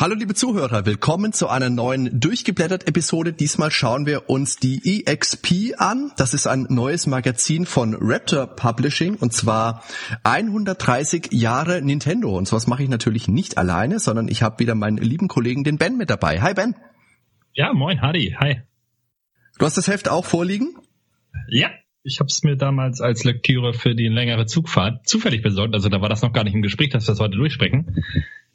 Hallo liebe Zuhörer, willkommen zu einer neuen durchgeblättert Episode. Diesmal schauen wir uns die EXP an. Das ist ein neues Magazin von Raptor Publishing und zwar 130 Jahre Nintendo. Und sowas mache ich natürlich nicht alleine, sondern ich habe wieder meinen lieben Kollegen den Ben mit dabei. Hi Ben. Ja, moin, Hadi. Hi. Du hast das Heft auch vorliegen? Ja, ich habe es mir damals als Lektüre für die längere Zugfahrt zufällig besorgt. Also da war das noch gar nicht im Gespräch, dass wir das heute durchsprechen.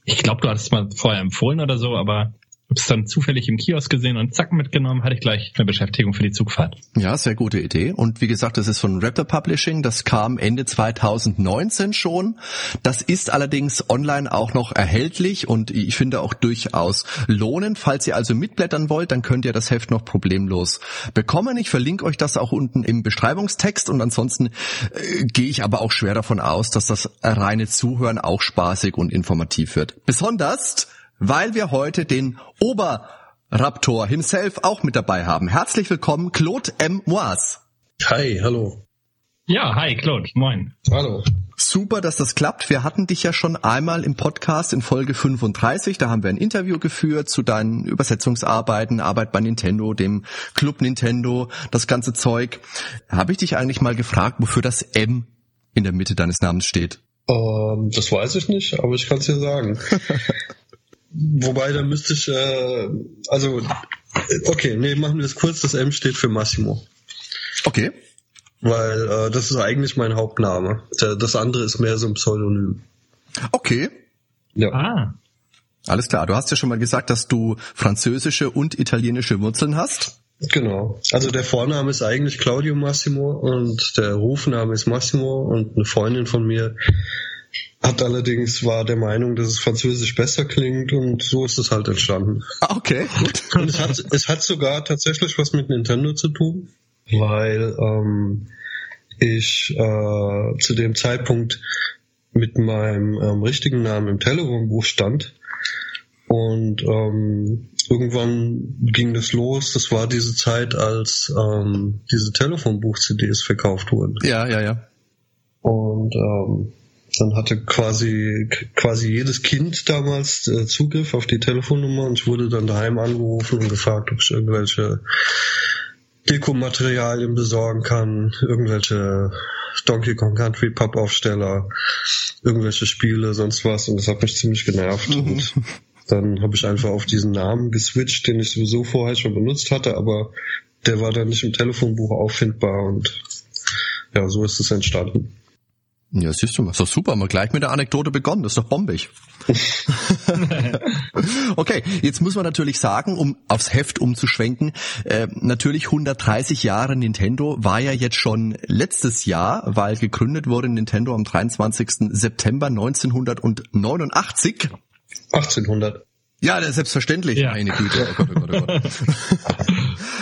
Ich glaube, du hattest es mal vorher empfohlen oder so, aber habe es dann zufällig im Kiosk gesehen und zack mitgenommen, hatte ich gleich eine Beschäftigung für die Zugfahrt. Ja, sehr gute Idee. Und wie gesagt, das ist von Raptor Publishing. Das kam Ende 2019 schon. Das ist allerdings online auch noch erhältlich und ich finde auch durchaus lohnend. Falls ihr also mitblättern wollt, dann könnt ihr das Heft noch problemlos bekommen. Ich verlinke euch das auch unten im Beschreibungstext und ansonsten äh, gehe ich aber auch schwer davon aus, dass das reine Zuhören auch spaßig und informativ wird. Besonders weil wir heute den Oberraptor himself auch mit dabei haben. Herzlich willkommen, Claude M. Moise. Hi, hallo. Ja, hi, Claude, moin. Hallo. Super, dass das klappt. Wir hatten dich ja schon einmal im Podcast in Folge 35. Da haben wir ein Interview geführt zu deinen Übersetzungsarbeiten, Arbeit bei Nintendo, dem Club Nintendo, das ganze Zeug. Habe ich dich eigentlich mal gefragt, wofür das M in der Mitte deines Namens steht? Ähm, das weiß ich nicht, aber ich kann es dir sagen. Wobei, da müsste ich, äh, also, okay, nee, machen wir es kurz. Das M steht für Massimo. Okay. Weil äh, das ist eigentlich mein Hauptname. Das andere ist mehr so ein Pseudonym. Okay. Ja. Ah. Alles klar. Du hast ja schon mal gesagt, dass du französische und italienische Wurzeln hast. Genau. Also der Vorname ist eigentlich Claudio Massimo und der Rufname ist Massimo und eine Freundin von mir hat allerdings war der Meinung, dass es Französisch besser klingt und so ist es halt entstanden. Ah, okay, gut. Und es hat, es hat sogar tatsächlich was mit Nintendo zu tun, weil ähm, ich äh, zu dem Zeitpunkt mit meinem ähm, richtigen Namen im Telefonbuch stand und ähm, irgendwann ging das los. Das war diese Zeit, als ähm, diese Telefonbuch-CDs verkauft wurden. Ja, ja, ja. Und ähm, dann hatte quasi quasi jedes Kind damals äh, Zugriff auf die Telefonnummer und ich wurde dann daheim angerufen und gefragt, ob ich irgendwelche Dekomaterialien besorgen kann, irgendwelche Donkey Kong Country Pappaufsteller, irgendwelche Spiele, sonst was und das hat mich ziemlich genervt. Mhm. Und dann habe ich einfach auf diesen Namen geswitcht, den ich sowieso vorher schon benutzt hatte, aber der war dann nicht im Telefonbuch auffindbar und ja, so ist es entstanden. Ja, siehst du mal, ist doch super, mal gleich mit der Anekdote begonnen, das ist doch bombig. okay, jetzt muss man natürlich sagen, um aufs Heft umzuschwenken, äh, natürlich 130 Jahre Nintendo war ja jetzt schon letztes Jahr, weil gegründet wurde Nintendo am 23. September 1989. 1800. Ja, selbstverständlich. Ja. Meine Güte. Oh Gott, oh Gott, oh Gott.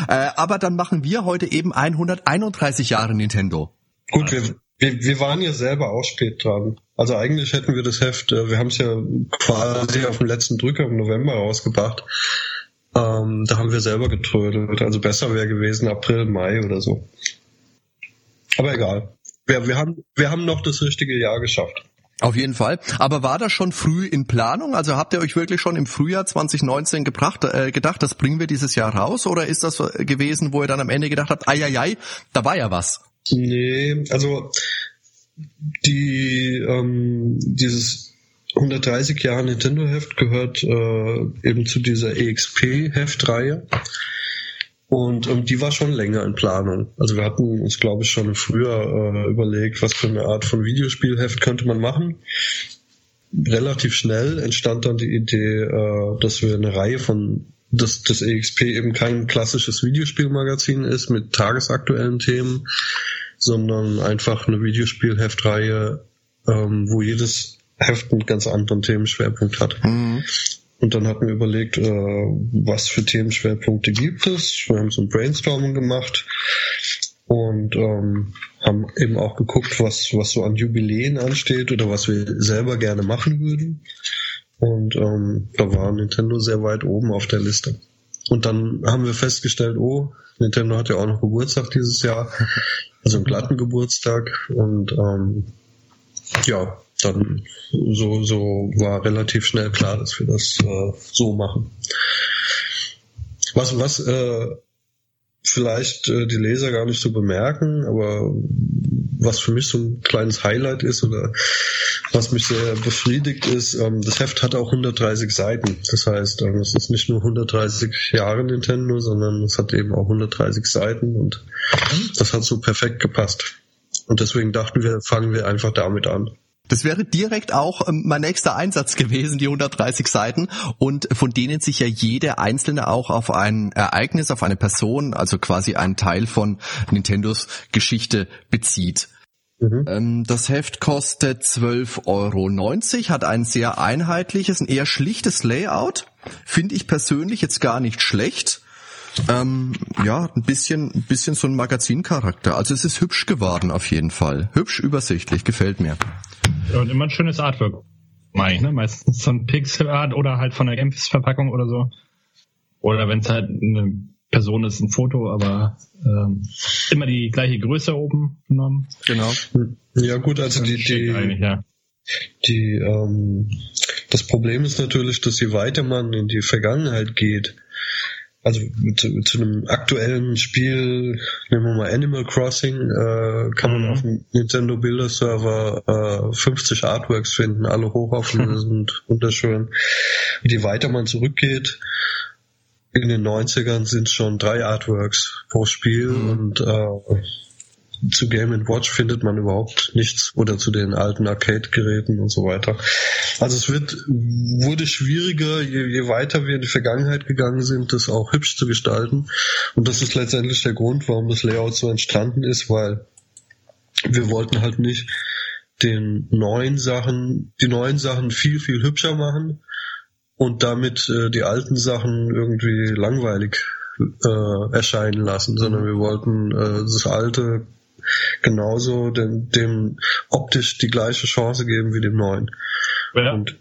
äh, aber dann machen wir heute eben 131 Jahre Nintendo. Gut, wir, wir, wir waren ja selber auch spät dran. Also eigentlich hätten wir das Heft, äh, wir haben es ja quasi auf dem letzten Drücker im November rausgebracht. Ähm, da haben wir selber getrödelt. Also besser wäre gewesen April, Mai oder so. Aber egal. Wir, wir, haben, wir haben noch das richtige Jahr geschafft. Auf jeden Fall. Aber war das schon früh in Planung? Also habt ihr euch wirklich schon im Frühjahr 2019 gebracht, äh, gedacht, das bringen wir dieses Jahr raus? Oder ist das gewesen, wo ihr dann am Ende gedacht habt, ai, ai, ai da war ja was? Nee, also die ähm, dieses 130 Jahre Nintendo Heft gehört äh, eben zu dieser EXP Heftreihe. Und ähm, die war schon länger in Planung. Also wir hatten uns, glaube ich, schon früher äh, überlegt, was für eine Art von Videospielheft könnte man machen. Relativ schnell entstand dann die Idee, äh, dass wir eine Reihe von dass das EXP eben kein klassisches Videospielmagazin ist mit tagesaktuellen Themen, sondern einfach eine Videospielheftreihe, ähm, wo jedes Heft einen ganz anderen Themenschwerpunkt hat. Mhm. Und dann hatten wir überlegt, äh, was für Themenschwerpunkte gibt es. Wir haben so ein Brainstorming gemacht und ähm, haben eben auch geguckt, was, was so an Jubiläen ansteht oder was wir selber gerne machen würden. Und ähm, da war Nintendo sehr weit oben auf der Liste. Und dann haben wir festgestellt, oh, Nintendo hat ja auch noch Geburtstag dieses Jahr, also einen glatten Geburtstag. Und ähm, ja, dann so, so war relativ schnell klar, dass wir das äh, so machen. Was, was äh, vielleicht äh, die Leser gar nicht so bemerken, aber was für mich so ein kleines Highlight ist oder was mich sehr befriedigt ist, ähm, das Heft hat auch 130 Seiten. Das heißt, ähm, es ist nicht nur 130 Jahre Nintendo, sondern es hat eben auch 130 Seiten und das hat so perfekt gepasst. Und deswegen dachten wir, fangen wir einfach damit an. Das wäre direkt auch ähm, mein nächster Einsatz gewesen, die 130 Seiten, und von denen sich ja jede einzelne auch auf ein Ereignis, auf eine Person, also quasi ein Teil von Nintendos Geschichte bezieht. Mhm. Ähm, das Heft kostet 12,90 Euro, hat ein sehr einheitliches, ein eher schlichtes Layout. Finde ich persönlich jetzt gar nicht schlecht. Ähm, ja, ein bisschen, ein bisschen so ein Magazincharakter. Also es ist hübsch geworden auf jeden Fall. Hübsch übersichtlich, gefällt mir. Ja, und immer ein schönes Artwork. Mach ich, ne? Meistens so ein Pixelart oder halt von der Games-Verpackung oder so. Oder wenn es halt eine Person ist, ein Foto, aber ähm, immer die gleiche Größe oben genommen. Genau. Ja gut, also die, die, ja. die ähm, das Problem ist natürlich, dass je weiter man in die Vergangenheit geht, also zu, zu einem aktuellen Spiel, nehmen wir mal Animal Crossing, äh, kann man mhm. auf dem Nintendo Bilder Server äh, 50 Artworks finden, alle hochauflösend, wunderschön. Und je weiter man zurückgeht, in den 90ern sind schon drei Artworks pro Spiel mhm. und äh, zu Game Watch findet man überhaupt nichts oder zu den alten Arcade-Geräten und so weiter. Also es wird, wurde schwieriger, je, je weiter wir in die Vergangenheit gegangen sind, das auch hübsch zu gestalten. Und das ist letztendlich der Grund, warum das Layout so entstanden ist, weil wir wollten halt nicht den neuen Sachen, die neuen Sachen viel, viel hübscher machen und damit äh, die alten Sachen irgendwie langweilig äh, erscheinen lassen, sondern wir wollten äh, das alte genauso dem, dem optisch die gleiche Chance geben wie dem neuen. Ja. Und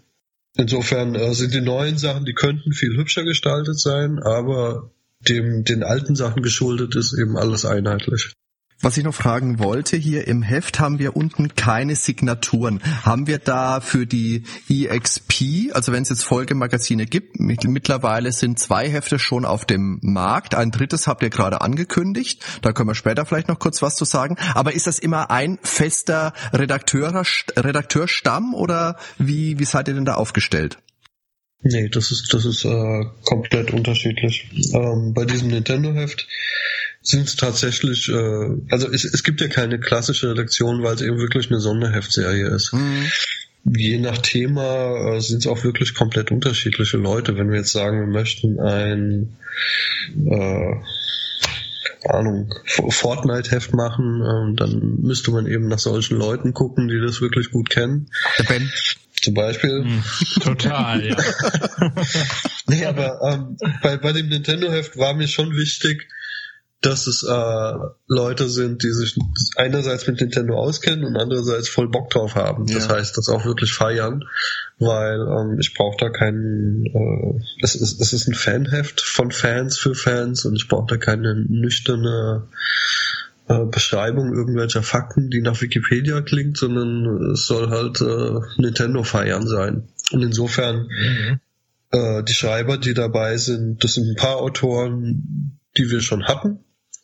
insofern äh, sind die neuen Sachen, die könnten viel hübscher gestaltet sein, aber dem den alten Sachen geschuldet ist eben alles einheitlich. Was ich noch fragen wollte, hier im Heft haben wir unten keine Signaturen. Haben wir da für die EXP, also wenn es jetzt Folgemagazine gibt, mittlerweile sind zwei Hefte schon auf dem Markt, ein drittes habt ihr gerade angekündigt, da können wir später vielleicht noch kurz was zu sagen. Aber ist das immer ein fester Redakteur, Redakteurstamm oder wie, wie seid ihr denn da aufgestellt? Nee, das ist, das ist äh, komplett unterschiedlich. Ähm, bei diesem Nintendo-Heft sind es tatsächlich, äh, also es, es gibt ja keine klassische Redaktion, weil es eben wirklich eine Sonderheftserie ist. Mhm. Je nach Thema äh, sind es auch wirklich komplett unterschiedliche Leute. Wenn wir jetzt sagen, wir möchten ein äh, Ahnung, Fortnite-Heft machen, äh, dann müsste man eben nach solchen Leuten gucken, die das wirklich gut kennen. Der Ben. Zum Beispiel. Hm, total, ja. nee, aber ähm, bei, bei dem Nintendo-Heft war mir schon wichtig, dass es äh, Leute sind, die sich einerseits mit Nintendo auskennen und andererseits voll Bock drauf haben. Ja. Das heißt, das auch wirklich feiern, weil ähm, ich brauche da keinen, äh, es, ist, es ist ein Fanheft von Fans für Fans und ich brauche da keine nüchterne äh, Beschreibung irgendwelcher Fakten, die nach Wikipedia klingt, sondern es soll halt äh, Nintendo feiern sein. Und insofern mhm. äh, die Schreiber, die dabei sind, das sind ein paar Autoren, die wir schon hatten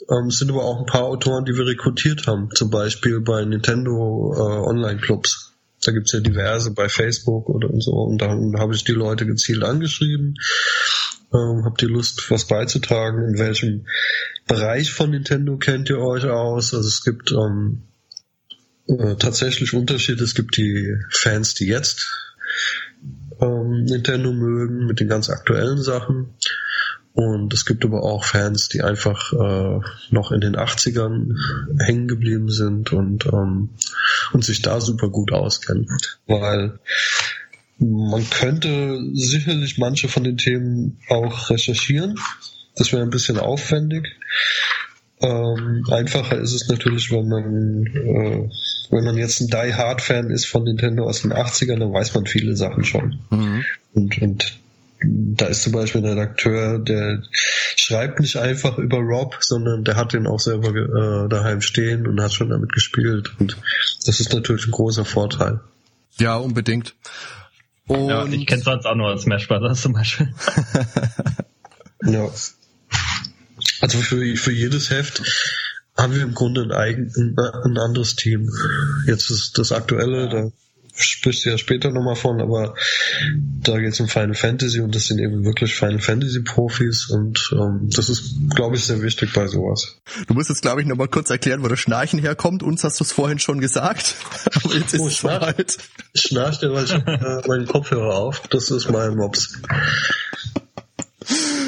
ähm, es sind aber auch ein paar Autoren, die wir rekrutiert haben, zum Beispiel bei Nintendo äh, Online-Clubs. Da gibt's ja diverse bei Facebook oder so. Und dann habe ich die Leute gezielt angeschrieben, ähm, habt ihr Lust, was beizutragen? In welchem Bereich von Nintendo kennt ihr euch aus? Also es gibt ähm, äh, tatsächlich Unterschiede. Es gibt die Fans, die jetzt ähm, Nintendo mögen, mit den ganz aktuellen Sachen. Und es gibt aber auch Fans, die einfach äh, noch in den 80ern hängen geblieben sind und, ähm, und sich da super gut auskennen. Weil man könnte sicherlich manche von den Themen auch recherchieren. Das wäre ein bisschen aufwendig. Ähm, einfacher ist es natürlich, wenn man, äh, wenn man jetzt ein Die Hard Fan ist von Nintendo aus den 80ern, dann weiß man viele Sachen schon. Mhm. Und, und da ist zum Beispiel ein Redakteur, der schreibt nicht einfach über Rob, sondern der hat den auch selber äh, daheim stehen und hat schon damit gespielt. Und das ist natürlich ein großer Vorteil. Ja, unbedingt. Und ja, ich kenne sonst auch nur Smash Bros. zum Beispiel. ja. Also für, für jedes Heft haben wir im Grunde ein, eigen, ein anderes Team. Jetzt ist das aktuelle, da sprichst du ja später nochmal von, aber da geht es um Final Fantasy und das sind eben wirklich Final Fantasy Profis und ähm, das ist, glaube ich, sehr wichtig bei sowas. Du musst jetzt, glaube ich, nochmal kurz erklären, wo das Schnarchen herkommt. Uns hast du es vorhin schon gesagt, aber jetzt ist oh, es soweit. Schnarcht der, weil ich äh, meinen Kopfhörer auf. Das ist mein Mops.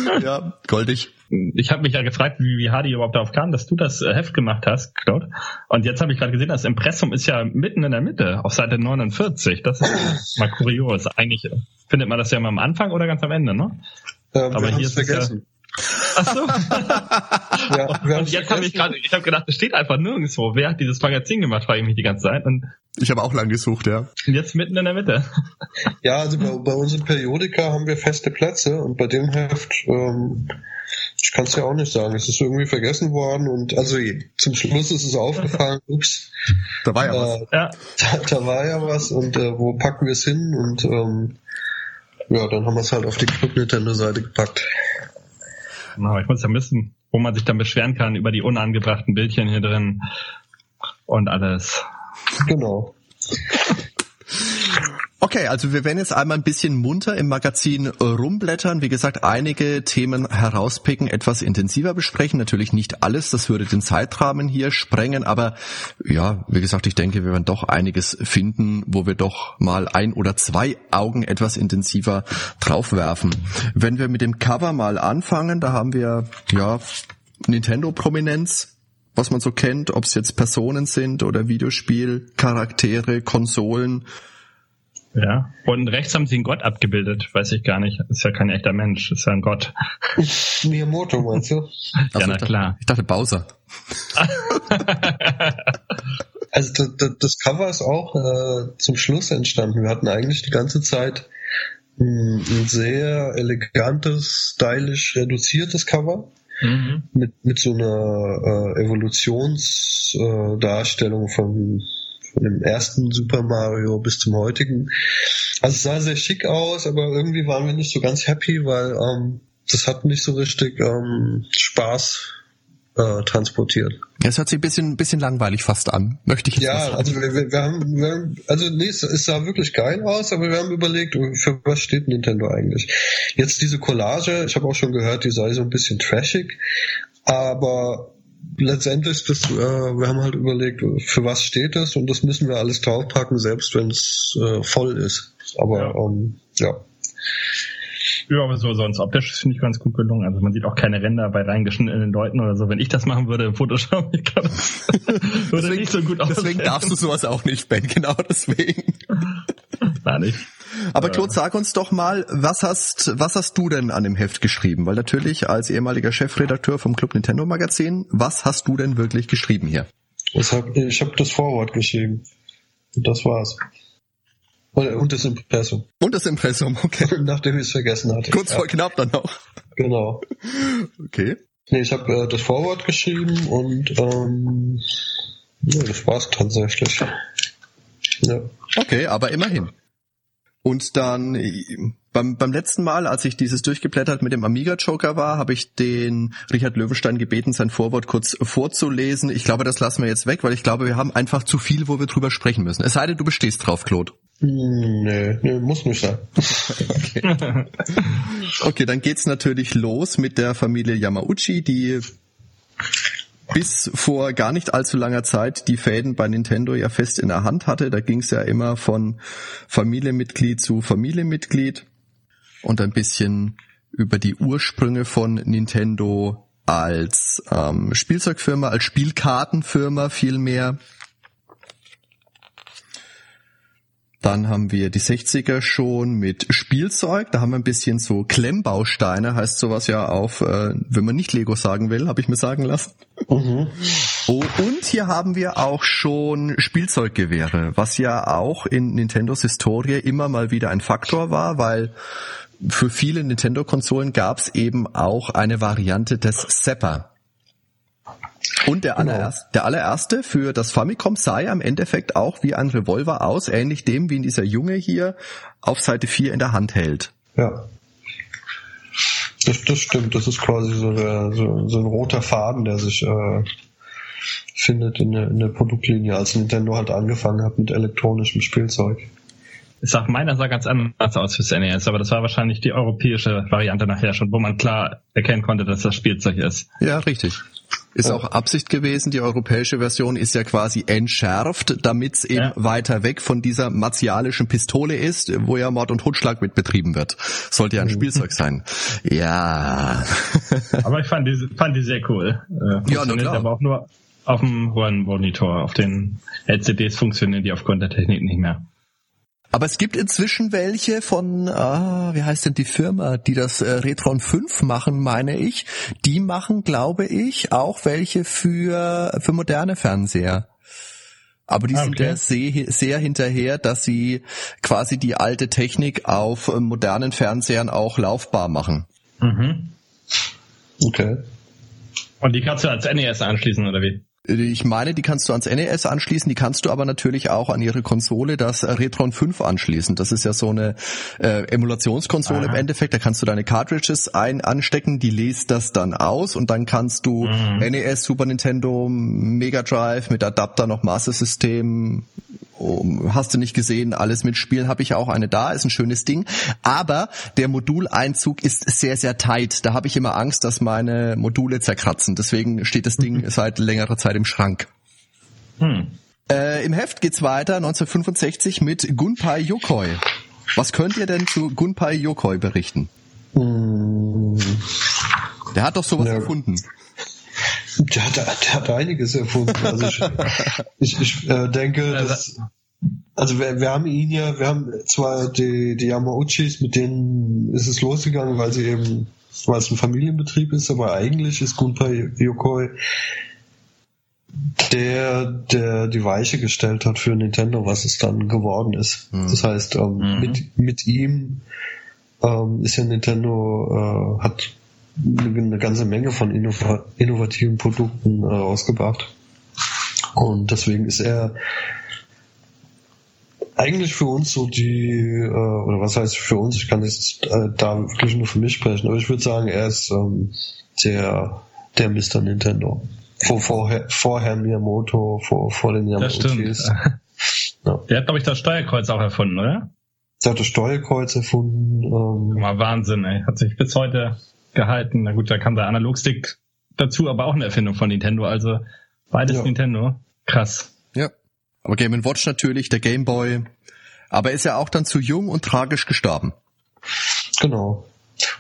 ja, goldig ich habe mich ja gefragt, wie, wie Hardy überhaupt darauf kam, dass du das äh, Heft gemacht hast, Claude. Und jetzt habe ich gerade gesehen, das Impressum ist ja mitten in der Mitte, auf Seite 49. Das ist mal kurios. Eigentlich findet man das ja mal am Anfang oder ganz am Ende, ne? Ähm, Aber hier ist vergessen. Ach so. ja, und jetzt habe ich gerade, ich habe gedacht, es steht einfach nirgendwo. Wer hat dieses Magazin gemacht, frage ich mich die ganze Zeit. Und ich habe auch lang gesucht, ja. Und jetzt mitten in der Mitte. Ja, also bei, bei uns im Periodika haben wir feste Plätze und bei dem Heft ähm, ich kann es ja auch nicht sagen. Es ist irgendwie vergessen worden und also zum Schluss ist es aufgefallen, ups. Da war ja äh, was. Ja. Da, da, war ja was und äh, wo packen wir es hin? Und ähm, ja, dann haben wir es halt auf die Club Nintendo-Seite gepackt. Genau, ich muss ja wissen, wo man sich dann beschweren kann über die unangebrachten Bildchen hier drin und alles. Genau. Okay, also wir werden jetzt einmal ein bisschen munter im Magazin rumblättern. Wie gesagt, einige Themen herauspicken, etwas intensiver besprechen. Natürlich nicht alles, das würde den Zeitrahmen hier sprengen. Aber ja, wie gesagt, ich denke, wir werden doch einiges finden, wo wir doch mal ein oder zwei Augen etwas intensiver draufwerfen. Wenn wir mit dem Cover mal anfangen, da haben wir ja Nintendo-Prominenz, was man so kennt, ob es jetzt Personen sind oder Videospielcharaktere, Konsolen ja. Und rechts haben sie einen Gott abgebildet. Weiß ich gar nicht. Ist ja kein echter Mensch. Ist ja ein Gott. Miyamoto, meinst du? ja, also, na klar. Ich dachte Bowser. also das, das, Cover ist auch äh, zum Schluss entstanden. Wir hatten eigentlich die ganze Zeit ein, ein sehr elegantes, stylisch reduziertes Cover. Mhm. Mit, mit so einer äh, Evolutionsdarstellung äh, von von dem ersten Super Mario bis zum heutigen. Also es sah sehr schick aus, aber irgendwie waren wir nicht so ganz happy, weil ähm, das hat nicht so richtig ähm, Spaß äh, transportiert. Es hört sich ein bisschen, bisschen langweilig fast an, möchte ich jetzt Ja, sagen. also wir, wir, haben, wir haben, also nee, es, es sah wirklich geil aus, aber wir haben überlegt, für was steht Nintendo eigentlich? Jetzt diese Collage, ich habe auch schon gehört, die sei so ein bisschen trashig, aber letztendlich, das, äh, wir haben halt überlegt, für was steht das und das müssen wir alles draufpacken, selbst wenn es äh, voll ist. Aber ja. Ähm, ja. Ja, aber so sonst optisch finde ich ganz gut gelungen. Also man sieht auch keine Ränder bei reingeschnittenen Leuten oder so. Wenn ich das machen würde im Photoshop, ich glaube, das würde deswegen, nicht so gut aussehen. Deswegen darfst du sowas auch nicht, Ben, genau deswegen. Nein, nicht. Aber Claude, sag uns doch mal, was hast, was hast du denn an dem Heft geschrieben? Weil natürlich als ehemaliger Chefredakteur vom Club Nintendo Magazin, was hast du denn wirklich geschrieben hier? Ich habe ich hab das Vorwort geschrieben. Und das war's. Und das Impressum. Und das Impressum, okay. Nachdem ich es vergessen hatte. Kurz vor knapp dann noch. Genau. Okay. Nee, ich habe äh, das Vorwort geschrieben und ähm, ja, das war's tatsächlich. Ja. Okay, aber immerhin. Und dann beim, beim letzten Mal, als ich dieses durchgeblättert mit dem Amiga Joker war, habe ich den Richard Löwenstein gebeten, sein Vorwort kurz vorzulesen. Ich glaube, das lassen wir jetzt weg, weil ich glaube, wir haben einfach zu viel, wo wir drüber sprechen müssen. Es sei denn, du bestehst drauf, Claude. Hm, nee, nee muss nicht sein. okay. okay, dann geht's natürlich los mit der Familie Yamauchi, die bis vor gar nicht allzu langer Zeit die Fäden bei Nintendo ja fest in der Hand hatte. Da ging es ja immer von Familienmitglied zu Familienmitglied und ein bisschen über die Ursprünge von Nintendo als ähm, Spielzeugfirma, als Spielkartenfirma vielmehr. Dann haben wir die 60er schon mit Spielzeug. Da haben wir ein bisschen so Klemmbausteine, heißt sowas ja auf, äh, wenn man nicht Lego sagen will, habe ich mir sagen lassen. Mhm. Oh, und hier haben wir auch schon Spielzeuggewehre, was ja auch in Nintendos Historie immer mal wieder ein Faktor war, weil für viele Nintendo-Konsolen gab es eben auch eine Variante des Zapper. Und der, genau. allererste, der allererste für das Famicom sah ja im Endeffekt auch wie ein Revolver aus, ähnlich dem, wie ihn dieser Junge hier auf Seite 4 in der Hand hält. Ja. Das, das stimmt, das ist quasi so, der, so, so ein roter Faden, der sich äh, findet in der, in der Produktlinie, als Nintendo halt angefangen hat mit elektronischem Spielzeug. Ich sag, meiner sah ganz anders aus fürs NES, aber das war wahrscheinlich die europäische Variante nachher schon, wo man klar erkennen konnte, dass das Spielzeug ist. Ja, richtig. Ist auch Absicht gewesen. Die europäische Version ist ja quasi entschärft, damit es eben ja. weiter weg von dieser martialischen Pistole ist, wo ja Mord und Totschlag mit betrieben wird. Sollte ja ein mhm. Spielzeug sein. Ja. Aber ich fand die, fand die sehr cool. Äh, ja, na klar. Aber auch nur auf dem hohen Monitor. Auf den LCDs funktionieren die aufgrund der Technik nicht mehr. Aber es gibt inzwischen welche von, ah, wie heißt denn die Firma, die das äh, Retron 5 machen, meine ich. Die machen, glaube ich, auch welche für, für moderne Fernseher. Aber die ah, sind ja sehr, sehr hinterher, dass sie quasi die alte Technik auf äh, modernen Fernsehern auch laufbar machen. Mhm. Okay. Und die kannst du als NES anschließen, oder wie? Ich meine, die kannst du ans NES anschließen, die kannst du aber natürlich auch an ihre Konsole, das Retron 5 anschließen. Das ist ja so eine äh, Emulationskonsole Aha. im Endeffekt, da kannst du deine Cartridges ein anstecken, die liest das dann aus und dann kannst du mhm. NES, Super Nintendo, Mega Drive mit Adapter noch Master System hast du nicht gesehen, alles mitspielen, habe ich auch eine da, ist ein schönes Ding. Aber der Moduleinzug ist sehr, sehr tight. Da habe ich immer Angst, dass meine Module zerkratzen. Deswegen steht das Ding seit längerer Zeit im Schrank. Hm. Äh, Im Heft geht's weiter, 1965 mit Gunpei Yokoi. Was könnt ihr denn zu Gunpei Yokoi berichten? Hm. Der hat doch sowas ja. erfunden. Der hat, der hat einiges erfunden. Also ich, ich, ich äh, denke, dass, also wir, wir haben ihn ja, wir haben zwar die, die Yamauchis, mit denen ist es losgegangen, weil sie eben, weil es ein Familienbetrieb ist, aber eigentlich ist Gunpei Yokoi der, der die Weiche gestellt hat für Nintendo, was es dann geworden ist. Mhm. Das heißt, ähm, mhm. mit, mit ihm ähm, ist ja Nintendo, äh, hat eine ganze Menge von innovativen Produkten äh, rausgebracht. Und deswegen ist er eigentlich für uns so die, äh, oder was heißt für uns, ich kann jetzt äh, da wirklich nur für mich sprechen, aber ich würde sagen, er ist ähm, der, der Mr. Nintendo. Vor, vorher, vorher Miyamoto, vor, vor den Yamauchis. Ja. Der hat, glaube ich, das Steuerkreuz auch erfunden, oder? Der hat das Steuerkreuz erfunden. Ähm, Mal Wahnsinn, ey. Hat sich bis heute gehalten. Na gut, da kam der Analogstick dazu, aber auch eine Erfindung von Nintendo. Also beides ja. Nintendo. Krass. Ja. Aber Game Watch natürlich, der Game Boy. Aber ist ja auch dann zu jung und tragisch gestorben. Genau.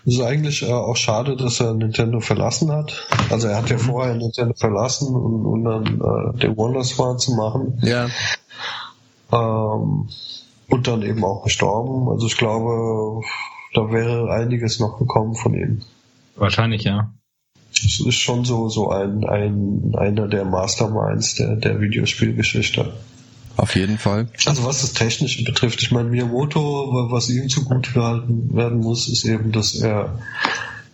Es ist eigentlich äh, auch schade, dass er Nintendo verlassen hat. Also er hat ja mhm. vorher Nintendo verlassen, um, um dann äh, den Wonderswan zu machen. Ja. Ähm, und dann eben auch gestorben. Also ich glaube, da wäre einiges noch gekommen von ihm. Wahrscheinlich, ja. Es ist schon so, so ein, ein, einer der Masterminds der, der Videospielgeschichte. Auf jeden Fall. Also was das Technische betrifft, ich meine, Miyamoto, was ihm zugute gehalten werden muss, ist eben, dass er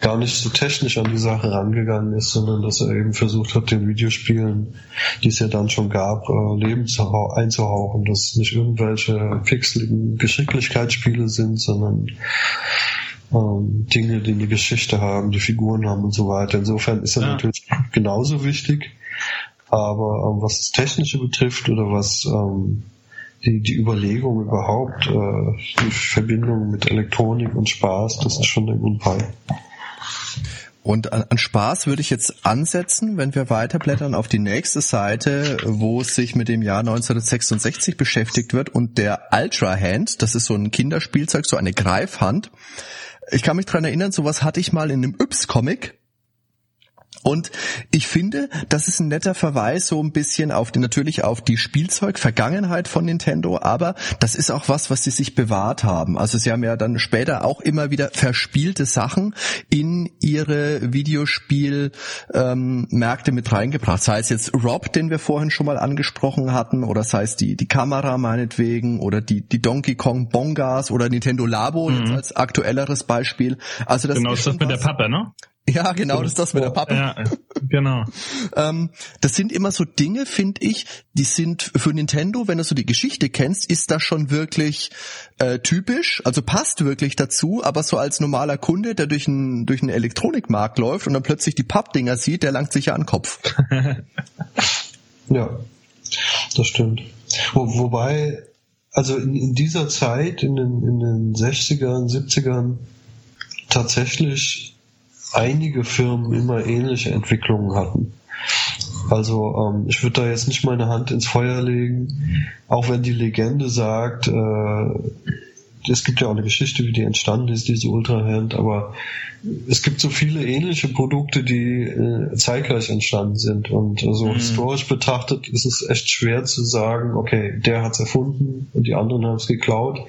gar nicht so technisch an die Sache rangegangen ist, sondern dass er eben versucht hat, den Videospielen, die es ja dann schon gab, äh, Leben einzuhauchen, dass es nicht irgendwelche pixeligen Geschicklichkeitsspiele sind, sondern ähm, Dinge, die eine Geschichte haben, die Figuren haben und so weiter. Insofern ist er ja. natürlich genauso wichtig, aber ähm, was das Technische betrifft oder was ähm, die, die Überlegung überhaupt, äh, die Verbindung mit Elektronik und Spaß, das ist schon der Grundfall. Und an, an Spaß würde ich jetzt ansetzen, wenn wir weiterblättern auf die nächste Seite, wo es sich mit dem Jahr 1966 beschäftigt wird und der Ultra Hand, das ist so ein Kinderspielzeug, so eine Greifhand. Ich kann mich dran erinnern, sowas hatte ich mal in einem Yps-Comic. Und ich finde, das ist ein netter Verweis so ein bisschen auf die, natürlich auf die Spielzeug-Vergangenheit von Nintendo, aber das ist auch was, was sie sich bewahrt haben. Also sie haben ja dann später auch immer wieder verspielte Sachen in ihre Videospielmärkte ähm, mit reingebracht. Sei es jetzt Rob, den wir vorhin schon mal angesprochen hatten, oder sei es die, die Kamera meinetwegen, oder die, die Donkey Kong Bongas oder Nintendo Labo mhm. als aktuelleres Beispiel. Also das genau, ist das mit der Pappe, ne? Ja, genau, das ist das mit der Pappe. Ja, genau. ähm, das sind immer so Dinge, finde ich, die sind für Nintendo, wenn du so die Geschichte kennst, ist das schon wirklich äh, typisch, also passt wirklich dazu, aber so als normaler Kunde, der durch einen durch einen Elektronikmarkt läuft und dann plötzlich die Pappdinger sieht, der langt sich ja an den Kopf. ja, das stimmt. Wo, wobei, also in, in dieser Zeit, in den, in den 60ern, 70ern, tatsächlich einige Firmen immer ähnliche Entwicklungen hatten. Also ähm, ich würde da jetzt nicht meine Hand ins Feuer legen, auch wenn die Legende sagt, äh, es gibt ja auch eine Geschichte, wie die entstanden ist, diese Ultra-Hand, aber es gibt so viele ähnliche Produkte, die äh, zeitgleich entstanden sind. Und so also mhm. historisch betrachtet ist es echt schwer zu sagen, okay, der hat es erfunden und die anderen haben es geklaut.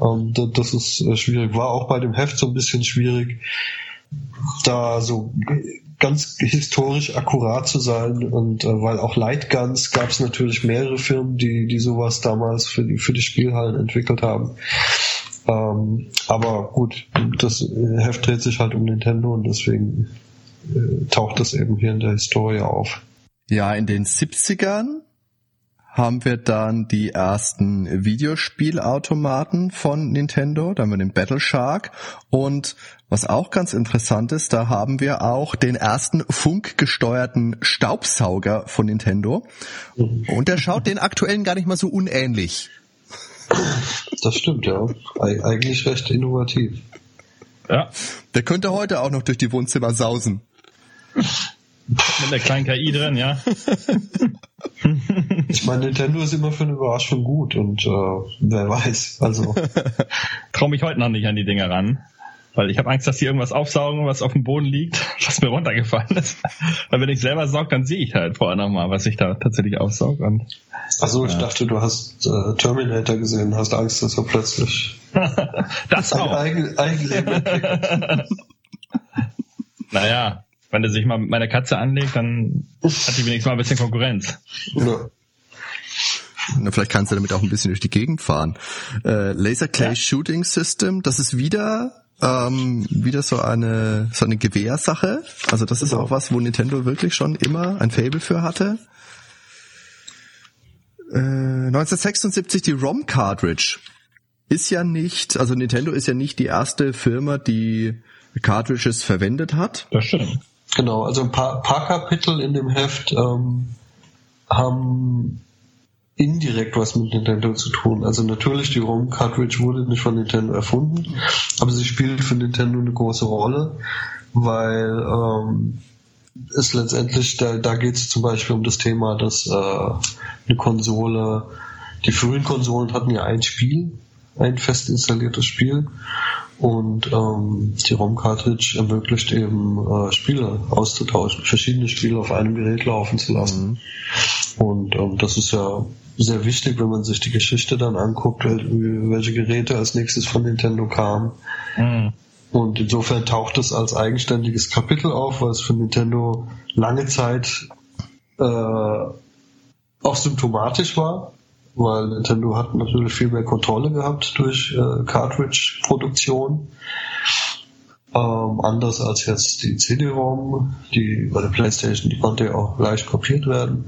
Ähm, das ist äh, schwierig. War auch bei dem Heft so ein bisschen schwierig da so ganz historisch akkurat zu sein und äh, weil auch Lightguns gab es natürlich mehrere Firmen, die die sowas damals für die für die Spielhallen entwickelt haben. Ähm, aber gut, das Heft dreht sich halt um Nintendo und deswegen äh, taucht das eben hier in der Historie auf. Ja, in den 70ern haben wir dann die ersten Videospielautomaten von Nintendo, dann haben wir den Battle Shark und was auch ganz interessant ist, da haben wir auch den ersten funkgesteuerten Staubsauger von Nintendo und der schaut den aktuellen gar nicht mal so unähnlich. Das stimmt, ja. Eig eigentlich recht innovativ. Ja. Der könnte heute auch noch durch die Wohnzimmer sausen. Mit der kleinen KI drin, ja. Ich meine, Nintendo ist immer für eine Überraschung gut und äh, wer weiß. Also trau mich heute noch nicht an die Dinger ran. Weil ich habe Angst, dass die irgendwas aufsaugen, was auf dem Boden liegt, was mir runtergefallen ist. Weil wenn ich selber saug, dann sehe ich halt vorher nochmal, was ich da tatsächlich aufsaug. Und, Achso, ich ja. dachte, du hast äh, Terminator gesehen, hast Angst, dass er plötzlich das auch. Eigen, Eigenleben naja, wenn er sich mal mit meiner Katze anlegt, dann hat die wenigstens mal ein bisschen Konkurrenz. Ja. Na, vielleicht kannst du damit auch ein bisschen durch die Gegend fahren. Äh, Laser Clay ja. Shooting System, das ist wieder ähm, wieder so eine so eine Gewehrsache. Also das ist auch was, wo Nintendo wirklich schon immer ein Fable für hatte. Äh, 1976 die ROM Cartridge ist ja nicht, also Nintendo ist ja nicht die erste Firma, die Cartridges verwendet hat. Das stimmt. Genau, also ein paar, paar Kapitel in dem Heft ähm, haben indirekt was mit Nintendo zu tun. Also natürlich, die ROM-Cartridge wurde nicht von Nintendo erfunden, aber sie spielt für Nintendo eine große Rolle, weil ähm, es letztendlich, da, da geht es zum Beispiel um das Thema, dass äh, eine Konsole, die frühen Konsolen hatten ja ein Spiel, ein fest installiertes Spiel und ähm, die ROM-Cartridge ermöglicht eben äh, Spiele auszutauschen, verschiedene Spiele auf einem Gerät laufen zu lassen. Mhm. Und ähm, das ist ja sehr wichtig, wenn man sich die Geschichte dann anguckt, welche Geräte als nächstes von Nintendo kamen. Mhm. Und insofern taucht es als eigenständiges Kapitel auf, weil es für Nintendo lange Zeit äh, auch symptomatisch war, weil Nintendo hat natürlich viel mehr Kontrolle gehabt durch äh, Cartridge-Produktion. Ähm, anders als jetzt die CD-ROM, die bei der PlayStation, die konnte ja auch leicht kopiert werden.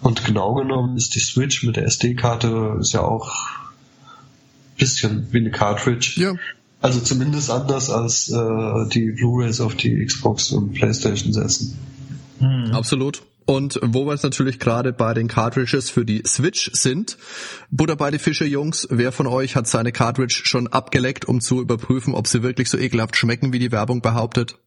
Und genau genommen ist die Switch mit der SD-Karte ist ja auch ein bisschen wie eine Cartridge. Ja. Also zumindest anders als äh, die Blu-rays auf die Xbox und PlayStation setzen. Mhm. Absolut. Und wo wir jetzt natürlich gerade bei den Cartridges für die Switch sind, Butter bei die Fische, Jungs, wer von euch hat seine Cartridge schon abgeleckt, um zu überprüfen, ob sie wirklich so ekelhaft schmecken, wie die Werbung behauptet?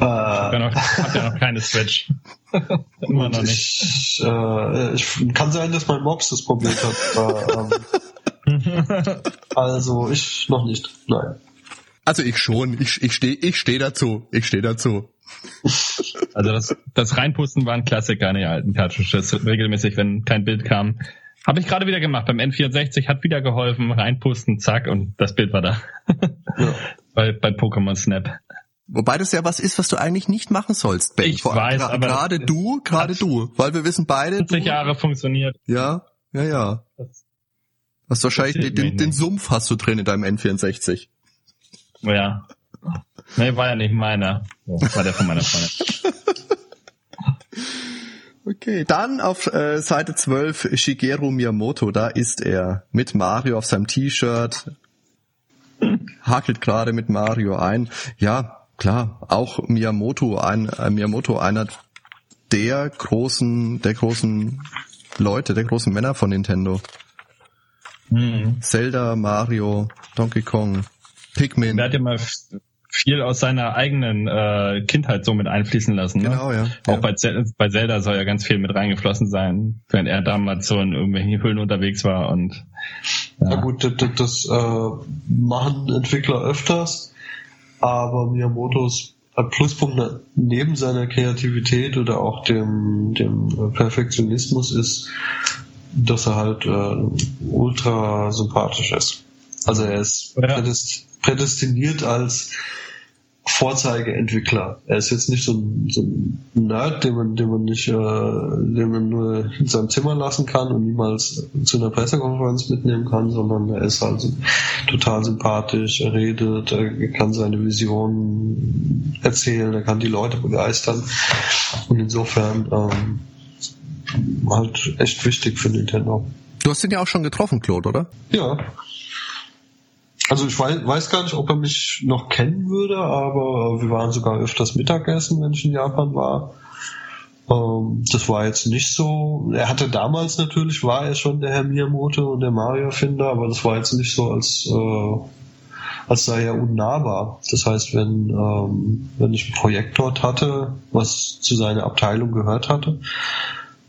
Äh, ich habe ja, noch, hab ja noch keine Switch. Immer noch nicht. Ich, äh, ich, kann sein, dass mein Mops das probiert hat. Aber, ähm, also ich noch nicht. Nein. Also ich schon. Ich, ich stehe ich steh dazu. Ich stehe dazu. Also das, das Reinpusten war ein Klassiker in den alten Cartridges. Regelmäßig, wenn kein Bild kam. Habe ich gerade wieder gemacht. Beim N64 hat wieder geholfen. Reinpusten, zack, und das Bild war da. Ja. bei, bei Pokémon Snap. Wobei das ja was ist, was du eigentlich nicht machen sollst, Ben. Ich Vor weiß, aber gerade du, gerade du, weil wir wissen beide. 40 Jahre funktioniert. Ja, ja, ja. Das, hast wahrscheinlich den, den, Sumpf hast du drin in deinem N64. Ja. Nee, war ja nicht meiner. war der von meiner Freundin. Okay, dann auf äh, Seite 12 Shigeru Miyamoto, da ist er mit Mario auf seinem T-Shirt, hakelt gerade mit Mario ein. Ja, klar, auch Miyamoto, ein äh, Miyamoto einer der großen, der großen Leute, der großen Männer von Nintendo. Mhm. Zelda, Mario, Donkey Kong, Pikmin. Der hat ja mal viel aus seiner eigenen äh, Kindheit so mit einfließen lassen. Ne? Genau, ja. Auch ja. Bei, bei Zelda soll ja ganz viel mit reingeflossen sein, wenn er damals so in irgendwelchen Höhlen unterwegs war und ja, ja gut, das, das äh, machen Entwickler öfters, aber Miyamotos Pluspunkt neben seiner Kreativität oder auch dem, dem Perfektionismus ist, dass er halt äh, ultra sympathisch ist. Also er ist ja. prädestiniert als Vorzeigeentwickler. Er ist jetzt nicht so ein, so ein Nerd, den man, den man nicht, äh, den man nur in seinem Zimmer lassen kann und niemals zu einer Pressekonferenz mitnehmen kann, sondern er ist halt total sympathisch, er redet, er kann seine Visionen erzählen, er kann die Leute begeistern und insofern ähm, halt echt wichtig für Nintendo. Du hast ihn ja auch schon getroffen, Claude, oder? Ja, also ich weiß, weiß gar nicht, ob er mich noch kennen würde, aber wir waren sogar öfters Mittagessen, wenn ich in Japan war. Ähm, das war jetzt nicht so. Er hatte damals natürlich, war er schon der Herr Miyamoto und der Mario-Erfinder, aber das war jetzt nicht so, als, äh, als sei er unnahbar. Das heißt, wenn, ähm, wenn ich ein Projekt dort hatte, was zu seiner Abteilung gehört hatte,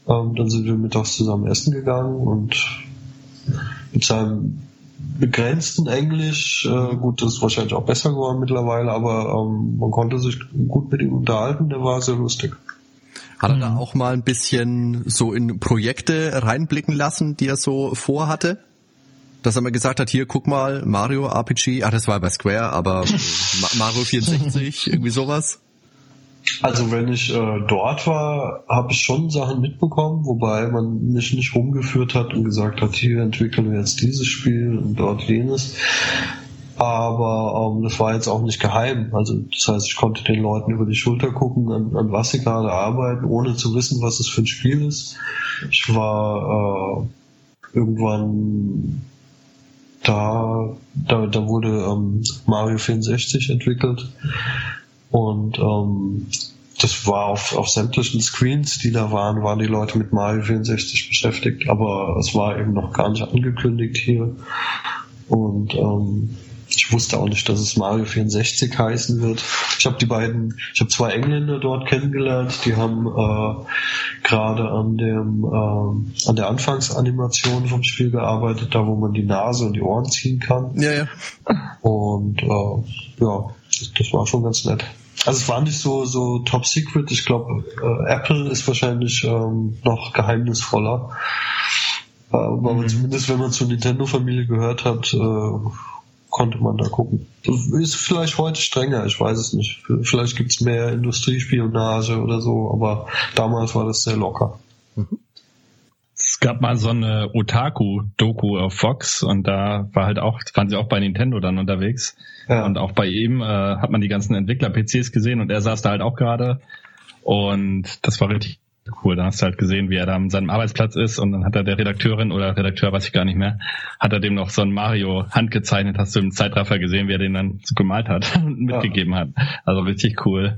ähm, dann sind wir mittags zusammen essen gegangen und mit seinem begrenzten Englisch. Äh, gut, das ist wahrscheinlich auch besser geworden mittlerweile, aber ähm, man konnte sich gut mit ihm unterhalten, der war sehr lustig. Hat er da mhm. auch mal ein bisschen so in Projekte reinblicken lassen, die er so vorhatte? Dass er mal gesagt hat, hier guck mal, Mario RPG, ah, das war bei Square, aber Mario 64, irgendwie sowas? Also wenn ich äh, dort war, habe ich schon Sachen mitbekommen, wobei man mich nicht rumgeführt hat und gesagt hat, hier entwickeln wir jetzt dieses Spiel und dort jenes. Aber ähm, das war jetzt auch nicht geheim. Also das heißt, ich konnte den Leuten über die Schulter gucken, an, an was sie gerade arbeiten, ohne zu wissen, was es für ein Spiel ist. Ich war äh, irgendwann da, da, da wurde ähm, Mario 64 entwickelt und ähm, das war auf, auf sämtlichen Screens, die da waren, waren die Leute mit Mario 64 beschäftigt, aber es war eben noch gar nicht angekündigt hier. Und ähm, ich wusste auch nicht, dass es Mario 64 heißen wird. Ich habe die beiden, ich habe zwei Engländer dort kennengelernt, die haben äh, gerade an dem äh, an der Anfangsanimation vom Spiel gearbeitet, da wo man die Nase und die Ohren ziehen kann. Ja, ja. Und äh, ja, das, das war schon ganz nett. Also es war nicht so, so top secret. Ich glaube, äh, Apple ist wahrscheinlich ähm, noch geheimnisvoller. Äh, aber mhm. zumindest wenn man zur Nintendo-Familie gehört hat, äh, konnte man da gucken. Ist vielleicht heute strenger, ich weiß es nicht. Vielleicht gibt's mehr Industriespionage oder so, aber damals war das sehr locker. Mhm. Es gab mal so eine Otaku-Doku auf Fox und da war halt auch, waren sie auch bei Nintendo dann unterwegs. Ja. Und auch bei ihm äh, hat man die ganzen Entwickler-PCs gesehen und er saß da halt auch gerade. Und das war richtig cool. Da hast du halt gesehen, wie er da an seinem Arbeitsplatz ist und dann hat er der Redakteurin oder Redakteur, weiß ich gar nicht mehr, hat er dem noch so ein Mario handgezeichnet, hast du im Zeitraffer gesehen, wie er den dann gemalt hat und mitgegeben ja. hat. Also richtig cool.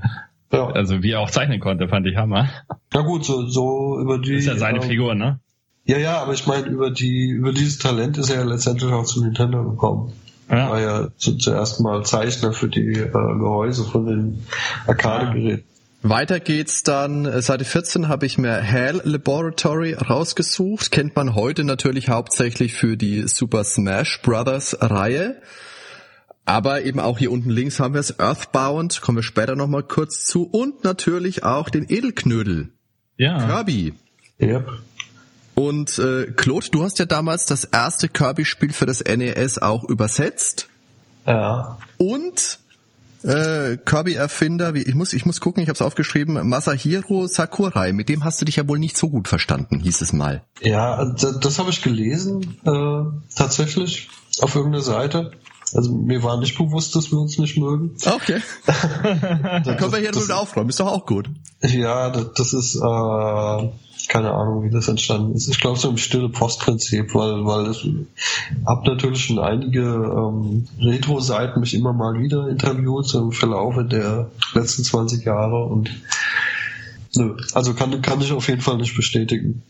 Ja. Also wie er auch zeichnen konnte, fand ich Hammer. Na gut, so, so über die. Das ist ja seine ähm, Figur, ne? Ja, ja, aber ich meine, über die, über dieses Talent ist er ja letztendlich auch zu Nintendo gekommen. Ja. War ja zu, zuerst mal Zeichner für die äh, Gehäuse von den Arcade-Geräten. Weiter geht's dann, äh, Seite 14 habe ich mir HAL Laboratory rausgesucht. Kennt man heute natürlich hauptsächlich für die Super Smash Brothers Reihe. Aber eben auch hier unten links haben wir es Earthbound, kommen wir später nochmal kurz zu. Und natürlich auch den Edelknödel. Ja. Kirby. Yep. Und äh, Claude, du hast ja damals das erste Kirby-Spiel für das NES auch übersetzt. Ja. Und äh, Kirby-Erfinder, ich muss, ich muss gucken, ich habe es aufgeschrieben, Masahiro Sakurai, mit dem hast du dich ja wohl nicht so gut verstanden, hieß es mal. Ja, das, das habe ich gelesen, äh, tatsächlich, auf irgendeiner Seite. Also mir war nicht bewusst, dass wir uns nicht mögen. Okay. Dann können wir hier nur aufräumen, ist doch auch gut. Ja, das, das ist äh, keine Ahnung, wie das entstanden ist. Ich glaube so im stille Postprinzip, weil weil ich hab natürlich schon einige ähm, Retro-Seiten mich immer mal wieder interviewt so im Verlaufe der letzten 20 Jahre und nö, also kann kann ich auf jeden Fall nicht bestätigen.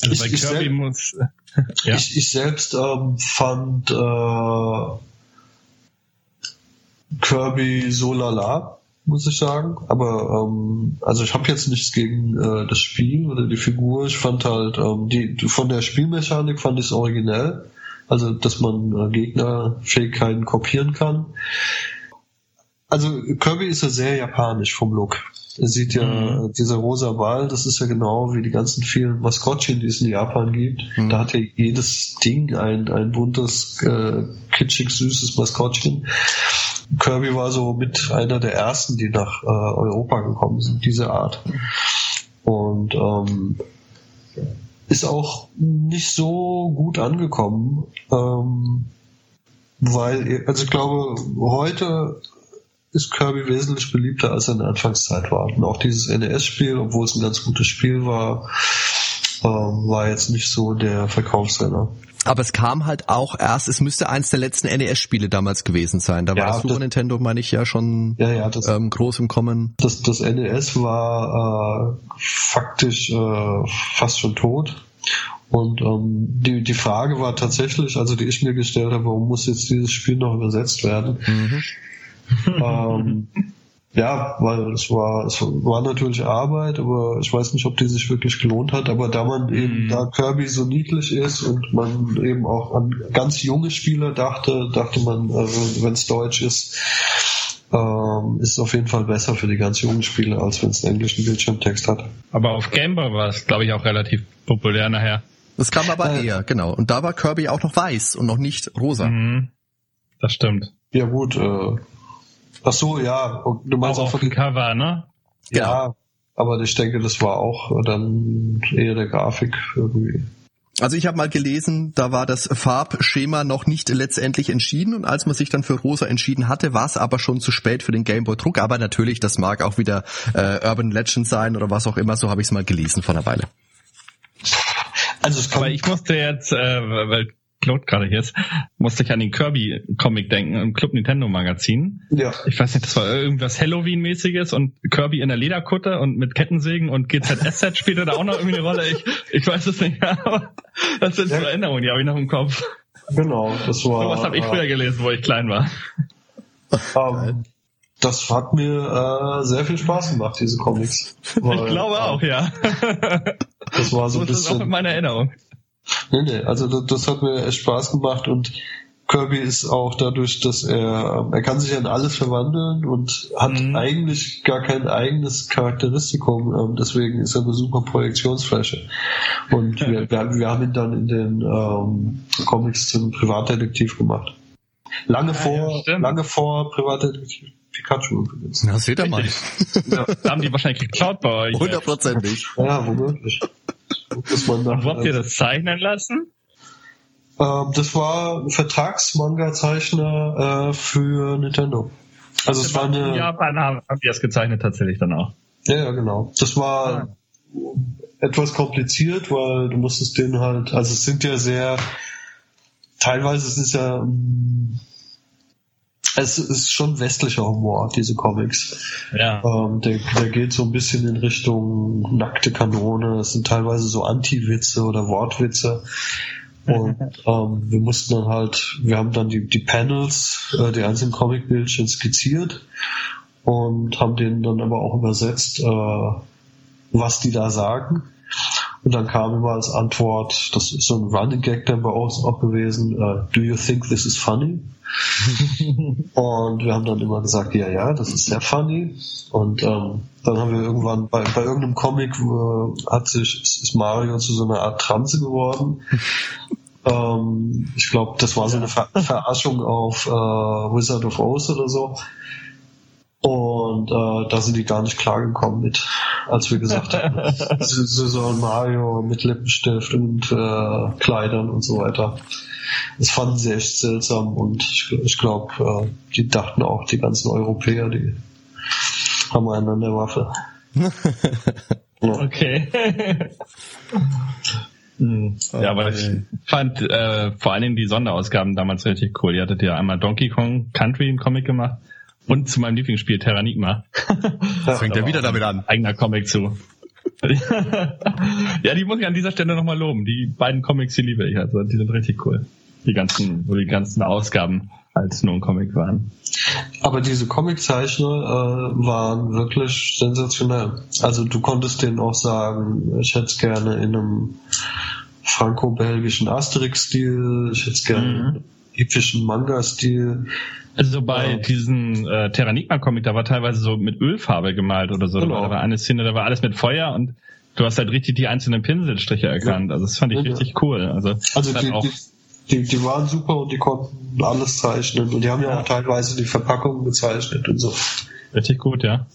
Also Ich- bei ich Kirby sel- muss. ja. Ich, ich selbst ähm, fand äh, Kirby so lala, muss ich sagen. Aber ähm, also ich habe jetzt nichts gegen äh, das Spiel oder die Figur. Ich fand halt ähm, die von der Spielmechanik fand ich es originell. Also dass man äh, Gegnerfähigkeiten kopieren kann. Also Kirby ist ja sehr japanisch vom Look. Er sieht ja, Mhm. dieser rosa Ball, das ist ja genau wie die ganzen vielen Maskottchen, die es in Japan gibt. Mhm. Da hat ja jedes Ding ein, ein buntes, äh, kitschig süßes Maskottchen. Kirby war so mit einer der ersten, die nach äh, Europa gekommen sind, diese Art. Und ähm, ist auch nicht so gut angekommen, ähm, weil, also ich glaube, heute ist Kirby wesentlich beliebter, als er in der Anfangszeit war. Und auch dieses NES-Spiel, obwohl es ein ganz gutes Spiel war, ähm, war jetzt nicht so der Verkaufsrenner. Aber es kam halt auch erst, es müsste eins der letzten NES-Spiele damals gewesen sein. Da war Ja, das Super das- Nintendo, meine ich, ja schon Ja, ja, das, ähm, groß im Kommen. das, das NES war äh, faktisch äh, fast schon tot. Und ähm, die, die Frage war tatsächlich, also die ich mir gestellt habe, warum muss jetzt dieses Spiel noch übersetzt werden? Mhm. ähm, ja, weil es war, es war natürlich Arbeit, aber ich weiß nicht, ob die sich wirklich gelohnt hat. Aber da man eben, Mhm. da Kirby so niedlich ist und man eben auch an ganz junge Spieler dachte, dachte man, äh, wenn es Deutsch ist, ähm, ist es auf jeden Fall besser für die ganz jungen Spieler, als wenn es einen englischen Bildschirmtext hat. Aber auf Game Boy war es, glaube ich, auch relativ populär nachher. Das kam aber Äh. eher, genau. Und da war Kirby auch noch weiß und noch nicht rosa. Mhm. Das stimmt. Ja gut, äh, ach so, ja, du meinst Auch auch auf dem Cover, ne? ja, aber ich denke, das war auch dann eher der Grafik irgendwie. Also ich habe mal gelesen, da war das Farbschema noch nicht letztendlich entschieden und als man sich dann für rosa entschieden hatte, war es aber schon zu spät für den Gameboy-Druck. Aber natürlich, das mag auch wieder äh, Urban Legend sein oder was auch immer, so habe ich es mal gelesen vor einer Weile. Also es kann, Aber ich musste jetzt, äh, weil Claude gerade hier ist, musste ich an den Kirby-Comic denken im Club Nintendo Magazin. ja, Ich weiß nicht, das war irgendwas Halloween-mäßiges und Kirby in der Lederkutte und mit Kettensägen und GZSZ spielte da auch noch irgendwie eine Rolle. Ich, ich weiß es nicht aber das sind so Ja. Erinnerungen, die habe ich noch im Kopf. genau, das war. Sowas habe ich früher gelesen, wo ich klein war. ähm, das hat mir äh, sehr viel Spaß gemacht, diese Comics. Weil, Ich glaube auch, ja. Das war so So ein ist es auch in bisschen. meiner Erinnerung. Nee, nee, also das, das hat mir echt Spaß gemacht und Kirby ist auch dadurch, dass er, er kann sich in alles verwandeln und hat Mhm. eigentlich gar kein eigenes Charakteristikum, ähm, deswegen ist er eine super Projektionsfläche. Und wir, wir, haben- wir haben ihn dann in den ähm, Comics zum Privatdetektiv gemacht. Lange Ah, vor, ja, lange vor Privatdetektiv Pikachu übrigens. Na, seht ihr mal. Ja, Da haben die wahrscheinlich geklaut bei euch. Hundertprozentig. ja womöglich. Muss man nach, Und wo habt ihr das zeichnen lassen? Ähm, das war ein Vertrags-Manga-Zeichner äh, für Nintendo. Also es war In eine, ja, Japan haben, haben die das gezeichnet tatsächlich dann auch. ja, genau. Das war etwas kompliziert, weil du musstest den halt, also es sind ja sehr, teilweise ist es ja, mm, es ist schon westlicher Humor, diese Comics. Ja. Ähm, der, der geht so ein bisschen in Richtung nackte Kanone. Es sind teilweise so Anti-Witze oder Wortwitze. Und ähm, wir mussten dann halt, wir haben dann die, die Panels, äh, die einzelnen Comicbildchen skizziert und haben denen dann aber auch übersetzt, äh, was die da sagen. Und dann kam immer als Antwort, das ist so ein Running Gag dann bei uns auch gewesen, uh, do you think this is funny? und wir haben dann immer gesagt, ja, ja, das ist sehr funny. Und ähm, dann haben wir irgendwann bei, bei irgendeinem Comic äh, hat sich ist Mario zu so einer Art Transe geworden. ähm, ich glaube, das war so eine Ver Verarschung auf äh, Wizard of Oz oder so. Und äh, da sind die gar nicht klargekommen mit, als wir gesagt haben, sollen Mario mit Lippenstift und äh, Kleidern und so weiter. Das fanden sie echt seltsam und ich, ich glaube, äh, die dachten auch, die ganzen Europäer, die haben einen an der Waffe. Okay. Hm. Ja, aber ich fand äh, vor allen Dingen die Sonderausgaben damals richtig cool. Ihr hattet ja einmal Donkey Kong Country im Comic gemacht und zu meinem Lieblingsspiel Terranigma. Das fängt ja wieder damit an. Eigener Comic zu. ja, die muss ich an dieser Stelle nochmal loben. Die beiden Comics, die liebe ich. Also die sind richtig cool. Die ganzen, wo die ganzen Ausgaben als nur ein Comic waren. Aber diese Comiczeichner äh, waren wirklich sensationell. Also du konntest denen auch sagen, ich hätte es gerne in einem franco-belgischen Asterix-Stil, ich hätte es gerne mhm. in einem epischen Manga-Stil. Also bei ja. diesem äh, Terranigma-Comic, da war teilweise so mit Ölfarbe gemalt oder so. Genau. Da war eine Szene, da war alles mit Feuer und du hast halt richtig die einzelnen Pinselstriche erkannt. Ja. Also das fand ich ja, richtig cool. Also, also die, auch die, die, waren super und die konnten alles zeichnen. Und die haben ja, auch teilweise die Verpackungen gezeichnet und so. Richtig gut, ja.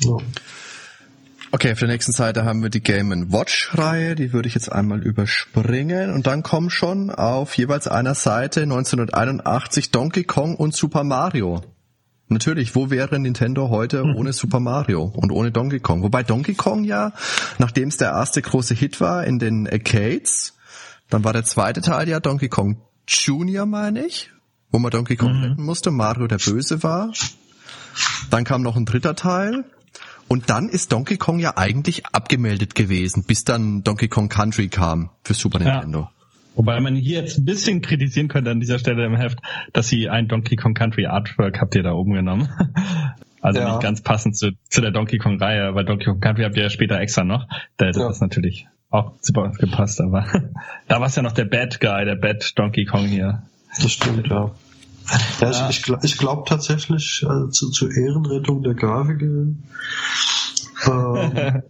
ja. Okay, auf der nächsten Seite haben wir die Game Watch Reihe, die würde ich jetzt einmal überspringen und dann kommen schon auf jeweils einer Seite 1981 Donkey Kong und Super Mario. Natürlich, wo wäre Nintendo heute hm. ohne Super Mario und ohne Donkey Kong? Wobei Donkey Kong ja, nachdem es der erste große Hit war in den Arcades, dann war der zweite Teil ja Donkey Kong Junior, meine ich, wo man Donkey Kong mhm. retten musste, Mario der Böse war. Dann kam noch ein dritter Teil, und dann ist Donkey Kong ja eigentlich abgemeldet gewesen, bis dann Donkey Kong Country kam für Super Nintendo. Ja. Wobei man hier jetzt ein bisschen kritisieren könnte an dieser Stelle im Heft, dass sie ein Donkey Kong Country Artwork habt ihr da oben genommen. Also ja. nicht ganz passend zu, zu der Donkey Kong Reihe, weil Donkey Kong Country habt ihr ja später extra noch. Da hätte ja. das natürlich auch super gepasst, aber da war es ja noch der Bad Guy, der Bad Donkey Kong hier. Das stimmt, ja. Ja, ja. ich, ich, ich glaube tatsächlich also zu, zur Ehrenrettung der Grafiker. Ähm,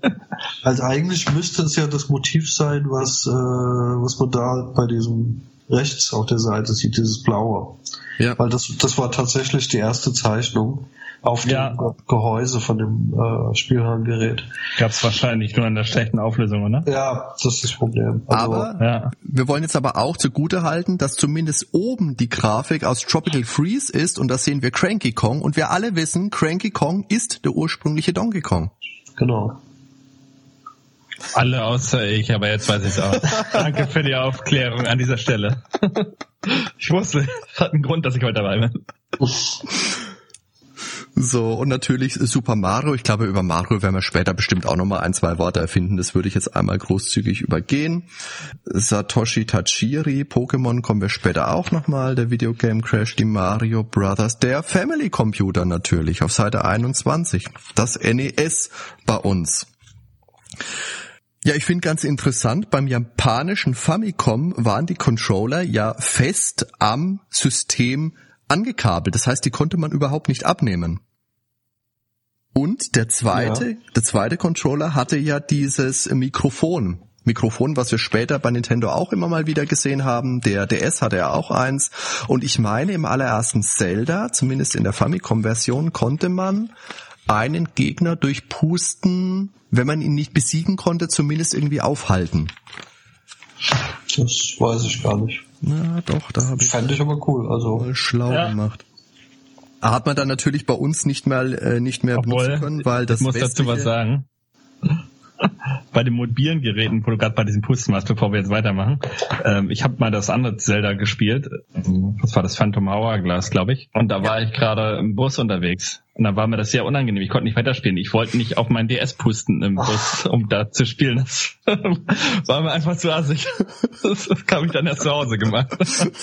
also eigentlich müsste es ja das Motiv sein, was, äh, was man da bei diesem rechts auf der Seite sieht, dieses Blaue. Ja. Weil das, das war tatsächlich die erste Zeichnung auf ja. dem Gehäuse von dem äh, Spielhallengerät. Gab es wahrscheinlich nur an der schlechten Auflösung, oder? Ja, das ist das Problem. Also, aber ja. wir wollen jetzt aber auch zugute halten, dass zumindest oben die Grafik aus Tropical Freeze ist und da sehen wir Cranky Kong und wir alle wissen, Cranky Kong ist der ursprüngliche Donkey Kong. Genau. Alle außer ich, aber jetzt weiß ich es auch. Danke für die Aufklärung an dieser Stelle. Ich wusste, es hat einen Grund, dass ich heute dabei bin. So, und natürlich Super Mario. Ich glaube, über Mario werden wir später bestimmt auch nochmal ein, zwei Worte erfinden. Das würde ich jetzt einmal großzügig übergehen. Satoshi Tachiri, Pokémon kommen wir später auch nochmal. Der Videogame Crash, die Mario Brothers, der Family Computer natürlich auf Seite 21. Das NES bei uns. Ja, ich finde ganz interessant, beim japanischen Famicom waren die Controller ja fest am System angekabelt. Das heißt, die konnte man überhaupt nicht abnehmen. Und der zweite, ja. der zweite Controller hatte ja dieses Mikrofon. Mikrofon, was wir später bei Nintendo auch immer mal wieder gesehen haben. Der DS hatte ja auch eins. Und ich meine, im allerersten Zelda, zumindest in der Famicom-Version, konnte man einen Gegner durch Pusten, wenn man ihn nicht besiegen konnte, zumindest irgendwie aufhalten. Das weiß ich gar nicht. Na doch, da habe ich. Fände ich aber cool, also. Schlau ja. gemacht. Hat man dann natürlich bei uns nicht mehr, äh, nicht mehr Obwohl, benutzen können, weil das. Ich muss dazu was sagen. bei den mobilen Geräten, wo du gerade bei diesem Pusten warst, bevor wir jetzt weitermachen. Ähm, ich habe mal das andere Zelda gespielt. Was war das? Phantom Hourglass, glaube ich. Und da war ich gerade im Bus unterwegs. Und da war mir das sehr unangenehm. Ich konnte nicht weiterspielen. Ich wollte nicht auf mein DS pusten im Bus, um da zu spielen. Das war mir einfach zu assig. Das habe ich dann erst zu Hause gemacht.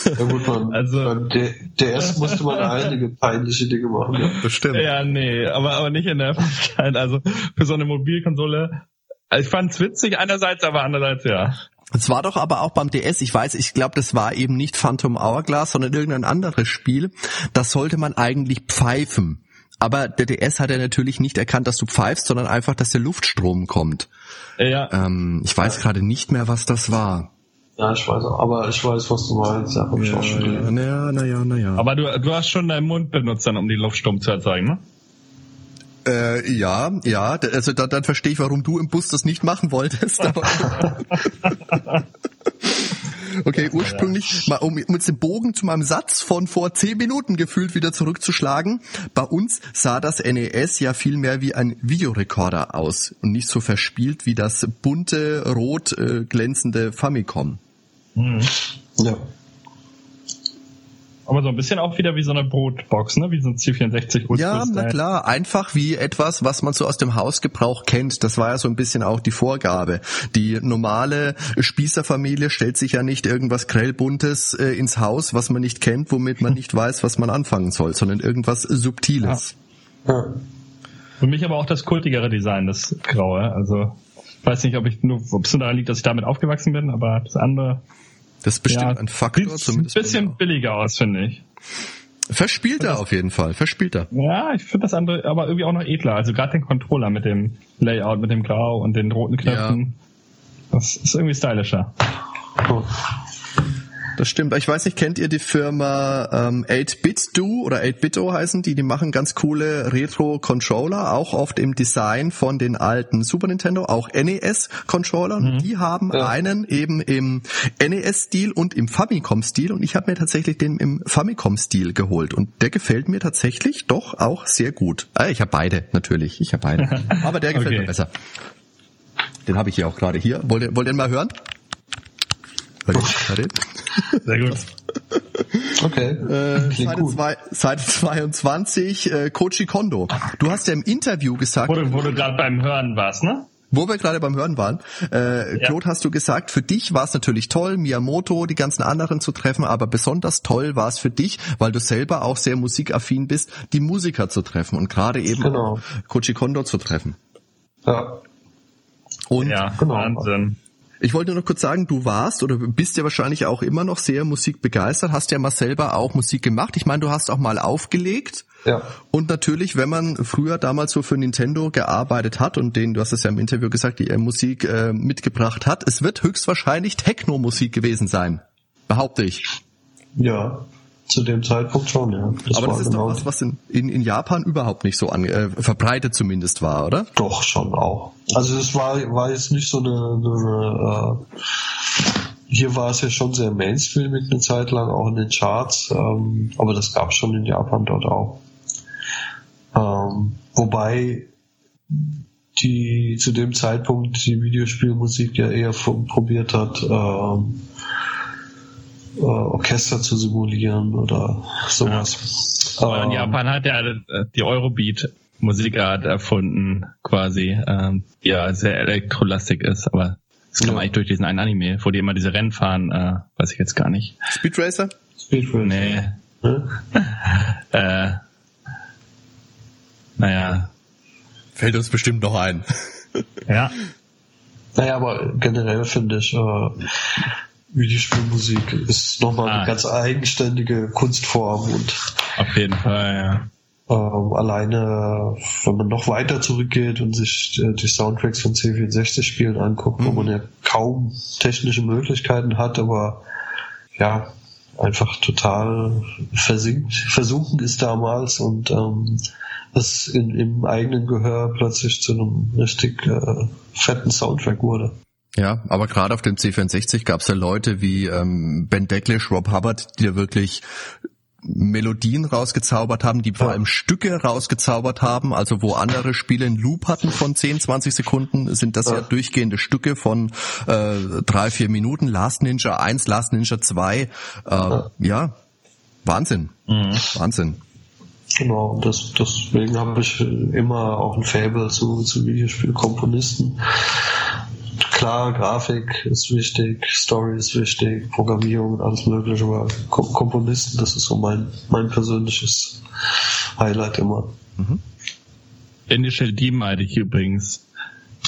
Ja gut, man, also, beim DS musste man einige peinliche Dinge machen. Ja. Bestimmt. Ja, nee, aber, aber nicht in der Öffentlichkeit. Also für so eine Mobilkonsole ich fand's witzig einerseits, aber andererseits ja. Es war doch aber auch beim DS, ich weiß, ich glaube, das war eben nicht Phantom Hourglass, sondern irgendein anderes Spiel. Das sollte man eigentlich pfeifen. Aber der DS hat ja natürlich nicht erkannt, dass du pfeifst, sondern einfach, dass der Luftstrom kommt. Ja. Ähm, ich weiß gerade nicht mehr, was das war. Ja, ich weiß auch, aber ich weiß, was du meinst. Ja, hab ich auch schon gelesen. naja, naja, naja. Aber du, du hast schon deinen Mund benutzt, dann, um die Luftstrom zu erzeugen, ne? Äh, ja, ja, also da, dann verstehe ich, warum du im Bus das nicht machen wolltest. Okay, ursprünglich, mal, um, um jetzt den Bogen zu meinem Satz von vor zehn Minuten gefühlt wieder zurückzuschlagen. Bei uns sah das NES ja viel mehr wie ein Videorekorder aus und nicht so verspielt wie das bunte, rot äh, glänzende Famicom. Ja. Aber so ein bisschen auch wieder wie so eine Brotbox, ne? Wie so ein C64 Oldschool Ja, na klar, einfach wie etwas, was man so aus dem Hausgebrauch kennt. Das war ja so ein bisschen auch die Vorgabe. Die normale Spießerfamilie stellt sich ja nicht irgendwas grellbuntes äh, ins Haus, was man nicht kennt, womit man nicht weiß, was man anfangen soll, sondern irgendwas Subtiles. ja. Für mich aber auch das kultigere Design, das Graue. Also, ich weiß nicht, ob ich nur, ob es nur daran liegt, dass ich damit aufgewachsen bin, aber das andere. Das ist bestimmt ja, ein Faktor, sieht ein bisschen billiger aus, finde ich. Verspielter auf jeden Fall, verspielter. Ja, ich finde das andere aber irgendwie auch noch edler. Also gerade den Controller mit dem Layout, mit dem Grau und den roten Knöpfen. Das ist irgendwie stylischer. Oh. Das stimmt. Ich weiß nicht, kennt ihr die Firma ähm, 8-Bit-Do oder 8-Bito heißen die? Die machen ganz coole Retro-Controller, auch oft im Design von den alten Super Nintendo, auch NES-Controller. Und die haben Ja. einen eben im NES-Stil und im Famicom-Stil. Und ich habe mir tatsächlich den im Famicom-Stil geholt. Und der gefällt mir tatsächlich doch auch sehr gut. Ah, ich habe beide, natürlich. Ich habe beide. Aber der gefällt Okay. mir besser. Den habe ich hier auch gerade hier. Wollt ihr, wollt ihr ihn mal hören? Warte, warte. Sehr gut. Okay. Äh, Seite, gut. zwei, Seite 22, äh, Kochi Kondo. Du hast ja im Interview gesagt, Wo du, wo du gerade beim Hören warst, ne? wo wir gerade beim Hören waren, äh, Ja. Claude, hast du gesagt, für dich war es natürlich toll, Miyamoto, die ganzen anderen zu treffen, aber besonders toll war es für dich, weil du selber auch sehr musikaffin bist, die Musiker zu treffen und gerade eben Genau. auch Kochi Kondo zu treffen. Ja. Und Ja, genau. Wahnsinn. Ich wollte nur noch kurz sagen, du warst oder bist ja wahrscheinlich auch immer noch sehr musikbegeistert, hast ja mal selber auch Musik gemacht. Ich meine, du hast auch mal aufgelegt. Ja. Und natürlich, wenn man früher damals so für Nintendo gearbeitet hat und den, du hast es ja im Interview gesagt, die äh, Musik äh, mitgebracht hat, es wird höchstwahrscheinlich Techno-Musik gewesen sein. Behaupte ich. Ja. Zu dem Zeitpunkt schon, ja. Das Aber das ist genau doch was, was in, in, in Japan überhaupt nicht so an, äh, verbreitet zumindest war, oder? Doch, schon auch. Also es war, war jetzt nicht so eine, eine äh, hier war es ja schon sehr mainstreamig eine Zeit lang, auch in den Charts, ähm, aber das gab es schon in Japan dort auch. Ähm, wobei die zu dem Zeitpunkt die Videospielmusik ja eher probiert hat, ähm, äh, Orchester zu simulieren oder sowas. Aber in Ähm, Japan hat er äh, die Eurobeat Musikart erfunden, quasi, ähm, die ja sehr elektrolastig ist, aber das kam Ja. eigentlich durch diesen einen Anime, wo die immer diese Rennen fahren, äh, weiß ich jetzt gar nicht. Speed Racer? Speed Racer, Nee, ne? äh, naja, Fällt uns bestimmt noch ein. ja, Naja, aber generell finde ich, äh, Videospielmusik ist nochmal Ah. eine ganz eigenständige Kunstform und auf jeden Fall, ja. ähm, alleine, wenn man noch weiter zurückgeht und sich äh, die Soundtracks von C64-Spielen anguckt, wo man ja kaum technische Möglichkeiten hat, aber ja, einfach total versinkt, versunken ist damals und ähm, es in, im eigenen Gehör plötzlich zu einem richtig äh, fetten Soundtrack wurde. Ja, aber gerade auf dem C64 gab es ja Leute wie ähm, Ben Decklish, Rob Hubbard, die da wirklich Melodien rausgezaubert haben, die vor Ja. allem Stücke rausgezaubert haben, also wo andere Spiele einen Loop hatten von 10, 20 Sekunden, sind das ja, Ja. durchgehende Stücke von äh, drei, vier Minuten. Last Ninja 1, Last Ninja 2, äh, ja. Wahnsinn, Wahnsinn. Genau, das, deswegen habe ich immer auch ein Fable zu, zu Videospielkomponisten. Klar, Grafik ist wichtig, Story ist wichtig, Programmierung und alles mögliche, aber Kom Komponisten, das ist so mein, mein persönliches Highlight immer. Initial D meinte ich übrigens.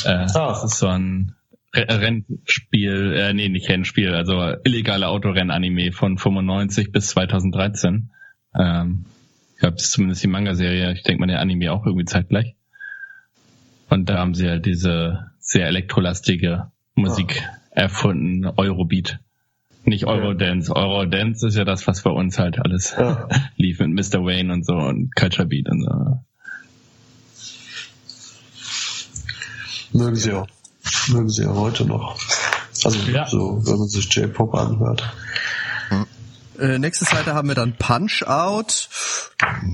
Äh, Das ist so ein Rennspiel, äh, nee, nicht Rennspiel, also illegale Autorenn-Anime von 95 bis 2013. Ähm, ich glaube, das ist zumindest die Manga-Serie. Ich denke mal, der Anime auch irgendwie zeitgleich. Und da haben sie ja diese sehr elektrolastige Musik ah. erfunden, Eurobeat. Nicht Eurodance. Eurodance ist ja das, was bei uns halt alles ja. lief mit Mr. Wayne und so und Culture Beat und so. Mögen sie auch. Mögen sie ja heute noch. Also ja. so, wenn man sich J-Pop anhört. Äh, nächste Seite haben wir dann Punch Out.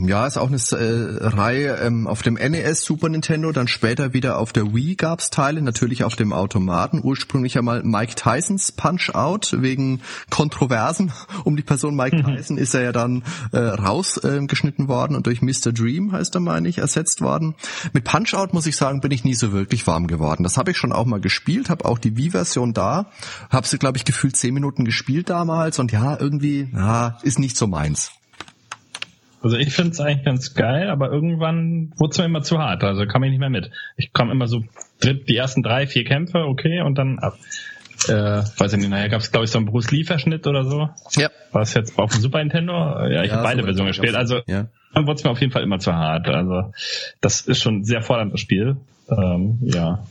Ja, ist auch eine äh, Reihe ähm, auf dem NES, Super Nintendo, dann später wieder auf der Wii gab's Teile, natürlich auf dem Automaten. Ursprünglich einmal Mike Tysons Punch Out wegen Kontroversen um die Person Mike mhm. Tyson ist er ja dann äh, rausgeschnitten äh, worden und durch Mr. Dream heißt er meine ich ersetzt worden. Mit Punch Out muss ich sagen, bin ich nie so wirklich warm geworden. Das habe ich schon auch mal gespielt, habe auch die Wii-Version da, habe sie glaube ich gefühlt zehn Minuten gespielt damals und ja irgendwie, ja, ist nicht so meins. Also ich finde es eigentlich ganz geil, aber irgendwann wurde es mir immer zu hart. Also kam ich nicht mehr mit. Ich komme immer so die ersten drei, vier Kämpfe, okay, und dann ab. Äh, weiß ich nicht, nachher gab es, glaube ich, so einen Bruce Lee-Verschnitt oder so. Ja. War es jetzt auf dem Super Nintendo? Ja, ich ja, habe beide Versionen gespielt. Also ja. dann wurde es mir auf jeden Fall immer zu hart. Also das ist schon ein sehr forderndes Spiel. Ähm, ja.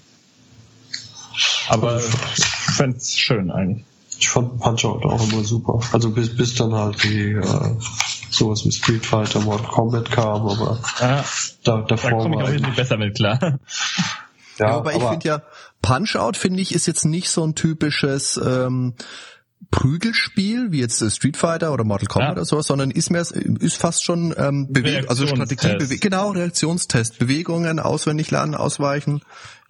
Aber ich fände es schön eigentlich. Ich fand Punch-Out auch immer super. Also bis, bis dann halt die äh, sowas wie Street Fighter, Mortal Kombat kam, aber ja, da, davor da komme ich auch irgendwie besser mit klar. Ja, ja aber ich finde ja, Punch-Out finde ich ist jetzt nicht so ein typisches ähm, Prügelspiel wie jetzt Street Fighter oder Mortal Kombat ja. oder sowas, sondern ist mehr ist fast schon ähm, Bewegung, also Strategie, Bewe genau Reaktionstest, Bewegungen auswendig lernen, ausweichen.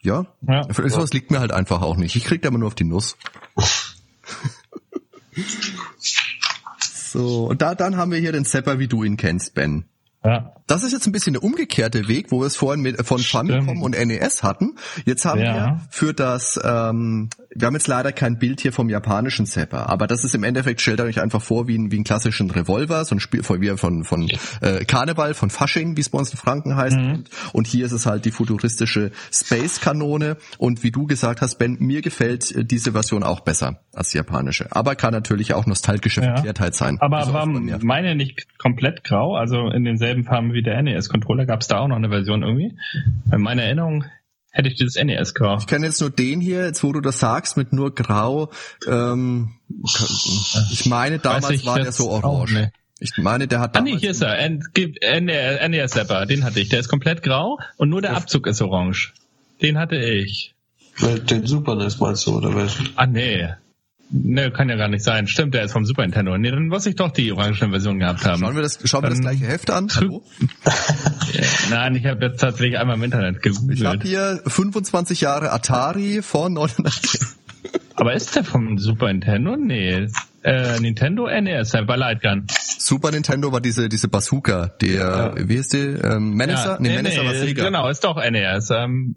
Ja, ja. sowas liegt mir halt einfach auch nicht. Ich krieg da immer nur auf die Nuss. So, und da, dann haben wir hier den Zapper, wie du ihn kennst, Ben. Ja. Das ist jetzt ein bisschen der umgekehrte Weg, wo wir es vorhin mit, von Famicom und NES hatten. Jetzt haben ja. wir für das, ähm, wir haben jetzt leider kein Bild hier vom japanischen Zapper, aber das ist im Endeffekt, stellt euch einfach vor wie, ein, wie einen klassischen Revolver, so ein Spiel von, von, von äh, Karneval, von Fasching, wie es bei uns in Franken heißt. Mhm. Und hier ist es halt die futuristische Space-Kanone. Und wie du gesagt hast, Ben, mir gefällt äh, diese Version auch besser als die japanische. Aber kann natürlich auch nostalgische ja. Verkehrtheit sein. Aber war meine nicht komplett grau, also in denselben Farben wie der NES-Controller? Gab es da auch noch eine Version irgendwie? In meiner Erinnerung hätte ich dieses NES grau. Ich kenne jetzt nur den hier, jetzt wo du das sagst, mit nur grau. Ähm, ich meine, damals ich war der so orange. Ich meine, der hat. Ah nee, hier ist er. NES Zapper, den hatte ich. Der ist komplett grau und nur der Abzug ist orange. Den hatte ich. Den Super NES meinst du, oder welchen? Ah nee. Ne, kann ja gar nicht sein. Stimmt, der ist vom Super Nintendo. Nee, dann muss ich doch die orange Version gehabt haben. Schauen wir das, schauen wir das gleiche Heft an? Hallo? Nein, ich habe jetzt tatsächlich einmal im Internet gegoogelt. Ich habe hier 25 Jahre Atari von 89. Aber ist der vom Super Nintendo? Nee. Äh, Nintendo NES, war Lightgun. Super Nintendo war diese diese Bazooka, der ja. wie heißt die? Ähm, Menacer? Ja, nee, nee, Menacer nee, war Sega. Genau, ist doch NES. Ähm,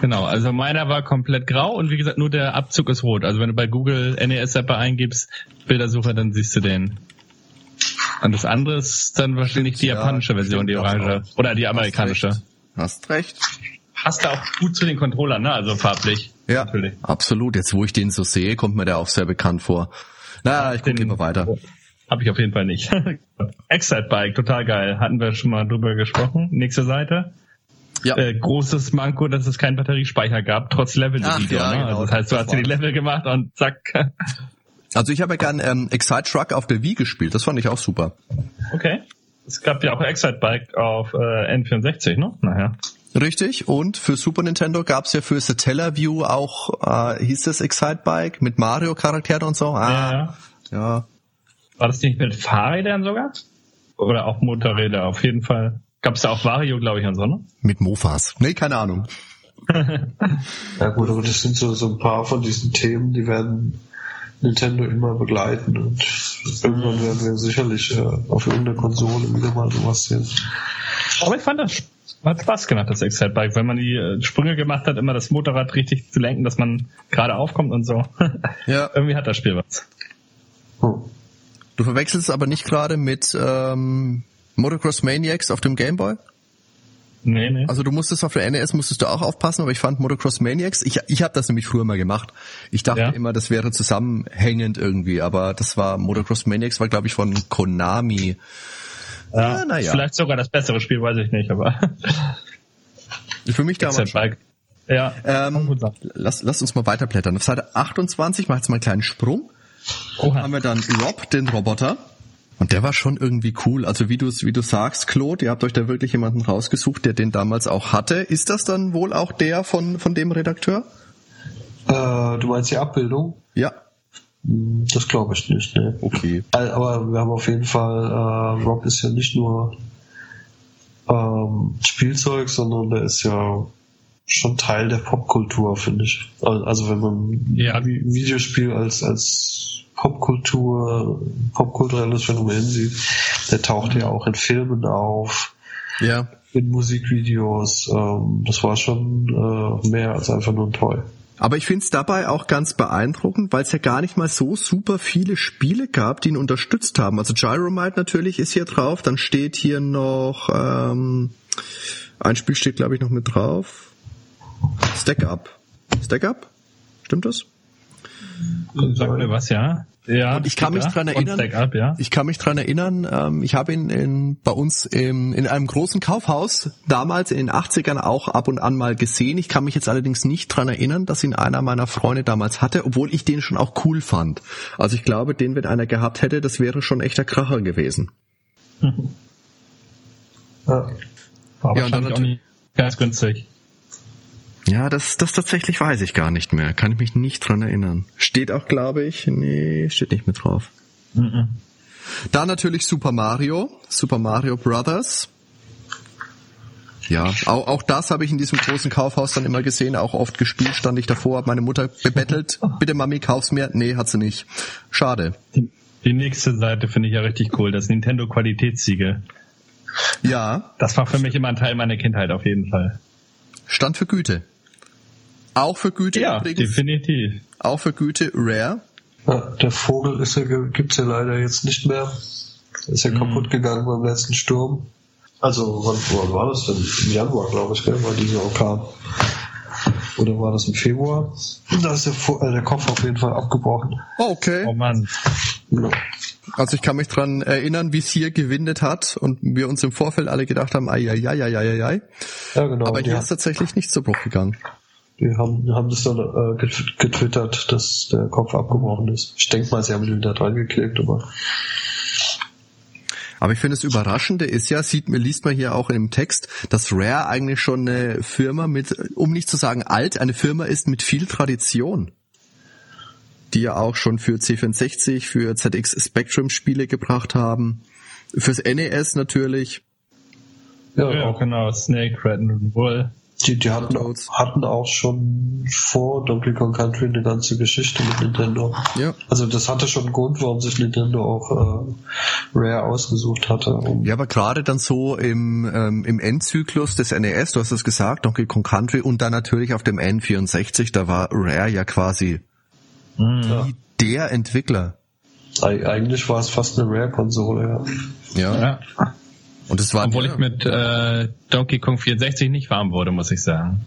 Genau, also meiner war komplett grau und wie gesagt, nur der Abzug ist rot. Also wenn du bei Google NES-Zapper eingibst, Bildersuche, dann siehst du den. Und das andere ist dann wahrscheinlich die japanische ja, Version, die orange. Oder die amerikanische. Hast recht. Passt da auch gut zu den Controllern, ne? Also farblich. Ja, natürlich. absolut. Jetzt, wo ich den so sehe, kommt mir der auch sehr bekannt vor. Na, ich gucke immer weiter. Habe ich auf jeden Fall nicht. Excite Bike, total geil. Hatten wir schon mal drüber gesprochen. Nächste Seite ja. äh, großes Manko, dass es keinen Batteriespeicher gab, trotz Level-Editor. Ja, ne? genau, also das heißt, du hast dir die Level gemacht und zack. Also ich habe ja gern ähm, Excite Truck auf der Wii gespielt, das fand ich auch super. Okay. Es gab ja auch Excite Bike auf äh, N64, ne? Naja. Richtig, und für Super Nintendo gab's ja für Satellaview auch, äh, hieß das Excite Bike mit Mario-Charakteren und so? Ah, ja. ja. War das nicht mit Fahrrädern sogar? Oder auch Motorräder, auf jeden Fall. Gab es da auch Vario, glaube ich, an Sonne? Mit Mofas. Nee, keine Ahnung. ja gut, aber das sind so, so ein paar von diesen Themen, die werden Nintendo immer begleiten und irgendwann werden wir sicherlich äh, auf irgendeiner Konsole wieder mal sowas sehen. Aber ich fand das hat Spaß gemacht, das Excite Bike, wenn man die äh, Sprünge gemacht hat, immer das Motorrad richtig zu lenken, dass man gerade aufkommt und so. ja. Irgendwie hat das Spiel was. Hm. Du verwechselst aber nicht gerade mit ähm, Motocross Maniacs auf dem Game Boy? Nee, nee. Also du musstest auf der NES musstest du auch aufpassen, aber ich fand Motocross Maniacs, ich, ich habe das nämlich früher mal gemacht. Ich dachte Ja. immer, das wäre zusammenhängend irgendwie, aber das war Motocross Maniacs war glaube ich von Konami. ja, na ja. Vielleicht sogar das bessere Spiel, weiß ich nicht, aber Für mich damals. Ja, Ähm, lass, lass uns mal weiterblättern. Auf Seite 28 mach jetzt mal einen kleinen Sprung. Oha. haben wir dann Rob, den Roboter. Und der war schon irgendwie cool. Also wie du wie du sagst, Claude, ihr habt euch da wirklich jemanden rausgesucht, der den damals auch hatte. Ist das dann wohl auch der von von dem Redakteur? Äh, du meinst die Abbildung? Ja. Hm, Das glaube ich nicht, ne. Okay. Aber wir haben auf jeden Fall, äh, Rob ist ja nicht nur ähm, Spielzeug, sondern der ist ja schon Teil der Popkultur, finde ich. Also wenn man Ja. Vi- Videospiel als, als Popkultur, popkulturelles Phänomen sieht, der taucht ja auch in Filmen auf, Ja. in Musikvideos. Ähm, das war schon äh, mehr als einfach nur ein Toy. Aber ich finde es dabei auch ganz beeindruckend, weil es ja gar nicht mal so super viele Spiele gab, die ihn unterstützt haben. Also Gyromite natürlich ist hier drauf, dann steht hier noch ähm, ein Spiel steht glaube ich noch mit drauf. Stack Up. Stack Up? Stimmt das? Sag mir was, ja. Ja, Und ich kann mich dran erinnern, Up, ja. ich kann mich dran erinnern, ähm, ich habe ihn in, bei uns im, in einem großen Kaufhaus damals in den 80ern auch ab und an mal gesehen. Ich kann mich jetzt allerdings nicht dran erinnern, dass ihn einer meiner Freunde damals hatte, obwohl ich den schon auch cool fand. Also ich glaube, den, wenn einer gehabt hätte, das wäre schon echter Kracher gewesen. Ja. War Ja, wahrscheinlich auch nicht ganz günstig. Ja, das, das tatsächlich weiß ich gar nicht mehr. Kann ich mich nicht dran erinnern. Steht auch, glaube ich, nee, steht nicht mit drauf. Mhm. Dann natürlich Super Mario, Super Mario Brothers. Ja, auch, auch das habe ich in diesem großen Kaufhaus dann immer gesehen, auch oft gespielt, stand ich davor, habe meine Mutter bebettelt, bitte Mami, kauf's mir. Nee, hat sie nicht. Schade. Die, die nächste Seite finde ich ja richtig cool, das Nintendo Qualitätssiegel. Ja, Das war für mich immer ein Teil meiner Kindheit auf jeden Fall. stand für Güte. Auch für Güte Ja, übrigens. definitiv. Auch für Güte Rare. Ja, der Vogel ist ja, gibt's ja leider jetzt nicht mehr. Ist ja kaputt gegangen beim letzten Sturm. Also, wann, wann war das denn? Im Januar, glaube ich, gell, war dieser Orkan. Oder war das im Februar? Da ist der, äh, der Kopf auf jeden Fall abgebrochen. Oh, okay. Oh Mann. Ja. Also ich kann mich dran erinnern, wie es hier gewindet hat und wir uns im Vorfeld alle gedacht haben, ai, ai, ai, ai, ai, ai. Ja, genau. Aber die, hier ist tatsächlich nicht zu Bruch gegangen. Die haben, haben das dann äh, get- getwittert, dass der Kopf abgebrochen ist. Ich denke mal, sie haben ihn wieder dran geklebt, aber Aber ich finde das Überraschende ist ja, sieht man, liest man hier auch im Text, dass Rare eigentlich schon eine Firma mit, um nicht zu sagen alt, eine Firma ist mit viel Tradition. Die ja auch schon für C64, für ZX Spectrum Spiele gebracht haben. Fürs NES natürlich. ja, Ja, genau, Snake, Red and Wool. Die, die hatten, hatten auch schon vor Donkey Kong Country eine ganze Geschichte mit Nintendo. Ja. Also das hatte schon einen Grund, warum sich Nintendo auch äh, Rare ausgesucht hatte. Ja, aber gerade dann so im, ähm, im Endzyklus des NES, du hast es gesagt, Donkey Kong Country und dann natürlich auf dem N64, da war Rare ja quasi ja. der Entwickler. Eig- Eigentlich war es fast eine Rare-Konsole, ja. Ja. Ja. Und es war Obwohl ich mit äh, Donkey Kong 64 nicht warm wurde, muss ich sagen.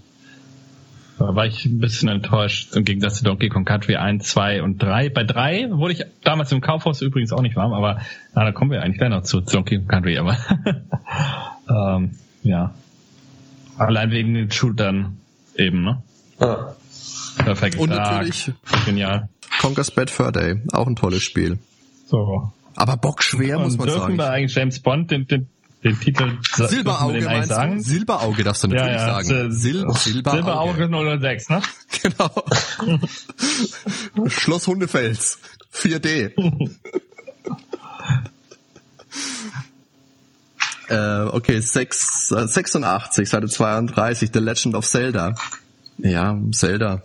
Da war ich ein bisschen enttäuscht im Gegensatz zu Donkey Kong Country 1, 2 und 3. Bei 3 wurde ich damals im Kaufhaus übrigens auch nicht warm, aber na, da kommen wir eigentlich gleich noch zu Donkey Kong Country, aber ähm, ja. Allein wegen den Shootern eben, ne? Ah, Perfekt. Und Dark. natürlich- Genial. Conker's Bad Fur Day, auch ein tolles Spiel. So. Aber bockschwer, muss man dürfen sagen. wir eigentlich James Bond den, den, den Titel Silberauge den meinst sagen? du? Silberauge darfst du natürlich ja, ja, sagen. Sil Sil Silberauge. Silberauge 006, ne? Genau. Schloss Hundefels. 4D. äh, okay, 6, äh, 86, Seite 32, The Legend of Zelda. Ja, Zelda.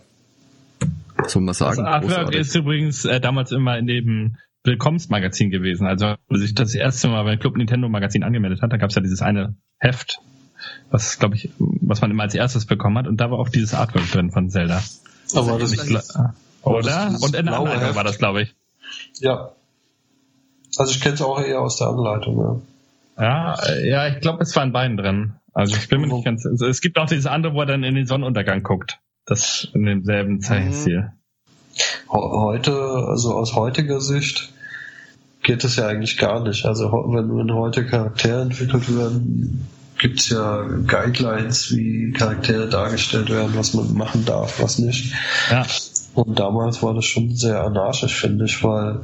Was soll man Das sagen? Artwork Großartig. ist übrigens äh, damals immer in dem Willkommensmagazin gewesen. Also als ich das erste Mal beim Club Nintendo Magazin angemeldet hat, da gab es ja dieses eine Heft, was glaube ich, was man immer als erstes bekommen hat, und da war auch dieses Artwork drin von Zelda. aber das Ich ist, Oder? Und in der Anleitung Heft. war das, glaube ich. ja. Also ich kenne es auch eher aus der Anleitung, ja. Ja, ja, ich glaube, es war in beiden drin. Also ich bin mir nicht ganz. Also es gibt auch dieses andere, wo er dann in den Sonnenuntergang guckt. Das in demselben Zeichenstil. Heute, also aus heutiger Sicht, geht es ja eigentlich gar nicht. Also wenn, wenn heute Charaktere entwickelt werden, gibt es ja Guidelines, wie Charaktere dargestellt werden, was man machen darf, was nicht. Ja. Und damals war das schon sehr anarchisch, finde ich, weil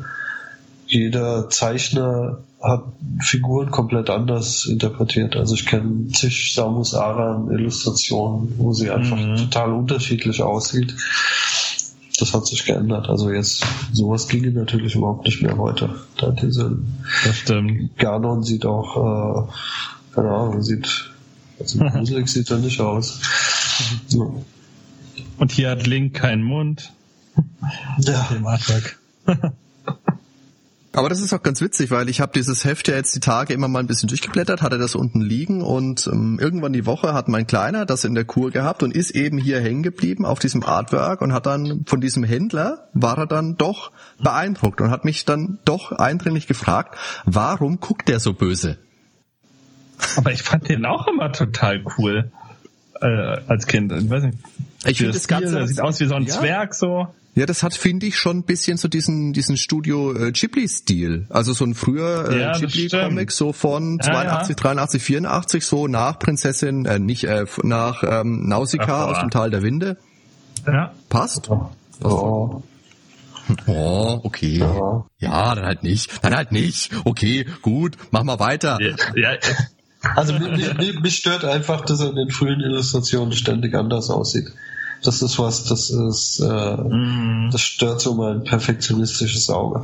jeder Zeichner hat Figuren komplett anders interpretiert. Also ich kenne zig Samus Aran Illustrationen, wo sie einfach mhm. total unterschiedlich aussieht. Das hat sich geändert. Also jetzt, sowas ginge natürlich überhaupt nicht mehr heute. Da diese das stimmt. Ganon sieht auch, äh, keine Ahnung, sieht, also gruselig sieht er nicht aus. Ja. Und hier hat Link keinen Mund. Ja. Dem Artwork. Aber das ist auch ganz witzig, weil ich habe dieses Heft ja jetzt die Tage immer mal ein bisschen durchgeblättert, hatte das unten liegen und ähm, irgendwann die Woche hat mein Kleiner das in der Kur gehabt und ist eben hier hängen geblieben auf diesem Artwork und hat dann von diesem Händler, war er dann doch beeindruckt und hat mich dann doch eindringlich gefragt, warum guckt der so böse? Aber ich fand den auch immer total cool äh, als Kind. Ich weiß nicht. Ich finde das Ganze sieht aus wie so ein ja. Zwerg so. Ja, das hat, finde ich, schon ein bisschen so diesen, diesen Studio äh, Ghibli-Stil. Also so ein früher äh, Ja, Ghibli-Comic, so von Ja, 82, 83, 84, so nach Prinzessin, äh, nicht, äh, nach ähm, Nausicaa Ach, aus dem Tal der Winde. Ja. Passt? Oh, Oh, okay. ja. Ja, dann halt nicht. Dann halt nicht. Okay, gut, mach mal weiter. Ja, ja, Also mich, mich, mich stört einfach, dass er in den frühen Illustrationen ständig anders aussieht. Das ist was, das ist, äh, Mhm. das stört so mein perfektionistisches Auge.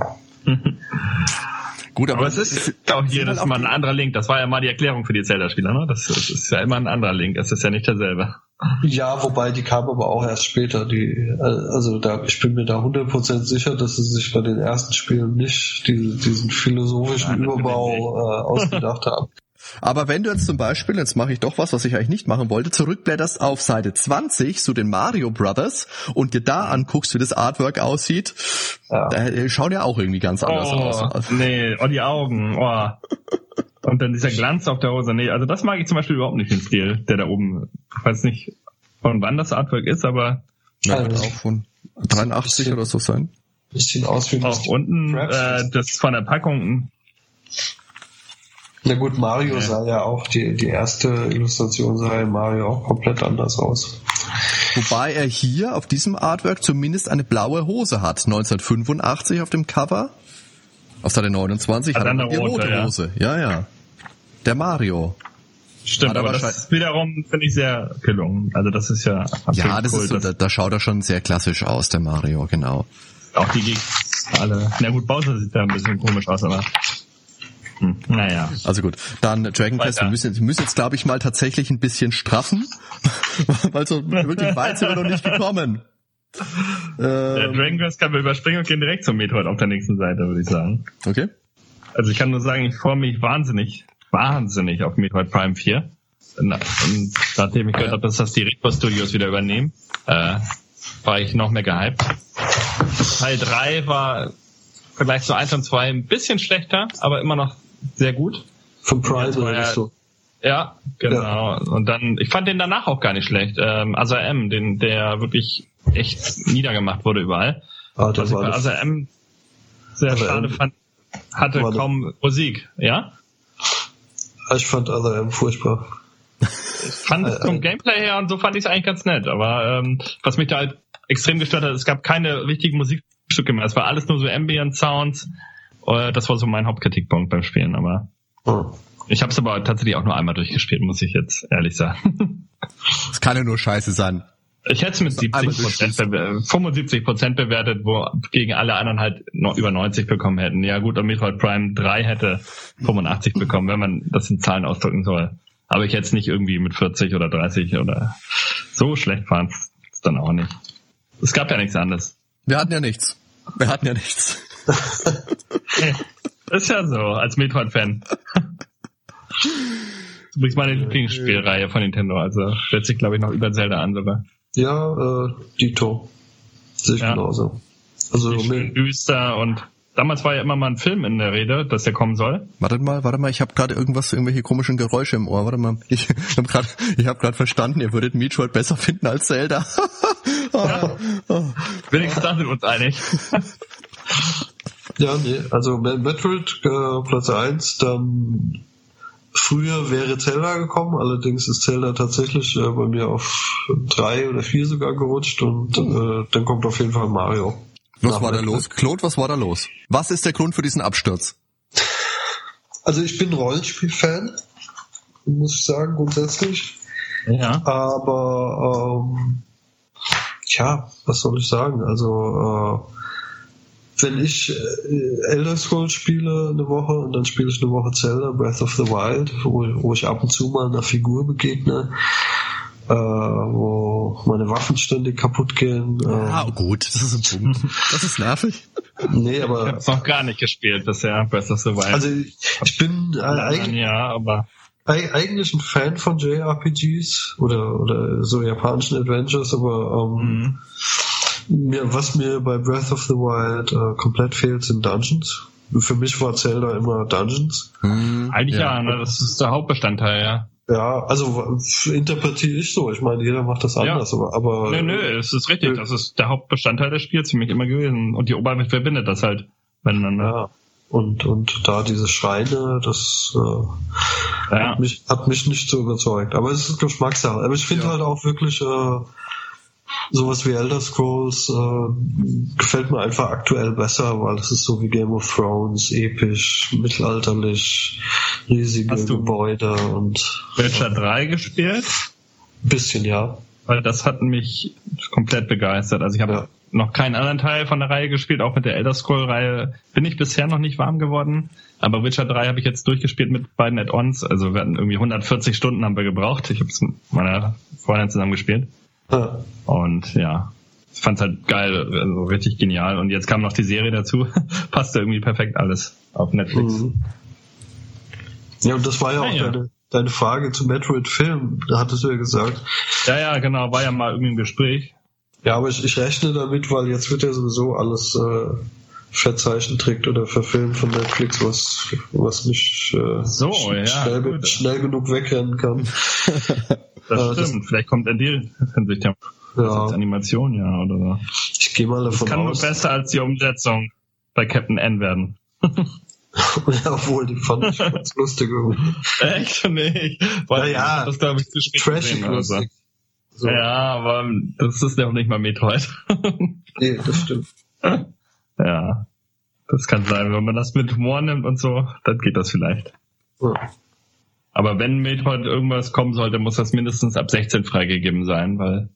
Gut, aber, Aber es ist auch jedes halt auch Mal ein anderer Link. Das war ja mal die Erklärung für die Zelda-Spieler, ne? Das, das ist ja immer ein anderer Link. Es ist ja nicht derselbe. Ja, wobei die kam aber auch erst später. Die, also da, ich bin mir da 100% sicher, dass sie sich bei den ersten Spielen nicht diese, diesen philosophischen Nein, Überbau äh, ausgedacht haben. Aber wenn du jetzt zum Beispiel, jetzt mache ich doch was, was ich eigentlich nicht machen wollte, zurückblätterst auf Seite 20 zu den Mario Brothers und dir da anguckst, wie das Artwork aussieht, Ja. da schauen ja auch irgendwie ganz anders aus. Oh, nee, oh, die Augen, oh. Und dann dieser Glanz auf der Hose. Nee, also das mag ich zum Beispiel überhaupt nicht, den Stil, der da oben, ich weiß nicht, von wann das Artwork ist, aber Ja, Also, auch von 83 oder so sein. Bisschen aus wie auch unten, äh, das von der Packung, Na gut, Mario Ja. sah ja auch, die, die erste Illustration sah in Mario auch komplett anders aus. Wobei er hier auf diesem Artwork zumindest eine blaue Hose hat. 1985 auf dem Cover. Auf Seite 29 Hat hat er eine rote rote, ja. Hose. Ja, ja. Der Mario. stimmt, er aber das ist wiederum, finde ich, sehr gelungen. Also das ist ja absolut Ja, das cool, ist so, da, da schaut er schon sehr klassisch aus, der Mario, genau. auch die Gegner alle, na gut, Bowser sieht da ein bisschen komisch aus, aber hm, naja. Also gut, dann Dragon Quest, wir müssen, wir müssen jetzt, glaube ich, mal tatsächlich ein bisschen straffen, weil so wirklich weit sind wir noch nicht gekommen. Der Ähm, Dragon Quest kann wir überspringen und gehen direkt zum Metroid auf der nächsten Seite, würde ich sagen. okay. Also ich kann nur sagen, ich freue mich wahnsinnig, wahnsinnig auf Metroid Prime 4. Na- Und nachdem ich gehört habe, dass das die Retro Studios wieder übernehmen, äh, war ich noch mehr gehypt. Teil 3 war vielleicht so 1 und 2 ein bisschen schlechter, aber immer noch sehr gut. Von war ja- nicht so. Ja, genau. Und dann, ich fand den danach auch gar nicht schlecht. Ähm, Asa M, den, der wirklich echt niedergemacht wurde überall. Ah, das Was ich war bei das. Asa M sehr Asa schade M. fand, hatte kaum Musik, ja? Ich fand Other M furchtbar. Ich fand es Äh, vom äh. Gameplay her und so fand ich es eigentlich ganz nett. Aber ähm, was mich da halt extrem gestört hat, es gab keine richtigen Musikstücke mehr. Es war alles nur so Ambient Sounds. Äh, das war so mein Hauptkritikpunkt beim Spielen. Aber Hm. ich habe es aber tatsächlich auch nur einmal durchgespielt, muss ich jetzt ehrlich sagen. Das kann ja nur scheiße sein. Ich hätte es mit 70 Einmal Prozent, bewer- 75 Prozent bewertet, wo gegen alle anderen halt noch über 90 bekommen hätten. Ja gut, und Metroid Prime 3 hätte 85 bekommen, wenn man das in Zahlen ausdrücken soll. Aber ich hätte es nicht irgendwie mit 40 oder 30 oder so schlecht fand es dann auch nicht. Es gab ja nichts anderes. Wir hatten ja nichts. Wir hatten ja nichts. Ist ja so, als Metroid-Fan. Übrigens meine Lieblingsspielreihe von Nintendo, also setzt sich glaube ich noch über Zelda an sogar. Ja, äh, Dito. Sehe ich Ja. genauso. Also mit, düster und damals war ja immer mal ein Film in der Rede, dass der kommen soll. Wartet mal, warte mal, ich habe gerade irgendwas, irgendwelche komischen Geräusche im Ohr. Warte mal, ich habe gerade, ich gerade verstanden, ihr würdet Metroid besser finden als Zelda. ja. Wenigstens da sind wir uns einig. ja, nee, also Metroid äh, Platz 1, dann Früher wäre Zelda gekommen, allerdings ist Zelda tatsächlich äh, bei mir auf drei oder vier sogar gerutscht und oh. äh, dann kommt auf jeden Fall Mario. Was war da los? Claude, was war da los? Was ist der Grund für diesen Absturz? Also ich bin Rollenspiel-Fan, muss ich sagen, grundsätzlich. Ja. Aber ähm, ja, was soll ich sagen? Also äh, wenn ich äh, Elder Scrolls spiele eine Woche und dann spiele ich eine Woche Zelda Breath of the Wild, wo, wo ich ab und zu mal einer Figur begegne, äh, wo meine Waffen ständig kaputt gehen. Äh, ah, gut, das ist ein Punkt. Das ist nervig. nee, aber. Ich hab's noch gar nicht gespielt bisher, Breath of the Wild. Also ich bin äh, eigentlich. Ja, aber eigentlich ein Fan von JRPGs oder oder so japanischen Adventures, aber ähm, mhm. Mir, was mir bei Breath of the Wild äh, komplett fehlt, sind Dungeons. Für mich war Zelda immer Dungeons. Hm, Eigentlich ja, ja ne? das ist der Hauptbestandteil, ja. Ja, also interpretiere ich so. Ich meine, jeder macht das anders, ja. aber, aber. Nö, nö, es ist richtig. Das ist der Hauptbestandteil des Spiels für mich immer gewesen. Und die Oberwelt verbindet das halt miteinander. Ja. Und, und da diese Schreine, das äh, ja. hat, mich, hat mich nicht so überzeugt. Aber es ist Geschmackssache. Aber ich finde ja. halt auch wirklich, äh, sowas wie Elder Scrolls äh, gefällt mir einfach aktuell besser, weil es ist so wie Game of Thrones, episch, mittelalterlich, riesige Hast du Gebäude und. Witcher 3 gespielt? Bisschen, ja. Weil das hat mich komplett begeistert. Also ich habe ja. noch keinen anderen Teil von der Reihe gespielt, auch mit der Elder Scroll-Reihe bin ich bisher noch nicht warm geworden. Aber Witcher 3 habe ich jetzt durchgespielt mit beiden Add-ons. Also wir hatten irgendwie 140 Stunden haben wir gebraucht. Ich habe es mit meiner Freundin zusammen gespielt. Und ja, ich fand's halt geil, also richtig genial. Und jetzt kam noch die Serie dazu. Passte irgendwie perfekt alles auf Netflix. Mhm. Ja, und das war ja auch ja, deine, deine Frage zum Metroid-Film. Da hattest du ja gesagt. Ja, ja, genau. War ja mal irgendwie im Gespräch. Ja, aber ich, ich rechne damit, weil jetzt wird ja sowieso alles äh, verzeichneträgt oder verfilmt von Netflix, was, was nicht äh, so, sch ja, schnell, schnell, genug wegrennen kann. Das äh, stimmt. Vielleicht kommt in die Hinsicht ja. Animation ja oder so. Ich gehe mal davon das kann aus. nur besser als die Umsetzung bei Captain N werden. obwohl, die fand ich ganz lustig. Echt? Nee. Weil ja, das glaube ich zu spät Trashig gesehen, also. So. Ja, aber das ist ja auch nicht mal Metroid. nee, das stimmt. Ja. Das kann sein. Wenn man das mit Humor nimmt und so, dann geht das vielleicht. Ja. Aber wenn Metroid irgendwas kommen sollte, muss das mindestens ab 16 freigegeben sein, weil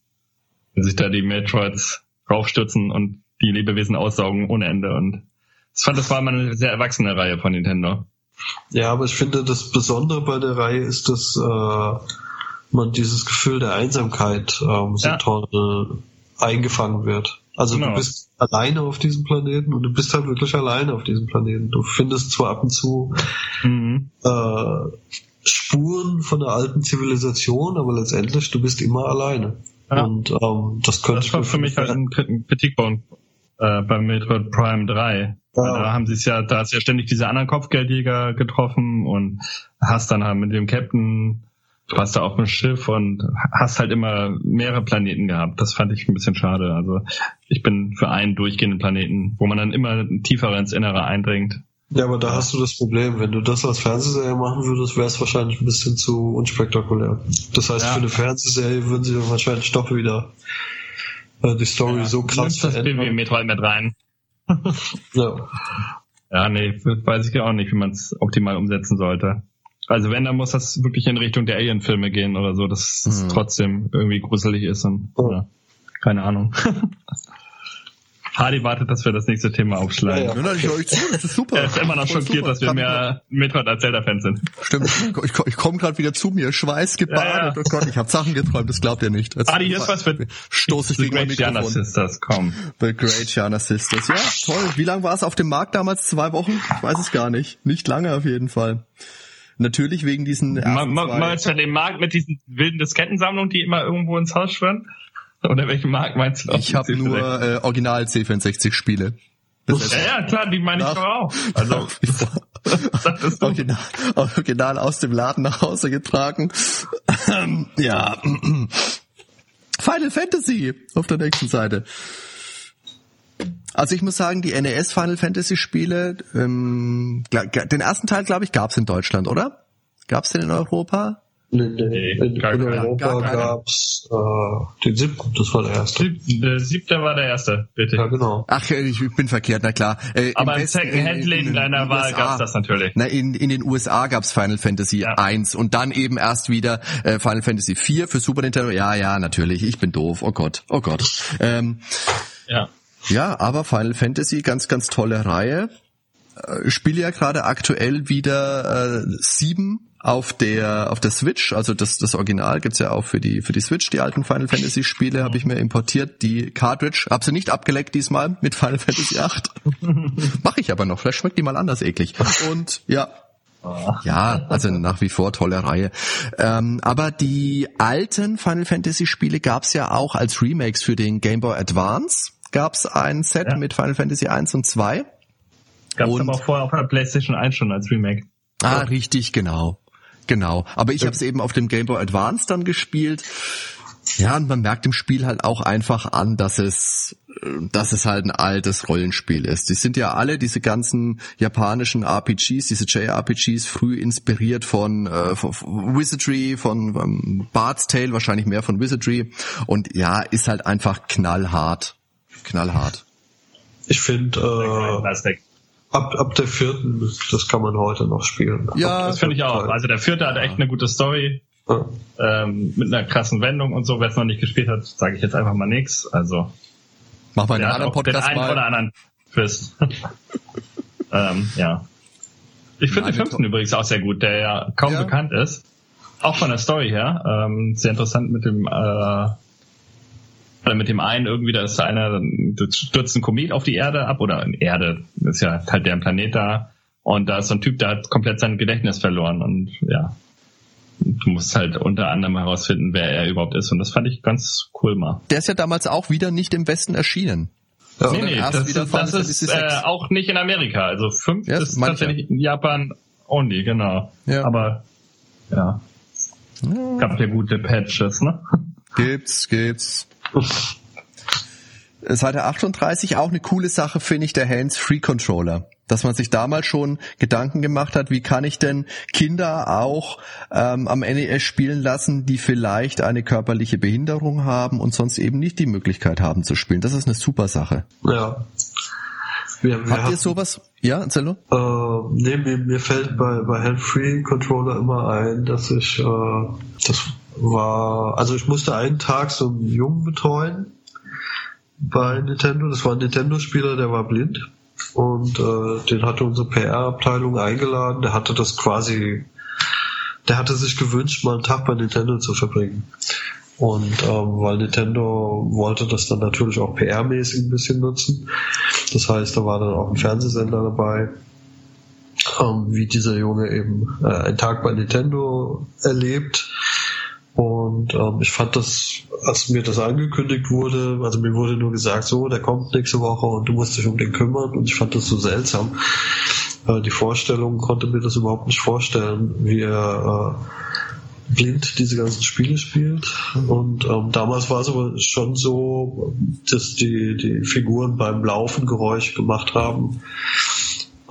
sich da die Metroids raufstürzen und die Lebewesen aussaugen ohne Ende und ich fand, das war mal eine sehr erwachsene Reihe von Nintendo. Ja, aber ich finde, das Besondere bei der Reihe ist, dass äh, man dieses Gefühl der Einsamkeit ähm, so ja. toll äh, eingefangen wird. Also genau. du bist alleine auf diesem Planeten und du bist halt wirklich alleine auf diesem Planeten. Du findest zwar ab und zu mhm. äh, Spuren von der alten Zivilisation, aber letztendlich, du bist immer alleine. Ja. Und ähm, das könnte Das war für mich halt ein Kritikpunkt äh, beim Metroid Prime 3. Ja. Da haben sie es ja, da hast ja ständig diese anderen Kopfgeldjäger getroffen und hast dann halt mit dem Captain, du warst da auf dem Schiff und hast halt immer mehrere Planeten gehabt. Das fand ich ein bisschen schade. Also ich bin für einen durchgehenden Planeten, wo man dann immer tiefer ins Innere eindringt. Ja, aber da hast du das Problem. Wenn du das als Fernsehserie machen würdest, wäre es wahrscheinlich ein bisschen zu unspektakulär. Das heißt, ja. für eine Fernsehserie würden sie wahrscheinlich doch wieder äh, die Story ja, so krass das verändern. Metroid mit rein. ja. Ja, nee, weiß ich auch nicht, wie man es optimal umsetzen sollte. Also wenn, dann muss das wirklich in Richtung der Alien-Filme gehen oder so, dass mhm. es trotzdem irgendwie gruselig ist und oh. ja, keine Ahnung. Hardy wartet, dass wir das nächste Thema aufschlagen. Ja, ja. ja ich, ich, das ist super. Er ist immer noch schockiert, super. dass wir mehr Metroid als Zelda-Fans sind. Stimmt, ich, ich komme gerade wieder zu mir, Schweiß gebadet. Ja, oh Gott, ich habe Sachen geträumt, das glaubt ihr nicht. Jetzt Hardy, hier ist was für Stoß ich The Great Gianna Sisters, komm. The Great Gianna Sisters, ja, toll. Wie lange war es auf dem Markt damals? Zwei Wochen? Ich weiß es gar nicht. Nicht lange auf jeden Fall. Natürlich wegen diesen... Meinst du den Markt mit diesen wilden Diskettensammlungen, die immer irgendwo ins Haus schwören? Oder welchen Markt meinst du? Ich habe nur äh, Original C64 Spiele. ja, ja, klar, die meine ich doch auch. Also, original, original aus dem Laden nach Hause getragen. ja. Final Fantasy auf der nächsten Seite. Also ich muss sagen, die NES Final Fantasy Spiele, ähm, den ersten Teil, glaube ich, gab es in Deutschland, oder? Gab es den in Europa? Nee, nee. In, in Europa gab's äh, den siebten, das war der erste. Der siebte war der erste, bitte. Ja, genau. Ach, ich bin verkehrt, na klar. Äh, Aber im Second-Hand-Läden deiner Wahl gab's das natürlich. Na, in, in den USA gab's Final Fantasy ja. 1 und dann eben erst wieder äh, Final Fantasy 4 für Super Nintendo. Ja, ja, natürlich, ich bin doof. Oh Gott, oh Gott. Ähm, ja. Ja, aber Final Fantasy, ganz, ganz tolle Reihe. Äh, spiele ja gerade aktuell wieder äh, sieben auf der auf der Switch, also das das Original gibt's ja auch für die für die Switch, die alten Final Fantasy Spiele habe ich mir importiert, die Cartridge, habe sie nicht abgeleckt diesmal mit Final Fantasy 8. Mache ich aber noch, vielleicht schmeckt die mal anders eklig. Und ja, ja, also nach wie vor tolle Reihe. Ähm, aber die alten Final Fantasy Spiele gab's ja auch als Remakes für den Game Boy Advance. Gab's ein Set ja. mit Final Fantasy 1 und 2. Gab's und, aber auch vorher auf der PlayStation 1 schon als Remake. Ah, richtig, genau. Genau. Aber ich habe es eben auf dem Game Boy Advance dann gespielt. Ja, und man merkt im Spiel halt auch einfach an, dass es, dass es halt ein altes Rollenspiel ist. Die sind ja alle diese ganzen japanischen RPGs, diese JRPGs, früh inspiriert von, äh, von Wizardry, von ähm, Bard's Tale, wahrscheinlich mehr von Wizardry. Und ja, ist halt einfach knallhart. Knallhart. Ich finde, äh, ab, ab der vierten, das kann man heute noch spielen. Ja, das finde ich auch. Also der vierte hat echt eine gute Story. Ja. Ähm, mit einer krassen Wendung und so. Wer es noch nicht gespielt hat, sage ich jetzt einfach mal nichts. Also mach mal einen anderen Podcast den einen mal. oder anderen Twist. ähm, ja. Ich finde den fünften übrigens auch sehr gut, der ja kaum ja. bekannt ist. Auch von der Story her. Ähm, sehr interessant mit dem äh, oder mit dem einen irgendwie, da ist einer, stürzt ein Komet auf die Erde ab oder Erde, ist ja halt deren Planet da. Und da ist so ein Typ, der hat komplett sein Gedächtnis verloren und ja, du musst halt unter anderem herausfinden, wer er überhaupt ist. Und das fand ich ganz cool mal. Der ist ja damals auch wieder nicht im Westen erschienen. Ja. Nee, nee, das, ist, das ist äh, auch nicht in Amerika. Also fünf ja, ist manche. tatsächlich in Japan only, genau. Ja. Aber ja. ja. Gab ja gute Patches, ne? Gibt's, gibt's. Seite 38 auch eine coole Sache finde ich der Hands-Free-Controller. Dass man sich damals schon Gedanken gemacht hat, wie kann ich denn Kinder auch ähm, am NES spielen lassen, die vielleicht eine körperliche Behinderung haben und sonst eben nicht die Möglichkeit haben zu spielen. Das ist eine super Sache. Ja. Wir, wir Habt hatten, ihr sowas? Ja, nur. Äh, nee, mir, mir fällt bei, bei Hand-Free Controller immer ein, dass ich äh, das war, also ich musste einen Tag so einen Jungen betreuen bei Nintendo. Das war ein Nintendo-Spieler, der war blind. Und äh, den hatte unsere PR-Abteilung eingeladen. Der hatte das quasi, der hatte sich gewünscht, mal einen Tag bei Nintendo zu verbringen. Und ähm, weil Nintendo wollte das dann natürlich auch PR-mäßig ein bisschen nutzen. Das heißt, da war dann auch ein Fernsehsender dabei, ähm, wie dieser Junge eben äh, einen Tag bei Nintendo erlebt und ähm, ich fand das, als mir das angekündigt wurde, also mir wurde nur gesagt, so, der kommt nächste Woche und du musst dich um den kümmern. Und ich fand das so seltsam. Äh, die Vorstellung konnte mir das überhaupt nicht vorstellen, wie er äh, blind diese ganzen Spiele spielt. Und ähm, damals war es aber schon so, dass die, die Figuren beim Laufen Geräusch gemacht haben.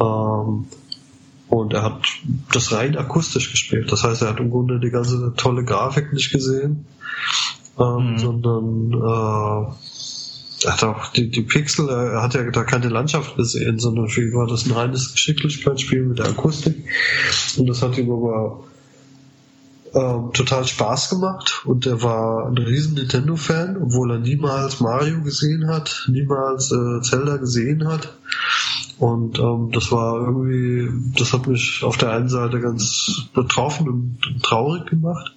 Ähm, und er hat das rein akustisch gespielt. Das heißt, er hat im Grunde die ganze tolle Grafik nicht gesehen, ähm, mhm. sondern äh, er hat auch die, die Pixel, er hat ja da keine Landschaft gesehen, sondern für ihn war das ein reines Geschicklichkeitsspiel mit der Akustik. Und das hat ihm aber ähm, total Spaß gemacht und er war ein riesen Nintendo-Fan, obwohl er niemals Mario gesehen hat, niemals äh, Zelda gesehen hat. Und ähm, das war irgendwie, das hat mich auf der einen Seite ganz betroffen und, und traurig gemacht.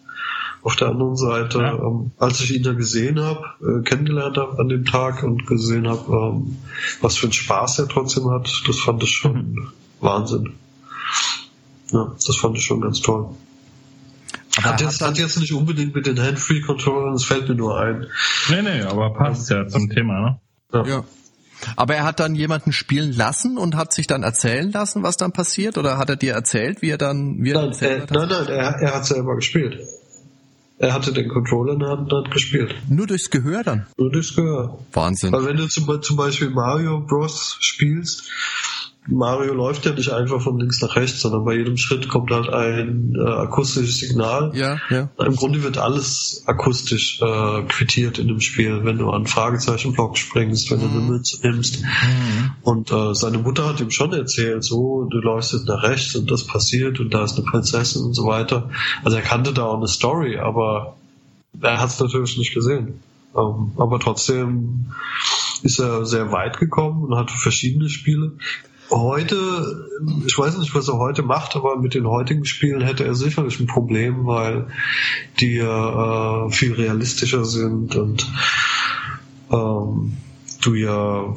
Auf der anderen Seite, ja. ähm, als ich ihn da gesehen habe, äh, kennengelernt habe an dem Tag und gesehen habe, ähm, was für einen Spaß er trotzdem hat, das fand ich schon mhm. Wahnsinn. Ja, das fand ich schon ganz toll. Aber hat, jetzt, hat jetzt nicht unbedingt mit den Hand-Free-Controllern, das fällt mir nur ein. Nee, nee, aber passt ja zum Thema, ne? Ja. ja. Aber er hat dann jemanden spielen lassen und hat sich dann erzählen lassen, was dann passiert? Oder hat er dir erzählt, wie er dann, wie er Nein, erzählt er, hat? nein, nein, er, er hat selber gespielt. Er hatte den Controller in der Hand und hat gespielt. Nur durchs Gehör dann? Nur durchs Gehör. Wahnsinn. Weil wenn du zum, zum Beispiel Mario Bros. spielst, Mario läuft ja nicht einfach von links nach rechts, sondern bei jedem Schritt kommt halt ein äh, akustisches Signal. Ja, ja. Im Grunde wird alles akustisch äh, quittiert in dem Spiel, wenn du an Fragezeichenblock springst, wenn du eine Münze nimmst. Und äh, seine Mutter hat ihm schon erzählt, so, du läufst jetzt nach rechts und das passiert und da ist eine Prinzessin und so weiter. Also er kannte da auch eine Story, aber er hat es natürlich nicht gesehen. Ähm, aber trotzdem ist er sehr weit gekommen und hatte verschiedene Spiele. Heute, ich weiß nicht, was er heute macht, aber mit den heutigen Spielen hätte er sicherlich ein Problem, weil die äh, viel realistischer sind und ähm, du ja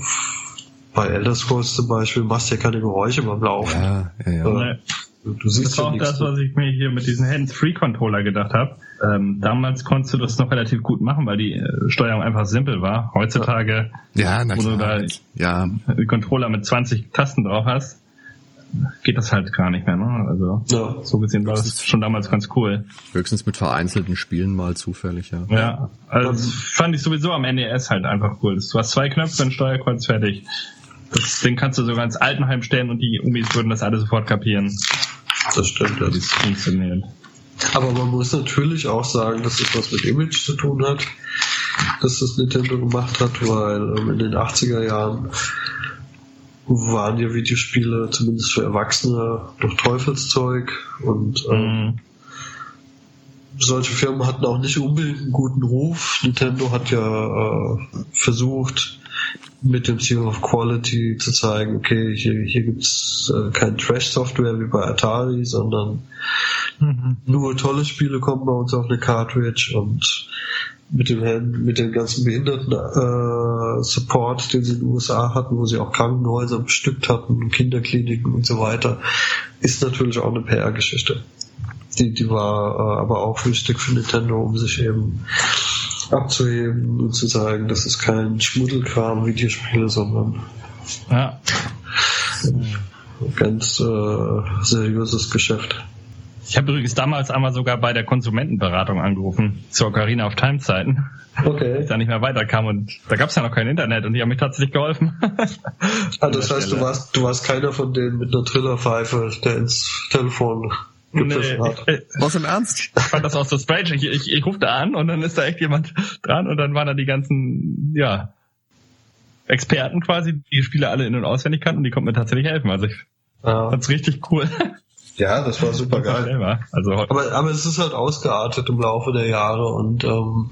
bei Elder Scrolls zum Beispiel machst ja keine Geräusche beim Laufen. Ja, ja, ja. Äh, du, siehst Das war ja auch nichts. das, was ich mir hier mit diesen Hands-Free-Controller gedacht habe. Ähm, damals konntest du das noch relativ gut machen, weil die äh, Steuerung einfach simpel war. Heutzutage, Ja, na wo du da Ja, einen Controller mit 20 Tasten drauf hast, geht das halt gar nicht mehr. Ne? Also Ja. so gesehen war das schon damals ganz cool. höchstens mit vereinzelten Spielen mal zufällig, ja. Ja, also das fand ich sowieso am NES halt einfach cool. Du hast zwei Knöpfe, ein Steuerkreuz, fertig. Das Ding kannst du sogar ins Altenheim stellen und die Umis würden das alle sofort kapieren, Das stimmt. Ja. das funktioniert. Aber man muss natürlich auch sagen, dass es was mit Image zu tun hat, dass das Nintendo gemacht hat, weil ähm, in den 80er Jahren waren ja Videospiele zumindest für Erwachsene noch Teufelszeug und ähm, Mhm. solche Firmen hatten auch nicht unbedingt einen guten Ruf. Nintendo hat ja äh, versucht, mit dem Seal of Quality zu zeigen, okay, hier, hier gibt's äh, kein Trash-Software wie bei Atari, sondern Mhm. nur tolle Spiele kommen bei uns auf eine Cartridge und mit dem Hand- mit dem ganzen Behinderten äh, Support, den sie in den USA hatten, wo sie auch Krankenhäuser bestückt hatten, Kinderkliniken und so weiter, ist natürlich auch eine PR-Geschichte. Die, die war äh, aber auch wichtig für Nintendo, um sich eben abzuheben und zu sagen, das ist kein Schmuddelkram Videospiele, sondern Ja. ein ganz äh, seriöses Geschäft. Ich habe übrigens damals einmal sogar bei der Konsumentenberatung angerufen, zur Ocarina of Time Zeiten, Okay. ich da nicht mehr weiterkam und da gab es ja noch kein Internet und die haben mich tatsächlich geholfen. Ah, das heißt, du warst, du warst keiner von denen mit einer Trillerpfeife, der ins Telefon Nee, Was im Ernst? ich fand das auch so strange. Ich, ich, ich rufe da an und dann ist da echt jemand dran und dann waren da die ganzen, ja, Experten quasi, die Spiele alle in- und auswendig kannten und die konnten mir tatsächlich helfen. Also ich Ja, fand's richtig cool. ja das war super geil. Also Aber, aber es ist halt ausgeartet im Laufe der Jahre und ähm,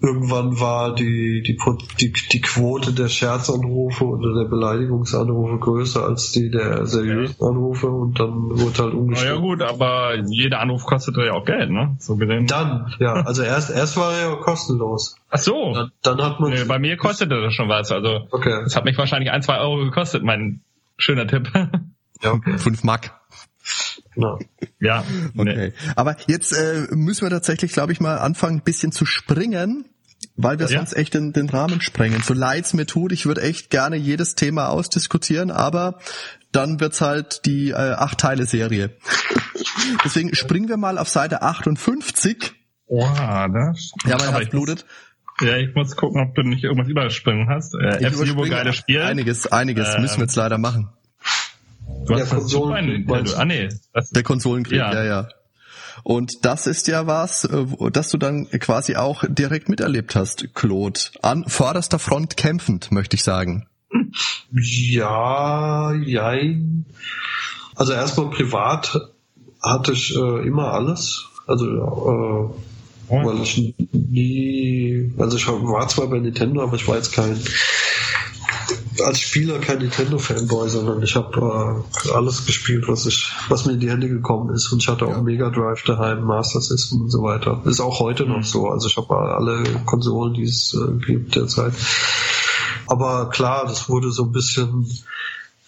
irgendwann war die, die, die, die Quote der Scherzanrufe oder der Beleidigungsanrufe größer als die der seriösen Anrufe und dann wurde halt na ja umgestellt. gut, aber jeder Anruf kostet ja auch Geld, ne? So gesehen. Dann, ja, also erst, erst war er ja kostenlos. Ach so. Dann, dann hat man. Nee, bei mir kostete das schon was. Also Okay. es hat mich wahrscheinlich ein, zwei Euro gekostet, mein schöner Tipp. Ja, okay. Fünf Mark. Genau. ja. Nee. Okay. Aber jetzt äh, müssen wir tatsächlich, glaube ich, mal anfangen, ein bisschen zu springen, weil wir Ja. sonst echt den, den Rahmen sprengen. So leid's mir tut, ich würde echt gerne jedes Thema ausdiskutieren, aber dann wird's halt die äh, acht-Teile-Serie. Deswegen springen wir mal auf Seite 58. Oha, das. Ja, mein Herz ich blutet. muss- Ja, ich muss gucken, ob du nicht irgendwas überspringen hast. Äh, Ich überspringe geiles Spiel. Einiges, einiges Ähm, müssen wir jetzt leider machen. Du Ja, hast das Konsolen- Super Nintendo. meinst du? Ah, nee. Das, Der Konsolenkrieg, ja. Ja. ja, Und das ist ja was, äh, wo- das du dann quasi auch direkt miterlebt hast, Claude. An vorderster Front kämpfend, möchte ich sagen. Ja, jein. Also erstmal privat hatte ich äh, immer alles. Also äh, weil ich nie, also ich war zwar bei Nintendo, aber ich war jetzt kein als Spieler kein Nintendo-Fanboy, sondern ich habe äh, alles gespielt, was ich, was mir in die Hände gekommen ist. Und ich hatte auch Ja. Mega Drive daheim, Master System und so weiter. Ist auch heute noch so. Also ich habe alle Konsolen, die es äh, gibt derzeit. Aber klar, das wurde so ein bisschen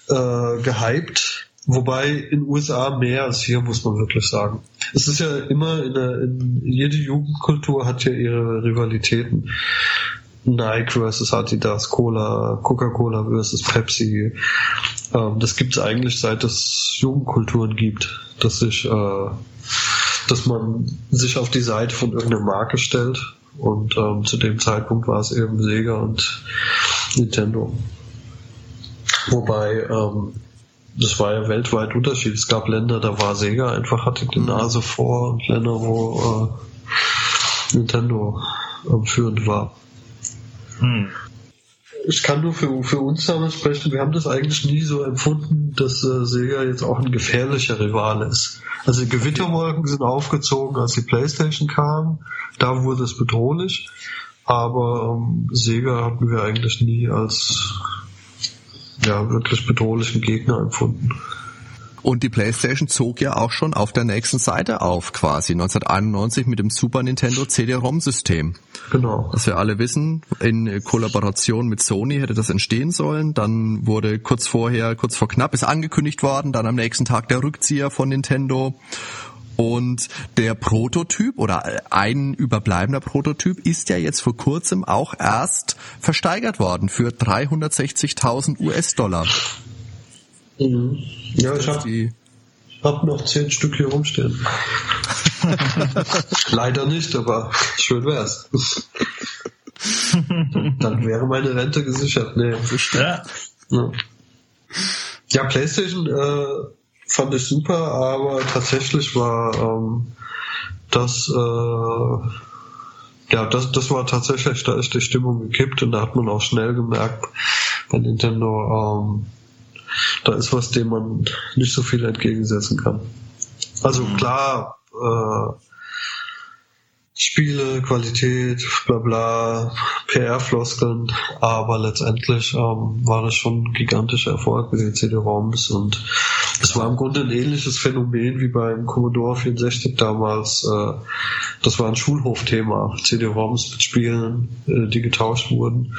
äh, gehypt. Wobei in USA mehr als hier, muss man wirklich sagen. Es ist ja immer in, der, in jede Jugendkultur hat ja ihre Rivalitäten. Nike versus Adidas, Cola, Coca-Cola versus Pepsi. Ähm, das gibt es eigentlich seit es Jugendkulturen gibt, dass sich, äh, dass man sich auf die Seite von irgendeiner Marke stellt. Und ähm, zu dem Zeitpunkt war es eben Sega und Nintendo. Wobei, ähm, das war ja weltweit Unterschied. Es gab Länder, da war Sega einfach, hatte die Nase vor und Länder, wo äh, Nintendo ähm, führend war. Hm. Ich kann nur für, für uns damals sprechen, wir haben das eigentlich nie so empfunden, dass äh, Sega jetzt auch ein gefährlicher Rival ist. Also die Gewitterwolken sind aufgezogen, als die Playstation kam, da wurde es bedrohlich, aber ähm, Sega hatten wir eigentlich nie als ja, wirklich bedrohlichen Gegner empfunden. Und die PlayStation zog ja auch schon auf der nächsten Seite auf, quasi 1991 mit dem Super Nintendo CD-ROM-System. Genau. Dass wir alle wissen, in Kollaboration mit Sony hätte das entstehen sollen. Dann wurde kurz vorher, kurz vor knapp, ist angekündigt worden. Dann am nächsten Tag der Rückzieher von Nintendo. Und der Prototyp oder ein überbleibender Prototyp ist ja jetzt vor kurzem auch erst versteigert worden für 360.000 US-Dollar. Mhm. Ja, ich habe hab noch zehn Stück hier rumstehen. Leider nicht, aber schön wär's. Dann wäre meine Rente gesichert. Nee. Ja. ja. Ja, PlayStation äh, fand ich super, aber tatsächlich war ähm, das äh, ja, das, das war tatsächlich, da ist die Stimmung gekippt und da hat man auch schnell gemerkt bei Nintendo, ähm, da ist was, dem man nicht so viel entgegensetzen kann. Also mhm. klar, äh, Spiele, Qualität, bla bla, PR-Floskeln, aber letztendlich ähm, war das schon ein gigantischer Erfolg mit den CD-ROMs und es war im Grunde ein ähnliches Phänomen wie beim Commodore 64 damals. Äh, das war ein Schulhofthema, CD-ROMs mit Spielen, äh, die getauscht wurden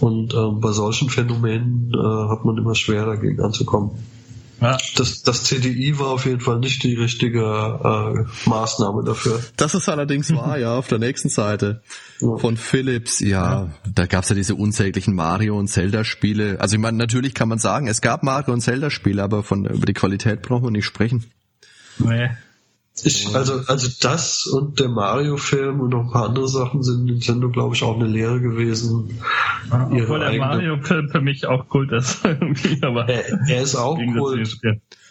und äh, bei solchen Phänomenen äh, hat man immer schwer dagegen anzukommen. Ja. Das, das CDI war auf jeden Fall nicht die richtige äh, Maßnahme dafür. Das ist allerdings wahr, ja, auf der nächsten Seite ja. von Philips, ja, ja. da gab's ja diese unsäglichen Mario- und Zelda-Spiele. Also ich meine, natürlich kann man sagen, es gab Mario- und Zelda-Spiele, aber von über die Qualität brauchen wir nicht sprechen. Nee. Ich, also, also das und der Mario-Film und noch ein paar andere Sachen sind Nintendo, glaube ich, auch eine Lehre gewesen. Ja, obwohl der Mario-Film für mich auch Kult ist. aber er, er, ist auch Kult.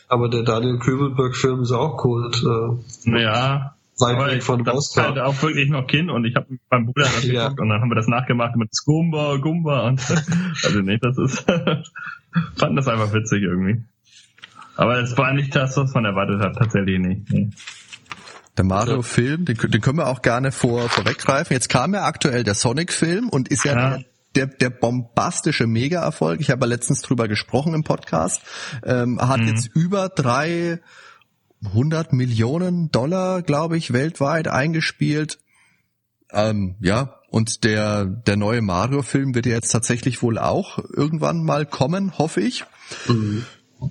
Aber der Daniel Kübelberg-Film ist auch Kult. Äh, ja. Weit weg von das war halt auch wirklich noch Kind und ich habe meinem Bruder das ja. geguckt und dann haben wir das nachgemacht mit Gumba, Gumba und also nicht, das ist fand das einfach witzig irgendwie. Aber es war nicht das, was man erwartet hat, tatsächlich nicht. Nee. Der Mario-Film, den, den, können wir auch gerne vor, vorweggreifen. Jetzt kam ja aktuell der Sonic-Film und ist ja, ja. Der, der, der bombastische Mega-Erfolg. Ich habe ja letztens drüber gesprochen im Podcast. Ähm, hat mhm. jetzt über 300 Millionen Dollar, glaube ich, weltweit eingespielt. Ähm, ja, und der, der neue Mario-Film wird ja jetzt tatsächlich wohl auch irgendwann mal kommen, hoffe ich. Mhm.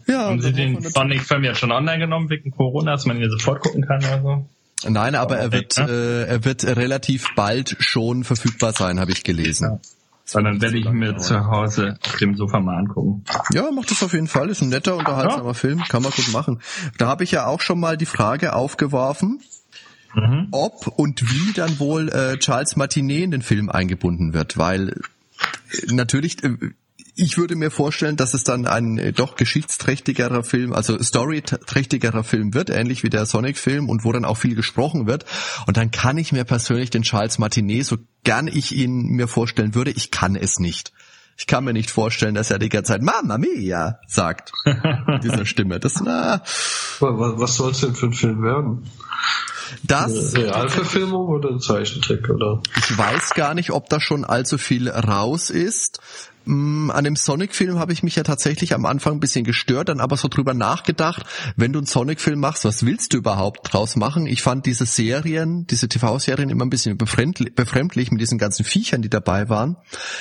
Ja, Haben Sie den Sonic-Film jetzt schon online genommen wegen Corona, dass man ihn sofort gucken kann oder so? Nein, aber er wird, ne? äh, er wird relativ bald schon verfügbar sein, habe ich gelesen. Ja. Dann werde ich mir zu Hause auf dem Sofa mal angucken. Ja, macht das auf jeden Fall. Ist ein netter, unterhaltsamer ja. Film. Kann man gut machen. Da habe ich ja auch schon mal die Frage aufgeworfen, mhm. ob und wie dann wohl äh, Charles Martinet in den Film eingebunden wird, weil äh, natürlich äh, ich würde mir vorstellen, dass es dann ein äh, doch geschichtsträchtigerer Film, also storyträchtigerer Film wird, ähnlich wie der Sonic-Film und wo dann auch viel gesprochen wird. Und dann kann ich mir persönlich den Charles Martinet, so gern ich ihn mir vorstellen würde, ich kann es nicht. Ich kann mir nicht vorstellen, dass er die ganze Zeit Mama Mia sagt. Diese Stimme. Das, na. Was soll es denn für ein Film werden? Das eine Realverfilmung oder ein Zeichentrick oder? Ich weiß gar nicht, ob da schon allzu viel raus ist. Mm, an dem Sonic-Film habe ich mich ja tatsächlich am Anfang ein bisschen gestört, dann aber so drüber nachgedacht, wenn du einen Sonic-Film machst, was willst du überhaupt draus machen? Ich fand diese Serien, diese TV-Serien immer ein bisschen befremdlich mit diesen ganzen Viechern, die dabei waren.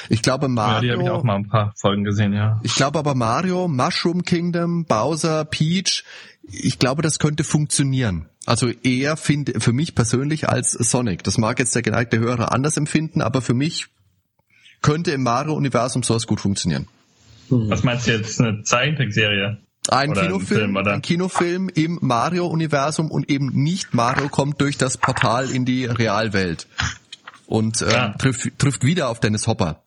Ich glaube Mario... Ja, die habe ich auch mal ein paar Folgen gesehen, ja. Ich glaube aber Mario, Mushroom Kingdom, Bowser, Peach, ich glaube, das könnte funktionieren. Also eher finde für mich persönlich als Sonic. Das mag jetzt der geneigte Hörer anders empfinden, aber für mich könnte im Mario-Universum sowas gut funktionieren. Was meinst du jetzt, eine Zeichentrickserie? Ein Oder ein Kinofilm, Film, oder? ein Kinofilm im Mario-Universum und eben nicht Mario kommt durch das Portal in die Realwelt und äh, Ja. trifft, trifft wieder auf Dennis Hopper.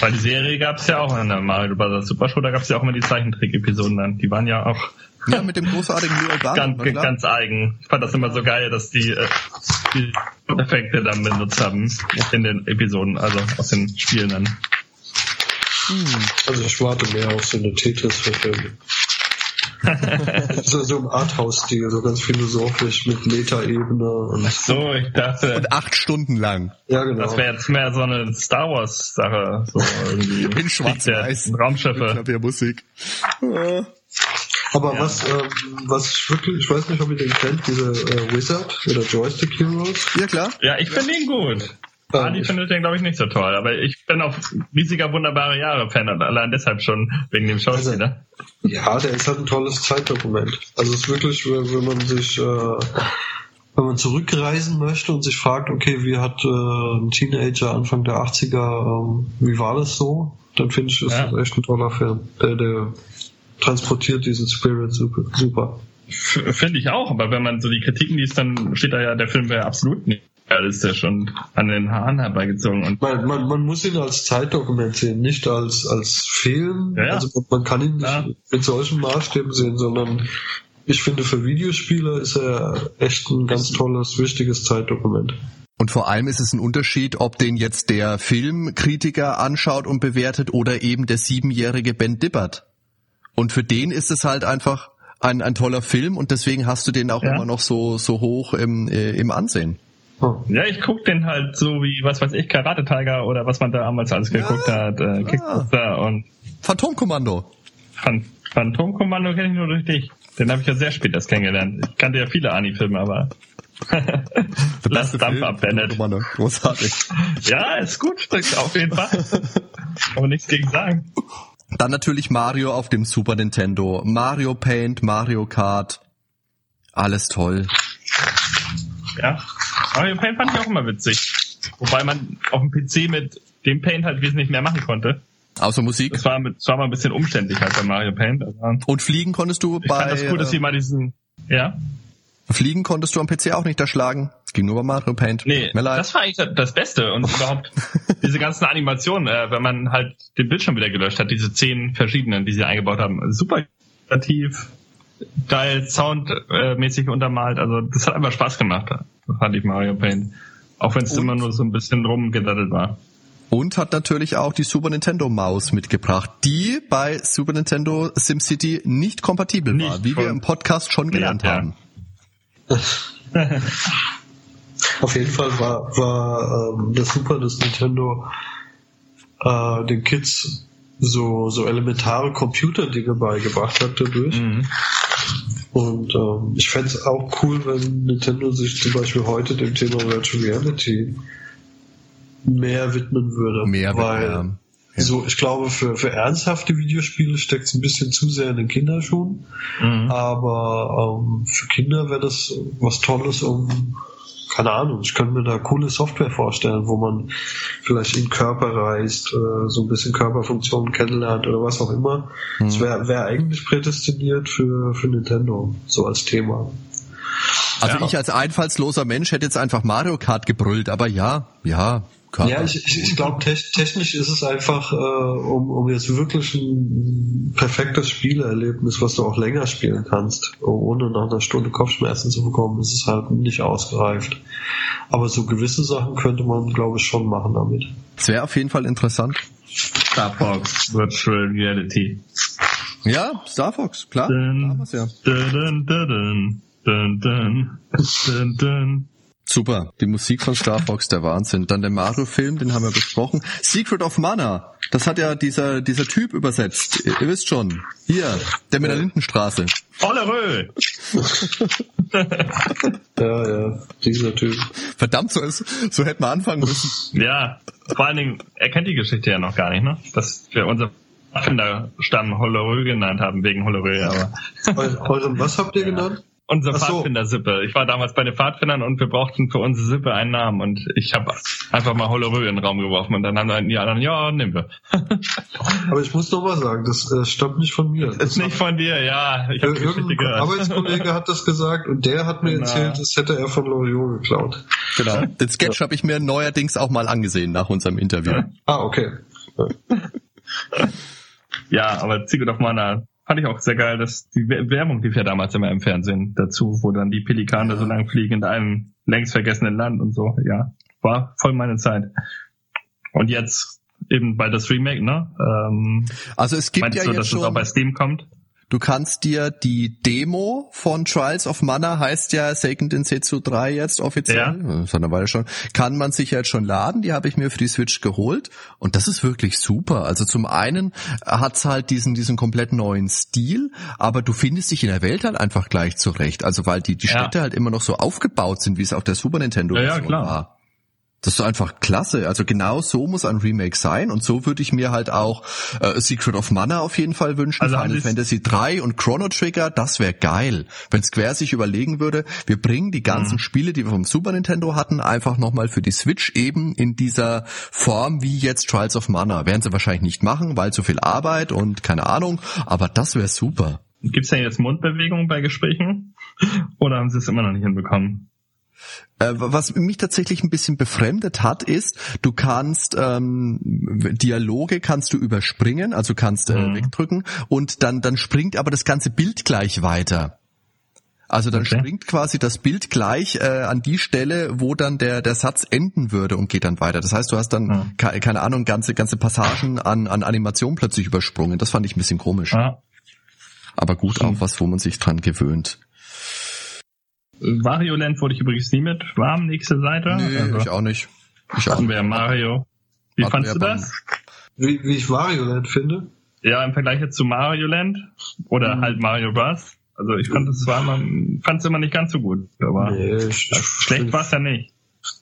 Weil die Serie gab's ja auch in der Mario Bros. Super Show, da gab's ja auch immer die Zeichentrick-Episoden dann. Die waren ja auch Ja, mit dem großartigen Leo Albano. ganz, ganz eigen. Ich fand das immer so geil, dass die, äh, die Effekte dann benutzt haben in den Episoden, also aus den Spielen dann. Also ich warte mehr auf so eine Tetris-Verfilmung. so, so im Arthouse-Stil, so ganz philosophisch mit Metaebene und So, ich dachte, Und acht Stunden lang. ja genau. das wäre jetzt mehr so eine Star Wars Sache, so irgendwie. In schwarz-weiß. Der Raumschiffe. der Musik. Aber Ja. was, ähm, was ich wirklich, ich weiß nicht, ob ihr den kennt, diese äh, Wizard oder Joystick Heroes. Ja, klar. Ja, ich finde ihn gut. Ja, Adi ich- findet den, glaube ich, nicht so toll. Aber ich bin auch riesiger Wunderbare Jahre-Fan und allein deshalb schon wegen dem Schauspieler. Ja, der ist halt ein tolles Zeitdokument. Also es ist wirklich, wenn wenn man sich, äh, wenn man zurückreisen möchte und sich fragt, okay, wie hat äh, ein Teenager Anfang der 80er, ähm, wie war das so? Dann finde ich, ist Ja. das echt ein toller Film. Der, der transportiert diesen Spirit super. super. Finde ich auch, aber wenn man so die Kritiken liest, dann steht da ja, der Film wäre absolut nicht realistisch und an den Haaren herbeigezogen. Und Man, man, man muss ihn als Zeitdokument sehen, nicht als, als Film. Ja, ja. Also man, man kann ihn nicht Ja. mit solchen Maßstäben sehen, sondern ich finde, für Videospieler ist er echt ein ganz tolles, wichtiges Zeitdokument. Und vor allem ist es ein Unterschied, ob den jetzt der Filmkritiker anschaut und bewertet oder eben der siebenjährige Ben Dippert. Und für den ist es halt einfach ein, ein toller Film und deswegen hast du den auch Ja. immer noch so, so hoch im, äh, im Ansehen. Hm. ja, ich guck den halt so wie, was weiß ich, Karate Tiger oder was man da damals alles geguckt hat, äh, Kickboxer und Phantomkommando. Phan Phantomkommando kenne ich nur durch dich. Den habe ich ja sehr spät erst kennengelernt. Ich kannte ja viele Ani-Filme, aber lass Dampf ab, Bennett. Großartig. Ja, ist gut, auf jeden Fall. Aber nichts gegen sagen. Dann natürlich Mario auf dem Super Nintendo. Mario Paint, Mario Kart. Alles toll. Ja. Mario Paint fand ich auch immer witzig. Wobei man auf dem PC mit dem Paint halt wesentlich mehr machen konnte. Außer Musik. Das war, mit, das war mal ein bisschen umständlich halt bei Mario Paint. Und fliegen konntest du ich bei, fand das cool, dass sie äh, mal diesen, ja? Fliegen konntest du am PC auch nicht erschlagen. Es ging nur bei Mario Paint. Nee, das war eigentlich das Beste und überhaupt diese ganzen Animationen, äh, wenn man halt den Bildschirm wieder gelöscht hat, diese zehn verschiedenen, die sie eingebaut haben, super kreativ, geil, soundmäßig untermalt, also das hat einfach Spaß gemacht, fand ich Mario Paint. Auch wenn es immer nur so ein bisschen rumgedattelt war. Und hat natürlich auch die Super Nintendo Maus mitgebracht, die bei Super Nintendo SimCity nicht kompatibel war, Nicht wie wir im Podcast schon gelernt Ja, ja. Auf jeden Fall war, war ähm, das Super des Nintendo äh, den Kids so, so elementare Computerdinge beigebracht hat dadurch. Mhm. Und ähm, ich fände es auch cool, wenn Nintendo sich zum Beispiel heute dem Thema Virtual Reality mehr widmen würde. Mehr, weil ja. so, ich glaube, für, für ernsthafte Videospiele steckt es ein bisschen zu sehr in den Kinderschuhen. Mhm. Aber ähm, für Kinder wäre das was Tolles, um, keine Ahnung, ich könnte mir da coole Software vorstellen, wo man vielleicht in den Körper reist, äh, so ein bisschen Körperfunktionen kennenlernt oder was auch immer. Das wäre wär eigentlich prädestiniert für, für Nintendo, so als Thema. Also Ja. ich als einfallsloser Mensch hätte jetzt einfach Mario Kart gebrüllt, aber ja, ja, Kart. Ja, ich, ich, ich glaube, technisch ist es einfach, äh, um, um jetzt wirklich ein perfektes Spielerlebnis, was du auch länger spielen kannst, ohne nach einer Stunde Kopfschmerzen zu bekommen, ist es halt nicht ausgereift. Aber so gewisse Sachen könnte man, glaube ich, schon machen damit. Das wäre auf jeden Fall interessant. Star Fox Virtual Reality. Ja, Star Fox, klar. Dun, da haben wir's ja. dun, dun, dun, dun, dun, dun, dun. Super, die Musik von Star Fox, der Wahnsinn. Dann der Mario-Film, den haben wir besprochen. Secret of Mana, das hat ja dieser, dieser Typ übersetzt. Ihr, ihr wisst schon. Hier, der mit der Lindenstraße. Ollerö! Ja, ja, dieser Typ. Verdammt, so, ist, so hätten wir anfangen müssen. Ja, vor allen Dingen, er kennt die Geschichte ja noch gar nicht, ne? Dass wir unser Erfinderstamm Hollerö genannt haben, wegen Hollerö, aber Euren, was habt ihr genannt? Unsere so. Pfadfinder-Sippe. Ich war damals bei den Pfadfindern und wir brauchten für unsere Sippe einen Namen und ich habe einfach mal Hollerö in den Raum geworfen und dann haben die anderen, ja, nehmen wir. Aber ich muss noch mal sagen, das äh, stammt nicht von mir. Ist nicht von dir, ja. Ich habe Geschichte gehört. Arbeitskollege hat das gesagt und der hat mir Genau. erzählt, das hätte er von Loriot geklaut. Genau. Den Sketch habe ich mir neuerdings auch mal angesehen nach unserem Interview. Ah, okay. Ja, aber Secret of Mana fand ich auch sehr geil, dass die Wer- Werbung lief ja damals immer im Fernsehen dazu, wo dann die Pelikane so lang fliegen in einem längst vergessenen Land und so. Ja, war voll meine Zeit. Und jetzt eben bald das Remake, ne? Ähm, Also es gibt ja du, jetzt dass es auch schon, bei Steam kommt? Du kannst dir die Demo von Trials of Mana, heißt ja Seiken Densetsu 3 jetzt offiziell, Ja. hat eine Weile schon, kann man sich jetzt schon laden, die habe ich mir für die Switch geholt und das ist wirklich super. Also zum einen hat's halt diesen, diesen komplett neuen Stil, aber du findest dich in der Welt halt einfach gleich zurecht, also weil die, die Ja. Städte halt immer noch so aufgebaut sind, wie es auch der Super Nintendo Ja, ja, Version klar. war. Das ist einfach klasse. Also genau so muss ein Remake sein und so würde ich mir halt auch äh, Secret of Mana auf jeden Fall wünschen. Also Final Fantasy 3 und Chrono Trigger, das wäre geil. Wenn Square sich überlegen würde, wir bringen die ganzen Mhm. Spiele, die wir vom Super Nintendo hatten, einfach nochmal für die Switch eben in dieser Form wie jetzt Trials of Mana. Werden sie wahrscheinlich nicht machen, weil zu viel Arbeit und keine Ahnung, aber das wäre super. Gibt's denn jetzt Mundbewegungen bei Gesprächen? Oder haben sie es immer noch nicht hinbekommen? Äh, Was mich tatsächlich ein bisschen befremdet hat, ist, du kannst ähm, Dialoge kannst du überspringen, also kannst äh, Mhm. wegdrücken und dann dann springt aber das ganze Bild gleich weiter. Also dann Okay. springt quasi das Bild gleich äh, an die Stelle, wo dann der der Satz enden würde und geht dann weiter. Das heißt, du hast dann Mhm. ke- keine Ahnung ganze ganze Passagen an an Animation plötzlich übersprungen. Das fand ich ein bisschen komisch. Ja. Aber gut, Mhm. auch was, wo man sich dran gewöhnt. Wario Land wurde ich übrigens nie mit warm, nächste Seite. Nee, also, ich auch nicht. Ich auch hatten wir ja Mario. Wie Hatten fandst wir du das? Wie, wie ich Wario Land finde. Ja, im Vergleich jetzt zu Mario Land oder halt Mario Bros. Also ich fand es war man fand es immer nicht ganz so gut, aber Nee, schlecht war es ja nicht.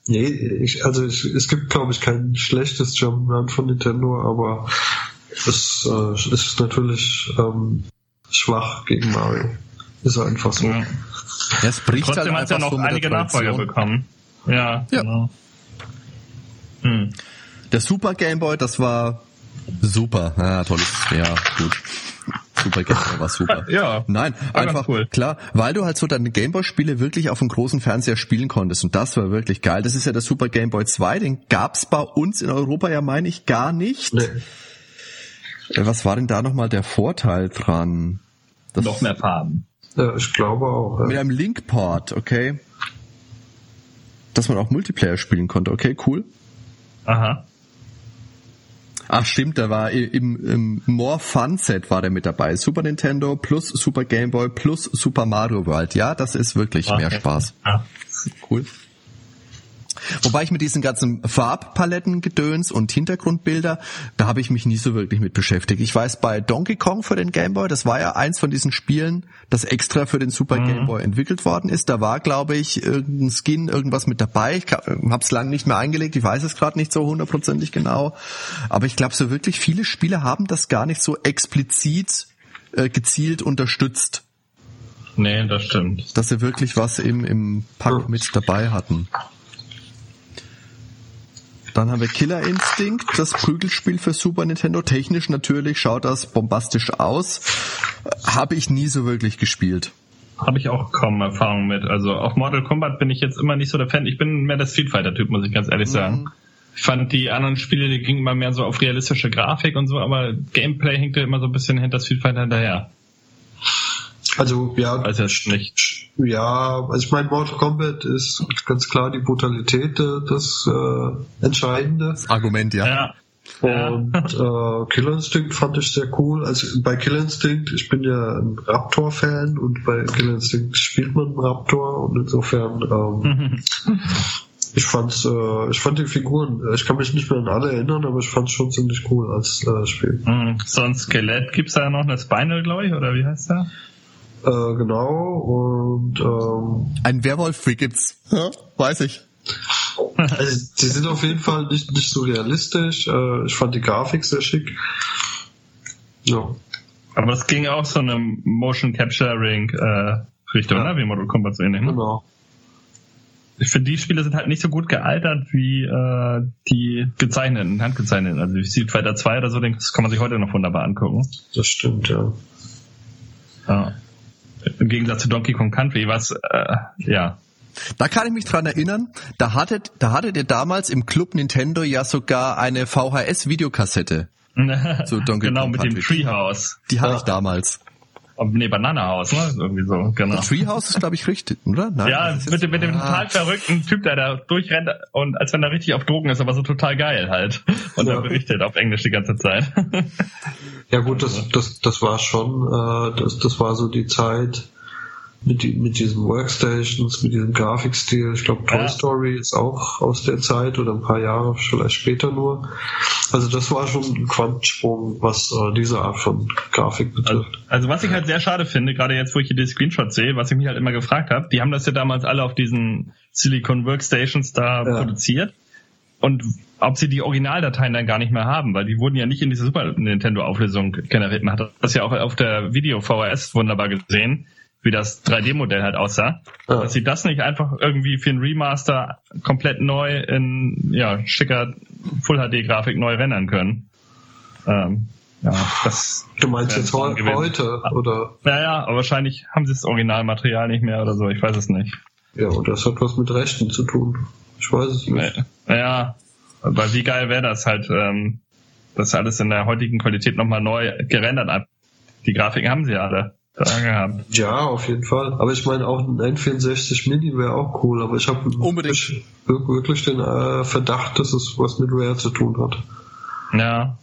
Nee, ich, also ich, es gibt, glaube ich, kein schlechtes Jump'n'Run von Nintendo, aber es äh, ist natürlich ähm, schwach gegen Mario. Ist einfach so. Ja. Ja, es bricht Trotzdem halt hat es ja einfach noch so einige Nachfolger bekommen. Ja, Ja. genau. Hm. Der Super Game Boy, das war super. Ja, tolles, ja, gut. Super Game Boy war super. Ja, Nein, war ganz einfach cool. klar, weil du halt so deine Gameboy-Spiele wirklich auf dem großen Fernseher spielen konntest und das war wirklich geil. Das ist ja der Super Game Boy 2, den gab's bei uns in Europa ja, meine ich, gar nicht. Nee. Äh, Was war denn da nochmal der Vorteil dran? Das Noch mehr Farben. Ja, ich glaube auch. Mit Ja. einem Link-Port, okay. Dass man auch Multiplayer spielen konnte, okay, cool. Aha. Ach stimmt, da war im, im More Fun Set war der mit dabei. Super Nintendo plus Super Game Boy plus Super Mario World. Ja, das ist wirklich mehr Okay. Spaß. Ja. Cool. Wobei ich mit diesen ganzen Farbpaletten, Gedöns und Hintergrundbilder, da habe ich mich nie so wirklich mit beschäftigt. Ich weiß, bei Donkey Kong für den Game Boy, das war ja eins von diesen Spielen, das extra für den Super Mhm. Game Boy entwickelt worden ist. Da war, glaube ich, irgendein Skin, irgendwas mit dabei. Ich habe es lange nicht mehr eingelegt, ich weiß es gerade nicht so hundertprozentig genau. Aber ich glaube, so wirklich viele Spiele haben das gar nicht so explizit äh, gezielt unterstützt, Nee, das stimmt. dass sie wirklich was im, im Pack mit dabei hatten. Dann haben wir Killer Instinct, das Prügelspiel für Super Nintendo. Technisch natürlich schaut das bombastisch aus. Habe ich nie so wirklich gespielt. Habe ich auch kaum Erfahrung mit. Also auf Mortal Kombat bin ich jetzt immer nicht so der Fan. Ich bin mehr der Street Fighter Typ, muss ich ganz ehrlich sagen. Ich fand die anderen Spiele, die gingen immer mehr so auf realistische Grafik und so, aber Gameplay hinkte immer so ein bisschen hinter Street Fighter hinterher. Also ja, Also nicht. Ja, also ich meine, Mortal Kombat ist ganz klar die Brutalität äh, das äh, Entscheidende. Argument, ja. Ja. Und äh, Killer Instinct fand ich sehr cool. Also bei Killer Instinct, ich bin ja ein Raptor-Fan und bei Killer Instinct spielt man einen Raptor und insofern ähm, ich fand's, äh, ich fand die Figuren, äh, ich kann mich nicht mehr an alle erinnern, aber ich fand's schon ziemlich cool als äh, Spiel. Hm, So ein Skelett gibt's da noch eine Spinal, glaube ich, oder wie heißt der? Äh, genau, und ähm, Ein Werwolf-Freak gibt's. Ja, weiß ich. also, die sind auf jeden Fall nicht, nicht so realistisch. Äh, ich fand die Grafik sehr schick. Ja. Aber das ging auch so eine Motion Capturing äh, Richtig, ja. oder? Wie Mortal Kombat so ähnlich, ne? Genau. Ich finde, die Spiele sind halt nicht so gut gealtert wie äh, die gezeichneten, handgezeichneten. Also wie Street Fighter 2 oder so, das kann man sich heute noch wunderbar angucken. Das stimmt, ja. ja. Im Gegensatz zu Donkey Kong Country, was, äh, ja, da kann ich mich dran erinnern, da hattet, da hattet ihr damals im Club Nintendo ja sogar eine VHS-Videokassette. zu Donkey genau, Kong mit Country. dem Treehouse. Die hatte ja. ich damals. Nee, Bananahaus, ne? Irgendwie so, genau. Treehouse ist, glaube ich, richtig, oder? Nein, ja, mit, dem, mit dem ah. total verrückten Typ, der da durchrennt und als wenn er richtig auf Drogen ist, aber so total geil halt. Und ja. er berichtet auf Englisch die ganze Zeit. Ja gut, das, das, das war schon, äh, das, das war so die Zeit, mit, mit diesen Workstations, mit diesem Grafikstil. Ich glaube, Toy ja. Story ist auch aus der Zeit oder ein paar Jahre vielleicht später nur. Also das war schon ein Quantensprung, was äh, diese Art von Grafik betrifft. Also, also, was ich halt sehr schade finde, gerade jetzt, wo ich hier die Screenshots sehe, was ich mich halt immer gefragt habe, die haben das ja damals alle auf diesen Silicon Workstations da ja. produziert. Und ob sie die Originaldateien dann gar nicht mehr haben, weil die wurden ja nicht in diese Super Nintendo Auflösung generiert. Man hat das ja auch auf der Video VHS wunderbar gesehen wie das 3D-Modell halt aussah, ja. dass sie das nicht einfach irgendwie für ein Remaster komplett neu in ja, schicker Full-HD-Grafik neu rendern können. Ähm, ja, das du meinst jetzt heute, heute, oder? Naja, aber wahrscheinlich haben sie das Originalmaterial nicht mehr oder so, ich weiß es nicht. Ja, und das hat was mit Rechten zu tun. Ich weiß es nicht. Naja, aber wie geil wäre das halt, ähm, das alles in der heutigen Qualität nochmal neu gerendert. Die Grafiken haben sie ja alle gehabt. Ja, auf jeden Fall. Aber ich meine, auch ein N64 Mini wäre auch cool, aber ich habe wirklich, wirklich den äh, Verdacht, dass es was mit Rare zu tun hat. Ja.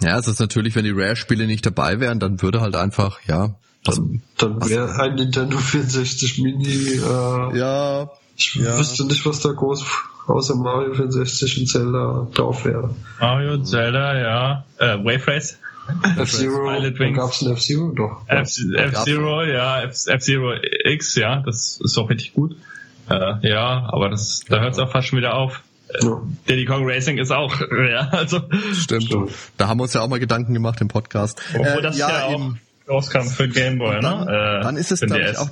Ja, es ist natürlich, wenn die Rare-Spiele nicht dabei wären, dann würde halt einfach, ja. Dann, dann wäre ein Nintendo 64 Mini, äh, ja. Ich ja. wüsste nicht, was da groß außer Mario 64 und Zelda drauf wäre. Mario, Zelda, ja. Äh, Wave Race? F-Zero, gab es ein F-Zero doch. F-Zero, ja, F-Zero X, ja, das ist auch richtig gut. Äh, ja, aber das, da hört es auch fast schon wieder auf. Ja. Diddy Kong Racing ist auch, ja, also. Stimmt. Stimmt. Da haben wir uns ja auch mal Gedanken gemacht im Podcast. Obwohl äh, das ja, ja auch rauskam für Game Boy, dann, ne? Äh, dann ist es, glaube ich, auch,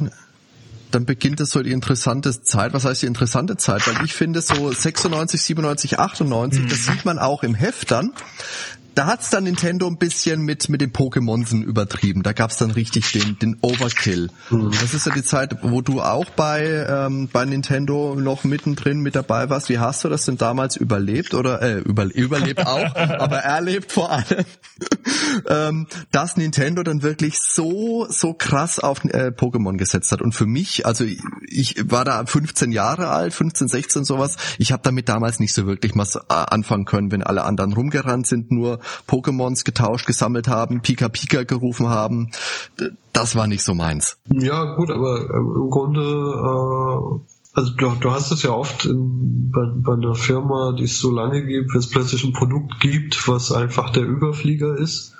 dann beginnt es so die interessante Zeit. Was heißt die interessante Zeit? Weil ich finde so 96, 97, 98, mhm. das sieht man auch im Heft dann da hat's dann Nintendo ein bisschen mit mit den Pokémonsen übertrieben. Da gab's dann richtig den den Overkill. Mhm. Das ist ja die Zeit, wo du auch bei ähm, bei Nintendo noch mittendrin mit dabei warst. Wie hast du das denn damals überlebt oder äh, über, überlebt auch, aber erlebt vor allem, ähm, dass Nintendo dann wirklich so so krass auf äh, Pokémon gesetzt hat. Und für mich, also ich, ich war da 15 Jahre alt, 15, 16 sowas. Ich habe damit damals nicht so wirklich was äh, anfangen können, wenn alle anderen rumgerannt sind, nur Pokémons getauscht, gesammelt haben, Pika Pika gerufen haben. Das war nicht so meins. Ja, gut, aber ähm, im Grunde, äh, also du, du hast es ja oft in, bei, bei einer Firma, die es so lange gibt, wenn es plötzlich ein Produkt gibt, was einfach der Überflieger ist,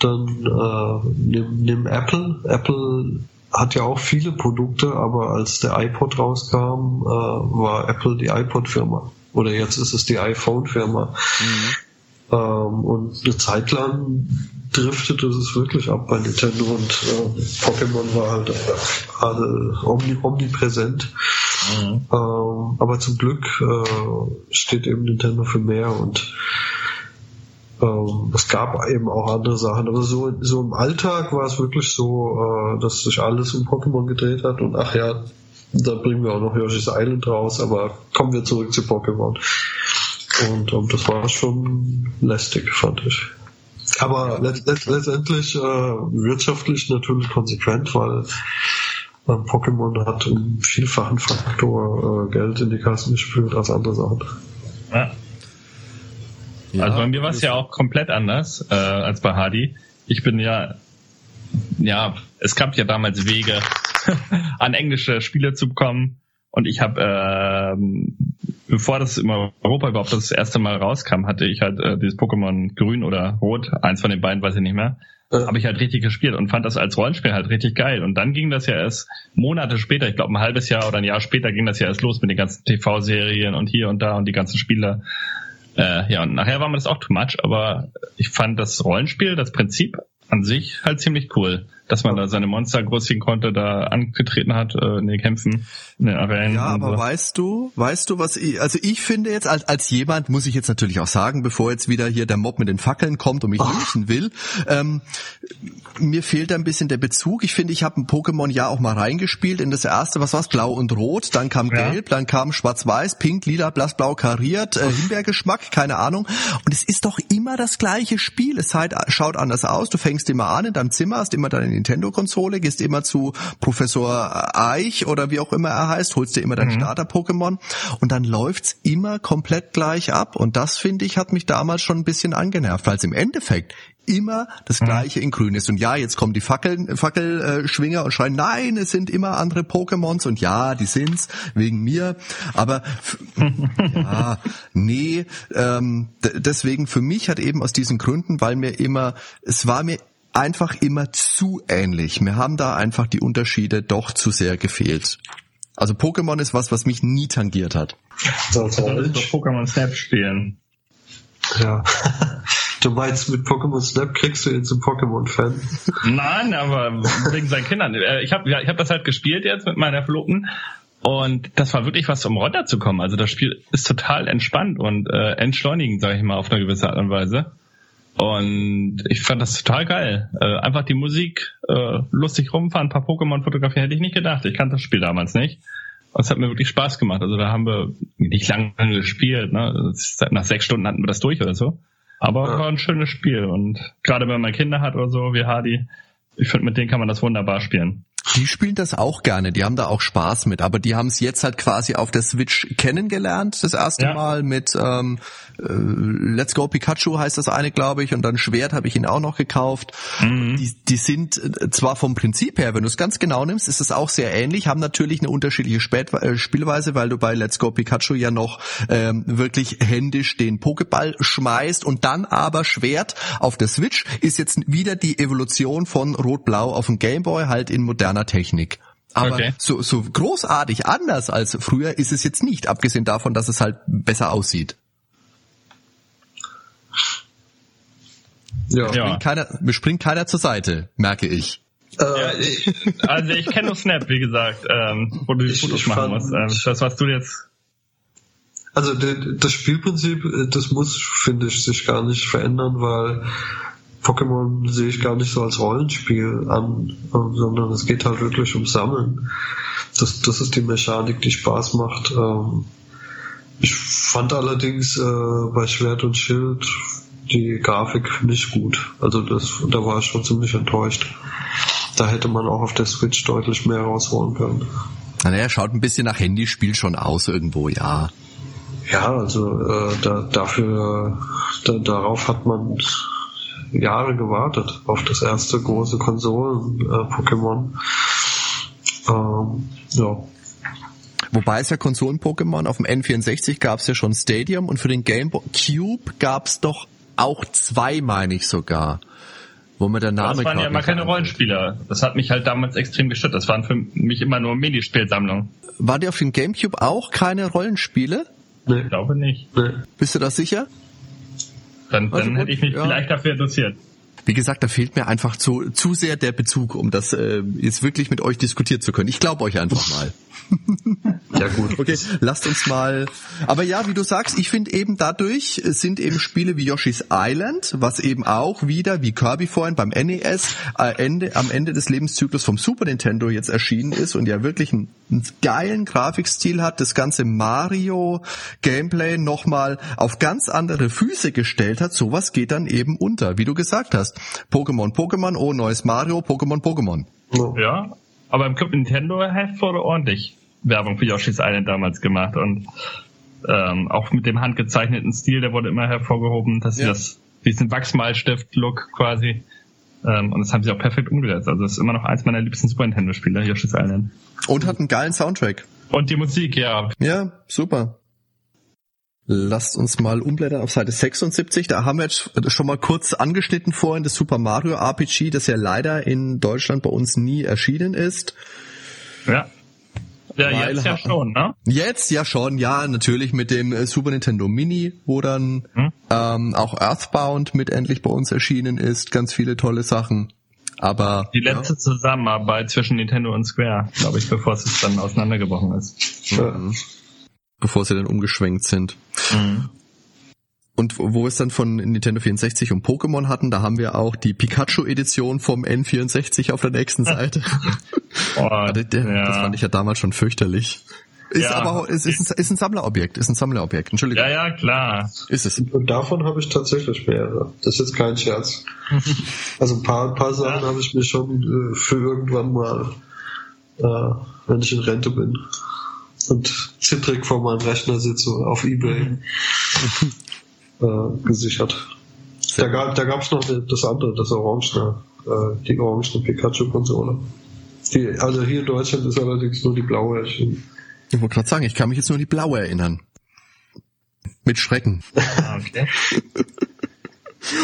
dann äh, nimm, nimm Apple. Apple hat ja auch viele Produkte, aber als der iPod rauskam, äh, war Apple die iPod-Firma. Oder jetzt ist es die iPhone-Firma. Mhm. Ähm, und eine Zeit lang driftete es wirklich ab bei Nintendo und äh, Pokémon war halt äh, omni omnipräsent. Mhm. Ähm, aber zum Glück äh, steht eben Nintendo für mehr und ähm, es gab eben auch andere Sachen. Aber so, so im Alltag war es wirklich so, äh, dass sich alles um Pokémon gedreht hat und ach ja, da bringen wir auch noch Yoshi's Island raus, aber kommen wir zurück zu Pokémon. Und ähm, das war schon lästig, fand ich. Aber let, let, letztendlich äh, wirtschaftlich natürlich konsequent, weil ähm, Pokémon hat einen vielfachen Faktor äh, Geld in die Kassen gespült als andere Sachen. Ja. Ja, also bei mir war es ja auch komplett anders äh, als bei Hardy. Ich bin ja, ja, es gab ja damals Wege, an englische Spiele zu bekommen. Und ich habe, ähm, bevor das in Europa überhaupt das erste Mal rauskam, hatte ich halt äh, dieses Pokémon Grün oder Rot, eins von den beiden, weiß ich nicht mehr, ja. habe ich halt richtig gespielt und fand das als Rollenspiel halt richtig geil. Und dann ging das ja erst Monate später, ich glaube ein halbes Jahr oder ein Jahr später ging das ja erst los mit den ganzen TV-Serien und hier und da und die ganzen Spieler. Äh, ja, und nachher war mir das auch too much, aber ich fand das Rollenspiel, das Prinzip an sich halt ziemlich cool. Dass man da seine Monster großziehen konnte, da angetreten hat äh, in den Kämpfen, in den Arenen. Ja, aber so. weißt du, weißt du, was ich, also ich finde jetzt als, als jemand, muss ich jetzt natürlich auch sagen, bevor jetzt wieder hier der Mob mit den Fackeln kommt und mich lynchen will, ähm, mir fehlt da ein bisschen der Bezug. Ich finde, ich habe ein Pokémon ja auch mal reingespielt in das erste, was war's, blau und rot, dann kam ja. gelb, dann kam schwarz-weiß, pink, lila, blass-blau kariert, äh, Himbeergeschmack, keine Ahnung. Und es ist doch immer das gleiche Spiel. Es halt, schaut anders aus. Du fängst immer an in deinem Zimmer, hast immer deine Nintendo-Konsole, gehst immer zu Professor Eich oder wie auch immer er heißt, holst dir immer dein mhm. Starter-Pokémon und dann läuft's immer komplett gleich ab. Und das, finde ich, hat mich damals schon ein bisschen angenervt, weil es im Endeffekt immer das mhm. gleiche in grün ist. Und ja, jetzt kommen die Fackeln, Fackelschwinger und schreien, nein, es sind immer andere Pokémons und ja, die sind's wegen mir. Aber ja, nee, ähm, deswegen für mich hat eben aus diesen Gründen, weil mir immer, es war mir einfach immer zu ähnlich. Mir haben da einfach die Unterschiede doch zu sehr gefehlt. Also Pokémon ist was, was mich nie tangiert hat. So, so. Solltest Pokémon Snap spielen. Ja. Du meinst, mit Pokémon Snap kriegst du ihn zum Pokémon-Fan? Nein, aber wegen seinen Kindern. Äh, ich habe ja, ich hab das halt gespielt jetzt mit meiner Verlobten und das war wirklich was, um runterzukommen. Also das Spiel ist total entspannt und äh, entschleunigend, sage ich mal, auf eine gewisse Art und Weise. Und ich fand das total geil. Äh, einfach die Musik, äh, lustig rumfahren, ein paar Pokémon fotografieren, hätte ich nicht gedacht. Ich kannte das Spiel damals nicht. Und es hat mir wirklich Spaß gemacht. Also da haben wir nicht lange gespielt. Ne? Nach sechs Stunden hatten wir das durch oder so. Aber ja. war ein schönes Spiel. Und gerade wenn man Kinder hat oder so, wie Hardy, ich finde, mit denen kann man das wunderbar spielen. Die spielen das auch gerne, die haben da auch Spaß mit, aber die haben es jetzt halt quasi auf der Switch kennengelernt, das erste ja. Mal mit ähm, äh, Let's Go Pikachu heißt das eine, glaube ich, und dann Schwert habe ich ihn auch noch gekauft. Mhm. Die, die sind äh, zwar vom Prinzip her, wenn du es ganz genau nimmst, ist es auch sehr ähnlich, haben natürlich eine unterschiedliche Spät äh, Spielweise, weil du bei Let's Go Pikachu ja noch ähm, wirklich händisch den Pokéball schmeißt und dann aber Schwert auf der Switch ist jetzt wieder die Evolution von Rot-Blau auf dem Gameboy halt in moderner Technik. Aber okay. so, so großartig anders als früher ist es jetzt nicht, abgesehen davon, dass es halt besser aussieht. Ja. Mir, springt keiner, mir springt keiner zur Seite, merke ich. Ja, ich, also ich kenne nur Snap, wie gesagt, ähm, wo du die Fotos machen musst. Ähm, das, was du jetzt also das Spielprinzip, äh, das muss, finde ich, sich gar nicht verändern, weil Pokémon sehe ich gar nicht so als Rollenspiel an, sondern es geht halt wirklich um Sammeln. Das, das ist die Mechanik, die Spaß macht. Ähm, ich fand allerdings äh, bei Schwert und Schild die Grafik nicht gut. Also das, da war ich schon ziemlich enttäuscht. Da hätte man auch auf der Switch deutlich mehr rausholen können. Naja, schaut ein bisschen nach Handyspiel schon aus irgendwo, ja. Ja, also äh, da, dafür, da, darauf hat man Jahre gewartet, auf das erste große Konsolen-Pokémon. Äh, ähm, ja. Wobei es ja Konsolen-Pokémon auf dem N64 gab es ja schon Stadium und für den Game Boy Cube gab es doch auch zwei, meine ich sogar. Wo mir der Name Das waren ja immer keine Rollenspieler. Das hat mich halt damals extrem gestört. Das waren für mich immer nur Minispielsammlungen. War dir auf dem Gamecube auch keine Rollenspiele? Nee. Ich glaube nicht. Nee. Bist du da sicher? Dann, dann also hätte ich mich ja. vielleicht dafür interessiert. Wie gesagt, da fehlt mir einfach zu, zu sehr der Bezug, um das äh, jetzt wirklich mit euch diskutieren zu können. Ich glaube euch einfach mal. Ja gut. Okay, lasst uns mal. Aber ja, wie du sagst, ich finde eben dadurch sind eben Spiele wie Yoshi's Island, was eben auch wieder wie Kirby vorhin beim NES äh, Ende, am Ende des Lebenszyklus vom Super Nintendo jetzt erschienen ist und ja wirklich einen, einen geilen Grafikstil hat, das ganze Mario Gameplay nochmal auf ganz andere Füße gestellt hat. Sowas geht dann eben unter, wie du gesagt hast. Pokémon, Pokémon, oh neues Mario, Pokémon, Pokémon. Ja, aber im Club Nintendo Heft wurde ordentlich Werbung für Yoshi's Island damals gemacht und ähm, auch mit dem handgezeichneten Stil, der wurde immer hervorgehoben, dass ja. sie das, diesen Wachsmalstift-Look quasi, ähm, und das haben sie auch perfekt umgesetzt. Also das ist immer noch eins meiner liebsten Super Nintendo-Spiele, Yoshi's Island. Und hat einen geilen Soundtrack. Und die Musik, ja. Ja, super. Lasst uns mal umblättern auf Seite 76. Da haben wir jetzt schon mal kurz angeschnitten vorhin das Super Mario RPG, das ja leider in Deutschland bei uns nie erschienen ist. Ja. Ja, jetzt ja schon, ne? Jetzt ja schon, ja, natürlich mit dem äh, Super Nintendo Mini, wo dann hm? ähm, auch Earthbound mit endlich bei uns erschienen ist, ganz viele tolle Sachen. Aber die letzte ja. Zusammenarbeit zwischen Nintendo und Square, glaube ich, bevor es dann auseinandergebrochen ist. Mhm. Bevor sie dann umgeschwenkt sind. Mhm. Und wo wir es dann von Nintendo 64 und Pokémon hatten, da haben wir auch die Pikachu-Edition vom N64 auf der nächsten Seite. oh, das, ja. das fand ich ja damals schon fürchterlich. Ist ja. aber es ist, ein, ist ein Sammlerobjekt, ist ein Sammlerobjekt, Entschuldigung. Ja, ja, klar. Ist es. Und davon habe ich tatsächlich mehrere. Das ist jetzt kein Scherz. also ein paar, ein paar Sachen ja. habe ich mir schon äh, für irgendwann mal, äh, wenn ich in Rente bin und zittrig vor meinem Rechner sitze auf Ebay äh, gesichert. Da gab da gab's noch das andere, das Orange, äh, die orange Pikachu-Konsole. Die, also hier in Deutschland ist allerdings nur die blaue erschienen. Ich wollte gerade sagen, ich kann mich jetzt nur an die blaue erinnern. Mit Schrecken. Ah, okay.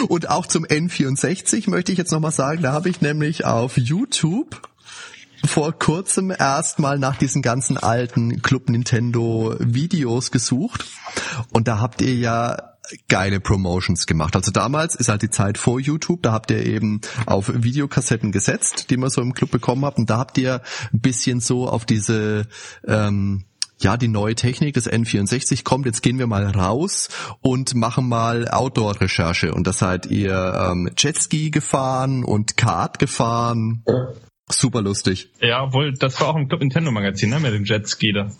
Und auch zum N64 möchte ich jetzt nochmal sagen, da habe ich nämlich auf YouTube vor kurzem erstmal nach diesen ganzen alten Club Nintendo Videos gesucht. Und da habt ihr ja geile Promotions gemacht. Also damals ist halt die Zeit vor YouTube, da habt ihr eben auf Videokassetten gesetzt, die man so im Club bekommen habt und da habt ihr ein bisschen so auf diese ähm, ja, die neue Technik des N64 kommt, jetzt gehen wir mal raus und machen mal Outdoor-Recherche. Und da seid ihr ähm, Jetski gefahren und Kart gefahren. Super lustig. Ja, wohl, das war auch im Club Nintendo Magazin, ne, mit dem Jetski da.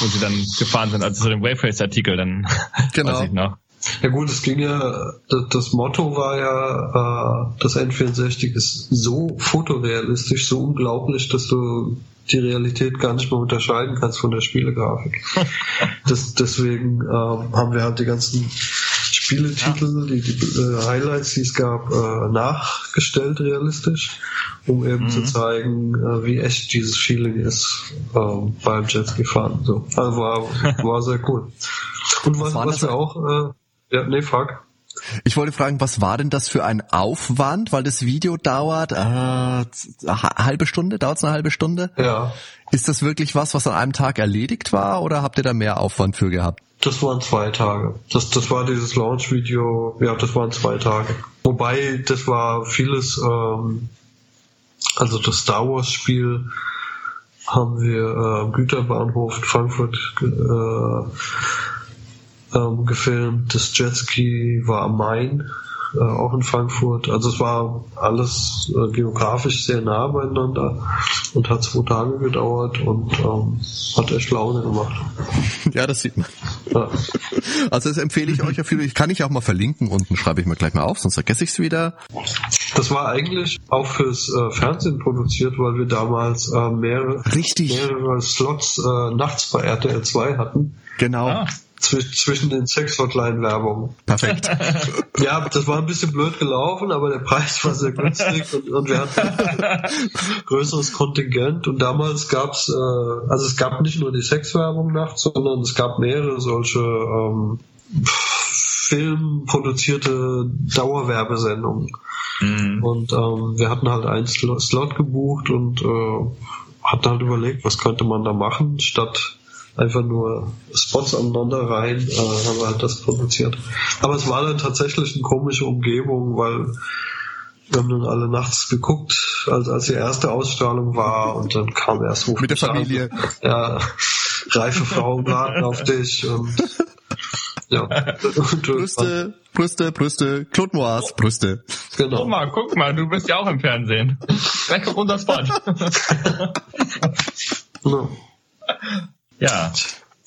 Wo sie dann gefahren sind, also so den Wave Race Artikel dann. Genau. Weiß ich noch. Ja gut, es ging ja, das, Motto war ja, äh, das N64 ist so fotorealistisch, so unglaublich, dass du die Realität gar nicht mehr unterscheiden kannst von der Spielegrafik. das, deswegen äh, haben wir halt die ganzen Spieletitel, ja. die, die äh, Highlights, die es gab, äh, nachgestellt realistisch, um eben mhm. zu zeigen, äh, wie echt dieses Feeling ist äh, beim Jetski fahren. So. Also war, war sehr cool. Und was, was, was wir auch äh, ja, nee, frag. Ich wollte fragen, was war denn das für ein Aufwand? Weil das Video dauert äh, eine halbe Stunde, dauert es eine halbe Stunde? Ja. Ist das wirklich was, was an einem Tag erledigt war oder habt ihr da mehr Aufwand für gehabt? Das waren zwei Tage. Das, das war dieses Launch-Video, ja, das waren zwei Tage. Wobei, das war vieles, ähm, also das Star Wars-Spiel haben wir äh, am Güterbahnhof Frankfurt äh, ähm, gefilmt. Das Jetski war am Main, äh, auch in Frankfurt. Also es war alles äh, geografisch sehr nah beieinander und hat zwei Tage gedauert und ähm, hat echt Laune gemacht. Ja, das sieht man. Ja. Also das empfehle ich euch auf jeden Fall. Kann ich auch mal verlinken unten, schreibe ich mir gleich mal auf, sonst vergesse ich es wieder. Das war eigentlich auch fürs äh, Fernsehen produziert, weil wir damals äh, mehrere, Richtig. mehrere Slots äh, nachts bei RTL 2 hatten. Genau. Ah zwischen den Sex-Hotline-Werbungen. Perfekt. ja, das war ein bisschen blöd gelaufen, aber der Preis war sehr günstig und, und wir hatten größeres Kontingent und damals gab's, äh, also es gab nicht nur die Sexwerbung nachts, sondern es gab mehrere solche ähm, filmproduzierte Dauerwerbesendungen. Mhm. Und ähm, wir hatten halt einen Slot gebucht und äh, hatten halt überlegt, was könnte man da machen, statt einfach nur Spots aneinander rein, äh, haben wir halt das produziert. Aber es war dann tatsächlich eine komische Umgebung, weil wir haben dann alle nachts geguckt, als, als die erste Ausstrahlung war und dann kam erst Ruf Mit der Familie. An. Ja, reife Frauen warten auf dich und ja. Brüste, Brüste, Brüste, Claude Moas, Brüste. Genau. Guck mal, guck mal, du bist ja auch im Fernsehen. Weg auf unser Spot. no. Ja.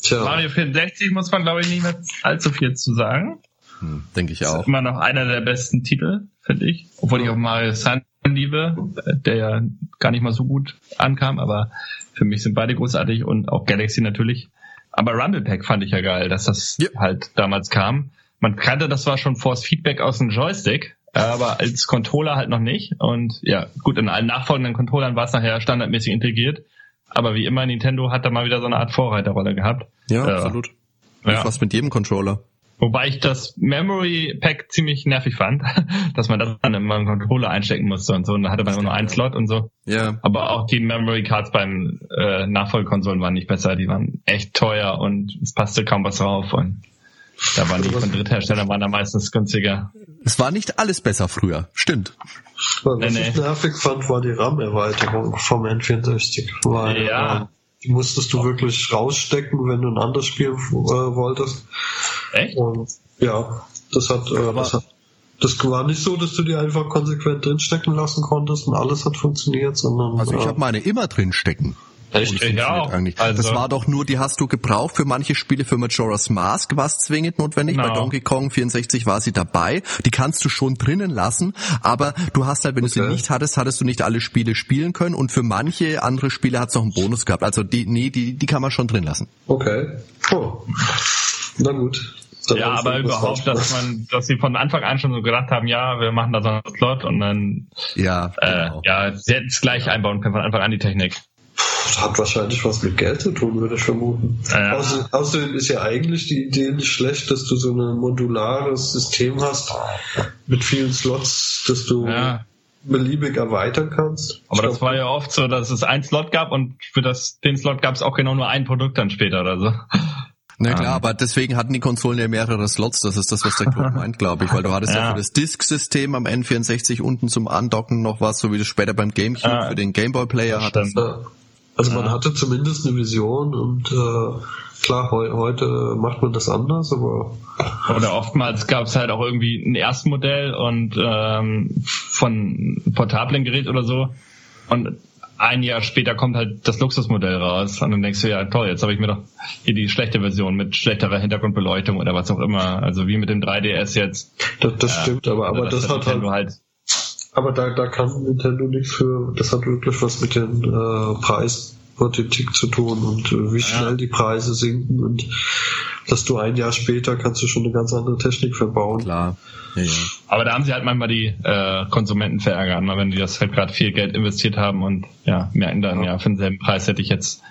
Tja. Mario 64 muss man, glaube ich, nicht mehr allzu viel zu sagen. Hm, Denke ich auch. Ist immer noch einer der besten Titel, finde ich. Obwohl ich auch Mario Sun liebe, der ja gar nicht mal so gut ankam, aber für mich sind beide großartig und auch Galaxy natürlich. Aber Rumble Pack fand ich ja geil, dass das ja. halt damals kam. Man kannte das zwar schon Force Feedback aus dem Joystick, aber als Controller halt noch nicht. Und ja, gut, in allen nachfolgenden Controllern war es nachher standardmäßig integriert. Aber wie immer, Nintendo hat da mal wieder so eine Art Vorreiterrolle gehabt. Ja, äh, absolut. Ja. Fast mit jedem Controller. Wobei ich das Memory Pack ziemlich nervig fand, dass man das dann immer einen Controller einstecken musste und so. Und da hatte man immer nur einen Slot und so. Ja. Aber auch die Memory Cards beim äh, Nachfolgekonsolen waren nicht besser. Die waren echt teuer und es passte kaum was drauf. Und Da waren die von Drittherstellern waren da meistens günstiger. Es war nicht alles besser früher, stimmt. Was Nee, nee. ich nervig fand, war die RAM-Erweiterung vom N64. Weil, Ja. äh, die musstest du wirklich rausstecken, wenn du ein anderes Spiel äh, wolltest. Echt? Und ja, das hat, äh, das hat das war nicht so, dass du die einfach konsequent drinstecken lassen konntest und alles hat funktioniert, sondern Also ich äh, habe meine immer drin stecken. echt Ja, eigentlich. Also- das war doch nur, die hast du gebraucht für manche Spiele. Für Majora's Mask war es zwingend notwendig. Bei Genau. Donkey Kong 64 war sie dabei. Die kannst du schon drinnen lassen, aber du hast halt, wenn du sie Okay. nicht hattest, hattest du nicht alle Spiele spielen können und für manche andere Spiele hat es noch einen Bonus gehabt. Also die, nee, die, die kann man schon drin lassen. Okay. Oh. Na gut. Dann Ja, aber überhaupt, dass man, dass sie von Anfang an schon so gedacht haben, ja, wir machen da so einen Slot und dann, Ja, äh, genau. ja, sie hätten es gleich einbauen können von Anfang an die Technik. Das hat wahrscheinlich was mit Geld zu tun, würde ich vermuten. Ja. Außer, außerdem ist ja eigentlich die Idee nicht schlecht, dass du so ein modulares System hast mit vielen Slots, dass du Ja. beliebig erweitern kannst. Aber Ich das glaub, war ja oft so, dass es einen Slot gab und für das, den Slot gab es auch genau nur ein Produkt dann später oder so. Na klar, Ähm. aber deswegen hatten die Konsolen ja mehrere Slots. Das ist das, was der Claude meint, glaube ich. Weil du hattest ja, Ja. für das Disk-System am N64 unten zum Andocken noch was, so wie du später beim GameCube Ja. für den Gameboy-Player hattest. Stimmt. Also man hatte zumindest eine Vision und äh, klar, heu heute macht man das anders, aber Oder oftmals gab es halt auch irgendwie ein Erstmodell und ähm, von portablen Gerät oder so. Und ein Jahr später kommt halt das Luxusmodell raus. Und dann denkst du, ja toll, jetzt habe ich mir doch hier die schlechte Version mit schlechterer Hintergrundbeleuchtung oder was auch immer. Also wie mit dem 3DS jetzt. das, das Ja. stimmt, aber, aber Oder das dass hat halt, halt aber da, da kann Nintendo nichts für, das hat wirklich was mit den äh, Preispolitik zu tun und äh, wie schnell die Preise sinken und dass du ein Jahr später kannst du schon eine ganz andere Technik verbauen. Klar. Ja, ja. Aber da haben sie halt manchmal die äh, Konsumenten verärgert, ne? wenn die das halt gerade viel Geld investiert haben und ja, merken dann, ja, für denselben Preis hätte ich jetzt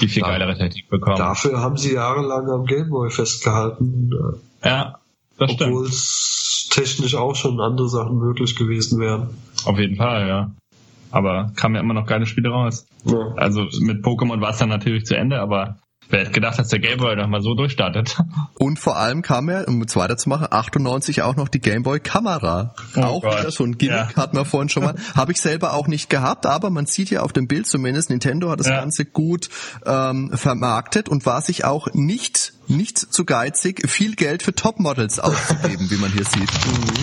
die viel Ja. geilere Technik bekommen. Dafür haben sie jahrelang am Gameboy festgehalten, äh, Ja, das stimmt. obwohl es technisch auch schon andere Sachen möglich gewesen wären. Auf jeden Fall, ja. Aber kamen ja immer noch geile Spiele raus. Ja. Also mit Pokémon war es dann natürlich zu Ende, aber wer hätte gedacht, dass der Gameboy noch mal so durchstartet? Und vor allem kam ja, um es weiterzumachen, 98 auch noch die Gameboy Kamera. Oh auch Gott. wieder so ein Gimmick, Ja. hatten wir vorhin schon mal. Habe ich selber auch nicht gehabt, aber man sieht ja auf dem Bild zumindest, Nintendo hat das Ja. Ganze gut ähm, vermarktet und war sich auch nicht, nicht zu geizig, viel Geld für Topmodels auszugeben, wie man hier sieht.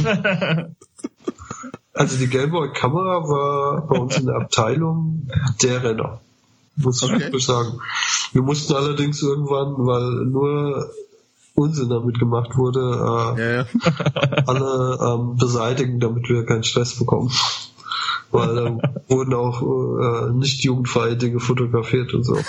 Also die Gameboy-Kamera war bei uns in der Abteilung der Renner. Muss ich Okay. wirklich sagen. Wir mussten allerdings irgendwann, weil nur Unsinn damit gemacht wurde, äh, Ja, ja. alle ähm, beseitigen, damit wir keinen Stress bekommen. Weil da wurden auch äh, nicht jugendfreie Dinge fotografiert und so.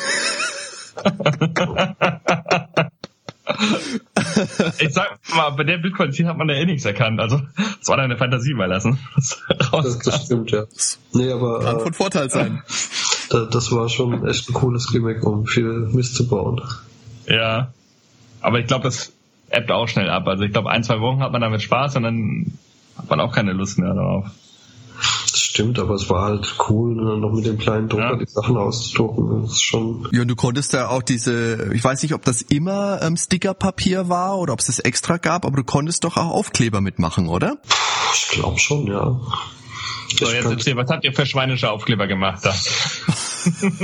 ich sag mal, bei der Bildqualität hat man ja eh nichts erkannt. Also es war deine Fantasie mal lassen. was Das, rauskam. das stimmt, ja. Nee, aber Kann äh, von Vorteil sein. Da, das war schon echt ein cooles Gimmick, um viel Mist zu bauen. Ja. Aber ich glaube, das ebbt auch schnell ab. Also ich glaube, ein, zwei Wochen hat man damit Spaß und dann hat man auch keine Lust mehr darauf. Das stimmt, aber es war halt cool, dann noch mit dem kleinen Drucker Ja. die Sachen auszudrucken. Das ist schon. Ja, und du konntest ja auch diese, ich weiß nicht, ob das immer ähm, Stickerpapier war oder ob es das extra gab, aber du konntest doch auch Aufkleber mitmachen, oder? Ich glaube schon, ja. So, Ich jetzt erzähl, was habt ihr für schweinische Aufkleber gemacht da?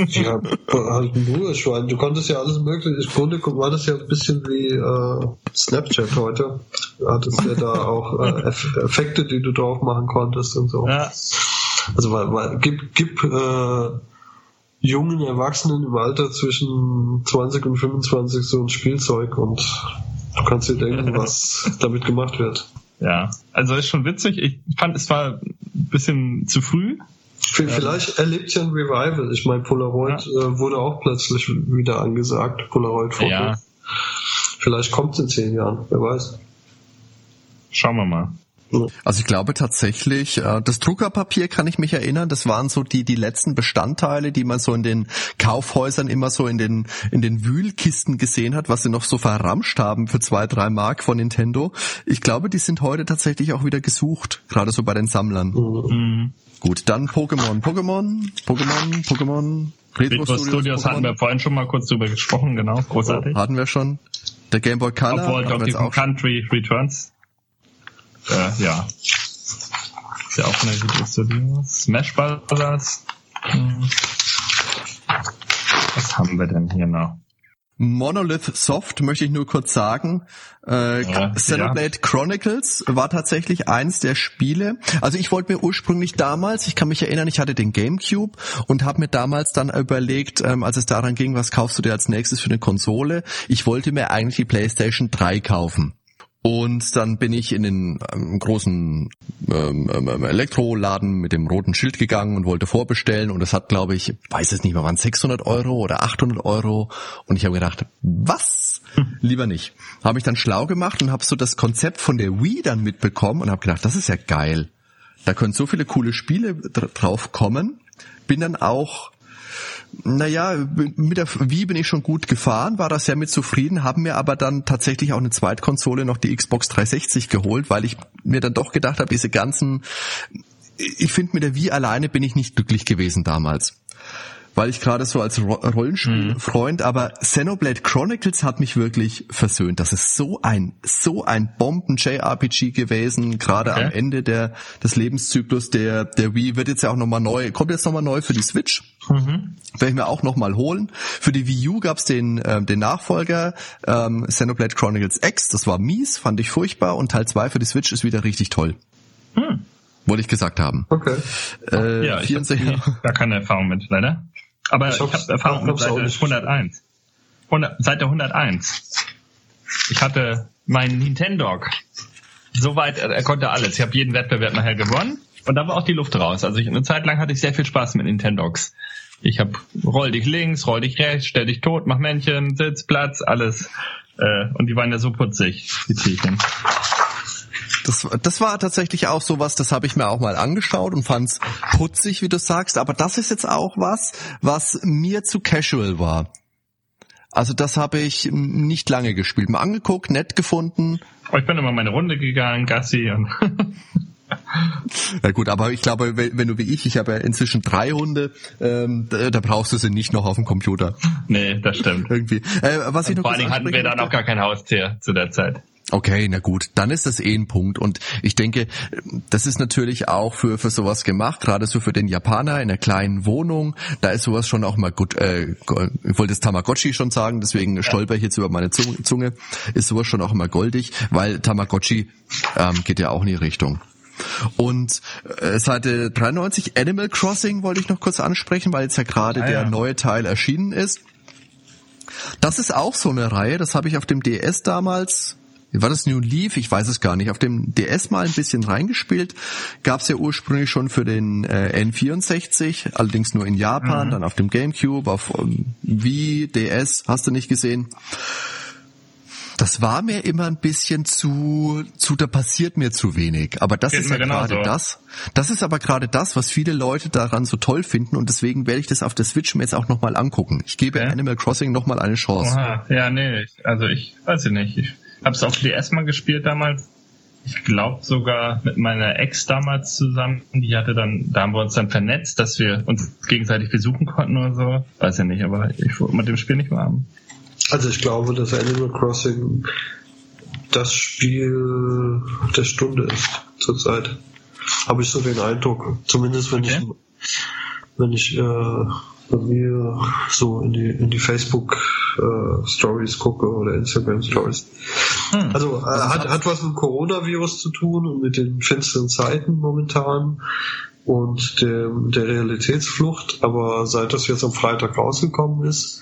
Ja, halt nur Schwein. Du konntest ja alles mögliche. Im Grunde war das ja ein bisschen wie äh, Snapchat heute. Du hattest ja da auch äh, Eff Effekte, die du drauf machen konntest und so. Ja. Also weil, weil gib, gib äh, jungen Erwachsenen im Alter zwischen 20 und 25 so ein Spielzeug und du kannst dir denken, was damit gemacht wird. Ja, also ist schon witzig. Ich fand, es war ein bisschen zu früh. Vielleicht erlebt ja ein Revival. Ich meine, Polaroid äh, wurde auch plötzlich wieder angesagt. Polaroid-Foto. Ja, Vielleicht kommt es in zehn Jahren, wer weiß. schauen wir mal. Also ich glaube tatsächlich, äh, das Druckerpapier kann ich mich erinnern, das waren so die die letzten Bestandteile, die man so in den Kaufhäusern immer so in den in den Wühlkisten gesehen hat, was sie noch so verramscht haben für zwei drei Mark von Nintendo. Ich glaube, die sind heute tatsächlich auch wieder gesucht, gerade so bei den Sammlern. Mhm. Gut, dann Pokémon, Pokémon, Pokémon, Pokémon. Retro Retro Studios hatten wir vorhin schon mal kurz drüber gesprochen, genau. Großartig. hatten wir schon. Der Game Boy Color. Obwohl Donkey Kong Country Returns. Äh, ja. Ist ja auch von der Studio. Smash Brothers. Hm. Was haben wir denn hier noch? Monolith Soft möchte ich nur kurz sagen. Äh, ja, Xenoblade ja. Chronicles war tatsächlich eins der Spiele. Also ich wollte mir ursprünglich damals, ich kann mich erinnern, ich hatte den GameCube und habe mir damals dann überlegt, ähm, als es daran ging, was kaufst du dir als nächstes für eine Konsole, ich wollte mir eigentlich die PlayStation 3 kaufen. Und dann bin ich in den ähm, großen ähm, ähm, Elektroladen mit dem roten Schild gegangen und wollte vorbestellen. Und es hat, glaube ich, weiß es nicht mehr, waren 600 Euro oder 800 Euro. Und ich habe gedacht, was? Hm. Lieber nicht. Habe ich dann schlau gemacht und habe so das Konzept von der Wii dann mitbekommen und habe gedacht, das ist ja geil. Da können so viele coole Spiele drauf kommen. Bin dann auch naja, mit der Wii bin ich schon gut gefahren, war da sehr mit zufrieden, haben mir aber dann tatsächlich auch eine Zweitkonsole noch die Xbox 360 geholt, weil ich mir dann doch gedacht habe, diese ganzen, ich finde mit der Wii alleine bin ich nicht glücklich gewesen damals weil ich gerade so als Rollenspielfreund, mhm. aber Xenoblade Chronicles hat mich wirklich versöhnt. Das ist so ein so ein Bomben JRPG gewesen, gerade okay. am Ende der des Lebenszyklus der der Wii wird jetzt ja auch nochmal neu, kommt jetzt nochmal neu für die Switch. Mhm. Werde ich mir auch nochmal holen. Für die Wii U gab's den äh, den Nachfolger ähm, Xenoblade Chronicles X, das war mies, fand ich furchtbar und Teil 2 für die Switch ist wieder richtig toll. Hm. Wollte ich gesagt haben. Okay. Äh, ja, ich habe gar keine Erfahrung mit, leider. Aber ich, ich habe Erfahrung mit Seite 101. 100, Seite 101. Ich hatte meinen Nintendo. Soweit, er konnte alles. Ich habe jeden Wettbewerb nachher gewonnen. Und da war auch die Luft raus. Also ich, eine Zeit lang hatte ich sehr viel Spaß mit Nintendogs. Ich habe roll dich links, roll dich rechts, stell dich tot, mach Männchen, Sitz, Platz, alles. Äh, und die waren ja so putzig, die Tierchen. Das, das war tatsächlich auch so was, das habe ich mir auch mal angeschaut und fand's putzig, wie du sagst. Aber das ist jetzt auch was, was mir zu casual war. Also das habe ich nicht lange gespielt. Mal angeguckt, nett gefunden. Oh, ich bin immer meine Runde gegangen, Gassi und Na gut, aber ich glaube, wenn du wie ich, ich habe ja inzwischen drei Hunde, ähm, da, da, brauchst du sie nicht noch auf dem Computer. Nee, das stimmt. Irgendwie. Äh, was ich noch vor allen Dingen hatten wir da noch gar kein Haustier zu der Zeit. Okay, na gut, dann ist das eh ein Punkt. Und ich denke, das ist natürlich auch für, für sowas gemacht, gerade so für den Japaner in einer kleinen Wohnung. Da ist sowas schon auch mal gut, äh, ich wollte das Tamagotchi schon sagen, deswegen stolper ich jetzt über meine Zunge, ist sowas schon auch immer goldig, weil Tamagotchi ähm, geht ja auch in die Richtung. Und äh, Seite 93 Animal Crossing wollte ich noch kurz ansprechen, weil jetzt ja gerade ah, der ja. neue Teil erschienen ist. Das ist auch so eine Reihe, das habe ich auf dem DS damals war das New Leaf? Ich weiß es gar nicht. Auf dem DS mal ein bisschen reingespielt. Gab es ja ursprünglich schon für den äh, N64, allerdings nur in Japan, mhm. dann auf dem GameCube, auf um, Wii, DS, hast du nicht gesehen. Das war mir immer ein bisschen zu, zu, da passiert mir zu wenig. Aber das Geht ist ja gerade so. das. Das ist aber gerade das, was viele Leute daran so toll finden und deswegen werde ich das auf der Switch mir jetzt auch nochmal angucken. Ich gebe okay. Animal Crossing nochmal eine Chance. Oha. Ja, nee, also ich weiß ich nicht. Ich Hab's auf DS mal gespielt damals. Ich glaube sogar mit meiner Ex damals zusammen. Die hatte dann, da haben wir uns dann vernetzt, dass wir uns gegenseitig besuchen konnten oder so. Weiß ja nicht, aber ich wollte mit dem Spiel nicht warm. Also ich glaube, dass Animal Crossing das Spiel der Stunde ist zurzeit. Habe ich so den Eindruck. Zumindest wenn okay. ich wenn ich äh, bei mir so in die, in die Facebook äh, Stories gucke oder Instagram Stories. Hm. Also äh, hat, hat was mit Coronavirus zu tun und mit den finsteren Zeiten momentan und der, der Realitätsflucht. Aber seit das jetzt am Freitag rausgekommen ist,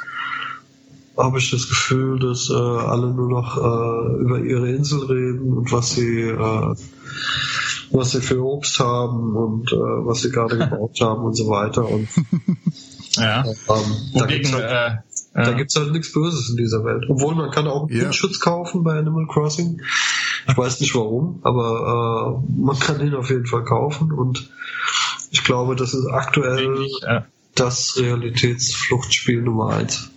habe ich das Gefühl, dass äh, alle nur noch äh, über ihre Insel reden und was sie äh, was sie für Obst haben und äh, was sie gerade gebaut haben und so weiter. Und ja. Ähm, da gibt's halt, äh, da gibt's halt nichts Böses in dieser Welt. Obwohl man kann auch einen yeah. Windschutz kaufen bei Animal Crossing. Ich weiß nicht warum, aber äh, man kann den auf jeden Fall kaufen und ich glaube, das ist aktuell ich, äh, das Realitätsfluchtspiel Nummer eins.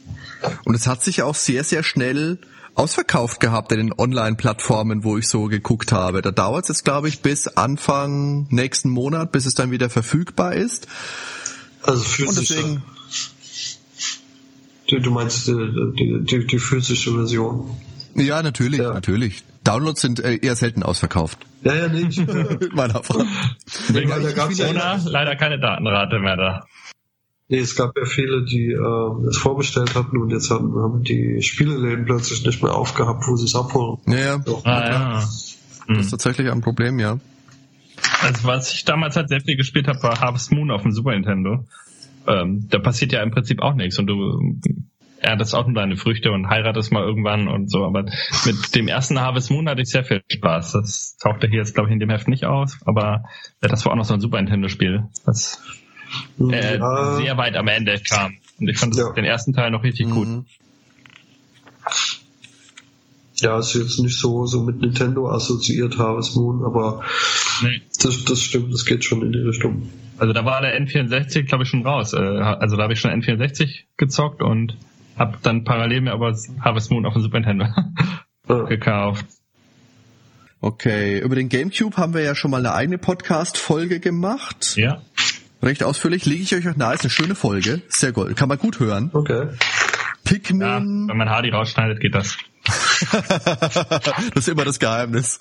Und es hat sich auch sehr, sehr schnell ausverkauft gehabt in den Online-Plattformen, wo ich so geguckt habe. Da dauert es jetzt, glaube ich, bis Anfang nächsten Monat, bis es dann wieder verfügbar ist. Also physische. Du, du meinst die, die, die, die physische Version? Ja, natürlich, ja. natürlich. Downloads sind äh, eher selten ausverkauft. Ja, ja, nicht. Meiner Frau. Wegen ja, Corona leider keine Datenrate mehr da. Nee, es gab ja viele, die äh, es vorbestellt hatten und jetzt haben, haben die Spieleläden plötzlich nicht mehr aufgehabt, wo sie es abholen. Ja, ja. So. Ah, ja. Das ist tatsächlich ein Problem, ja. Also was ich damals halt sehr viel gespielt habe, war Harvest Moon auf dem Super Nintendo. Ähm, da passiert ja im Prinzip auch nichts und du erntest auch nur deine Früchte und heiratest mal irgendwann und so. Aber mit dem ersten Harvest Moon hatte ich sehr viel Spaß. Das tauchte hier jetzt, glaube ich, in dem Heft nicht aus, aber das war auch noch so ein Super Nintendo-Spiel, was äh, ja. sehr weit am Ende kam. Und ich fand ja. den ersten Teil noch richtig mhm. gut. Ja, ist jetzt nicht so, so mit Nintendo assoziiert, Harvest Moon, aber nee. das, das stimmt, das geht schon in die Richtung. Also da war der N64, glaube ich, schon raus. Äh, also da habe ich schon N64 gezockt und habe dann parallel mir aber Harvest Moon auf dem Super Nintendo ja. gekauft. Okay, über den GameCube haben wir ja schon mal eine eigene Podcast-Folge gemacht. Ja. Recht ausführlich. Lege ich euch euch nahe, ist eine schöne Folge. Sehr gut. Kann man gut hören. Okay. Pikmin. Ja, wenn man Hardy rausschneidet, geht das. das ist immer das Geheimnis.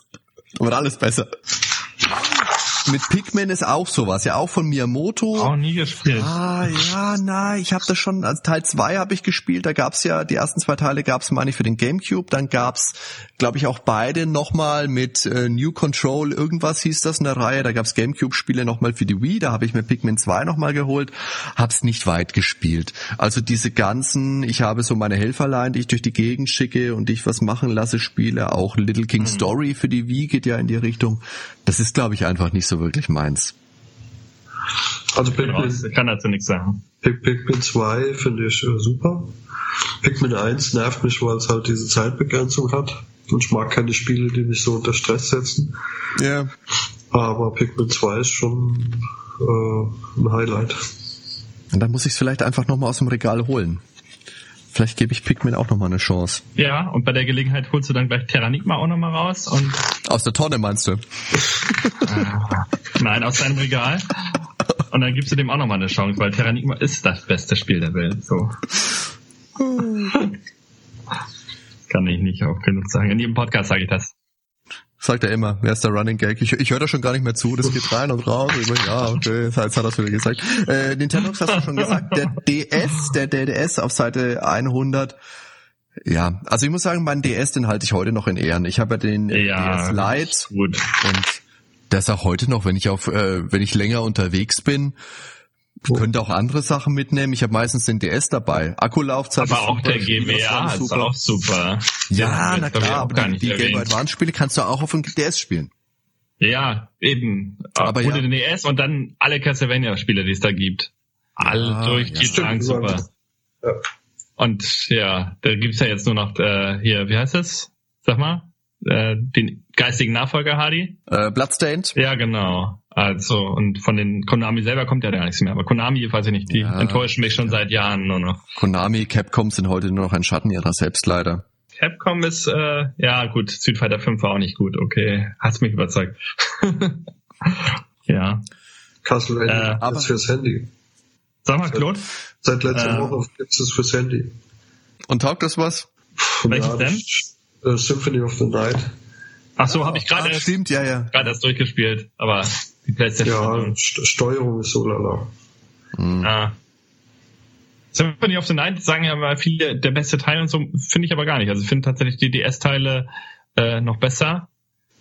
Aber alles besser mit Pikmin ist auch sowas, ja auch von Miyamoto. Auch nie gespielt. Ah ja, nein, ich habe das schon, also Teil 2 habe ich gespielt, da gab's ja, die ersten zwei Teile gab's meine ich für den Gamecube, dann gab's, glaube ich, auch beide nochmal mit äh, New Control, irgendwas hieß das in der Reihe, da gab's Gamecube-Spiele nochmal für die Wii, da habe ich mir Pikmin 2 nochmal geholt, hab's nicht weit gespielt. Also diese ganzen, ich habe so meine Helferlein, die ich durch die Gegend schicke und die ich was machen lasse, Spiele, auch Little King mhm. Story für die Wii geht ja in die Richtung. Das ist, glaube ich, einfach nicht so wirklich meins. Also Pikmin, ich kann dazu nichts sagen. Pikmin 2 finde ich äh, super. Pikmin 1 nervt mich, weil es halt diese Zeitbegrenzung hat. Und ich mag keine Spiele, die mich so unter Stress setzen. Ja. Aber Pikmin 2 ist schon äh, ein Highlight. Und dann muss ich es vielleicht einfach nochmal aus dem Regal holen. Vielleicht gebe ich Pikmin auch nochmal eine Chance. Ja, und bei der Gelegenheit holst du dann gleich Terranigma auch nochmal raus und. Aus der Tonne meinst du? Ah, nein, aus deinem Regal. Und dann gibst du dem auch nochmal eine Chance, weil Terranigma ist das beste Spiel der Welt. So. Kann ich nicht auch genug sagen. In jedem Podcast sage ich das. Sagt er immer, wer ist der Running Gag? Ich, ich höre da schon gar nicht mehr zu, das geht rein und raus. Ich mein, ja, okay, jetzt hat er es wieder gesagt. Äh, Nintendo hast du schon gesagt, der DS, der DDS auf Seite 100. Ja, also ich muss sagen, mein DS, den halte ich heute noch in Ehren. Ich habe ja den ja, DS Lite und der ist auch heute noch, wenn ich auf, äh, wenn ich länger unterwegs bin, ich könnte auch andere Sachen mitnehmen. Ich habe meistens den DS dabei. Akkulaufzeit. Aber auch der GBA ist auch super. Ja, na klar, aber die, die Game Boy Advance Spiele kannst du auch auf dem DS spielen. Ja, eben. Aber Ohne ja. den DS und dann alle Castlevania Spiele, die es da gibt. Alle ah, durch die ja. Super. Ja. Und ja, da gibt's ja jetzt nur noch äh, hier, wie heißt das? Sag mal, äh, den geistigen Nachfolger Hardy. Äh, Bloodstained. Ja, genau. Also, und von den Konami selber kommt ja gar nichts mehr. Aber Konami, weiß ich nicht, die ja, enttäuschen mich schon seit Jahren nur noch. Konami, Capcom sind heute nur noch ein Schatten ihrer selbst leider. Capcom ist, äh, ja gut, Street Fighter 5 war auch nicht gut, okay. Hat's mich überzeugt. ja. Castlevania äh, aber, fürs Handy. Sag mal, Claude. Seit letzter äh, Woche gibt es fürs Handy. Und taugt das was? Welches ja, denn? Uh, Symphony of the Night. Ach so, habe ich gerade erst, stimmt, ja, ja. gerade erst durchgespielt, aber die PlayStation. Ja, St Steuerung ist so lala. Mhm. Ah. Symphony of the Night sagen ja mal viele, der beste Teil und so, finde ich aber gar nicht. Also ich finde tatsächlich die DS-Teile äh, noch besser.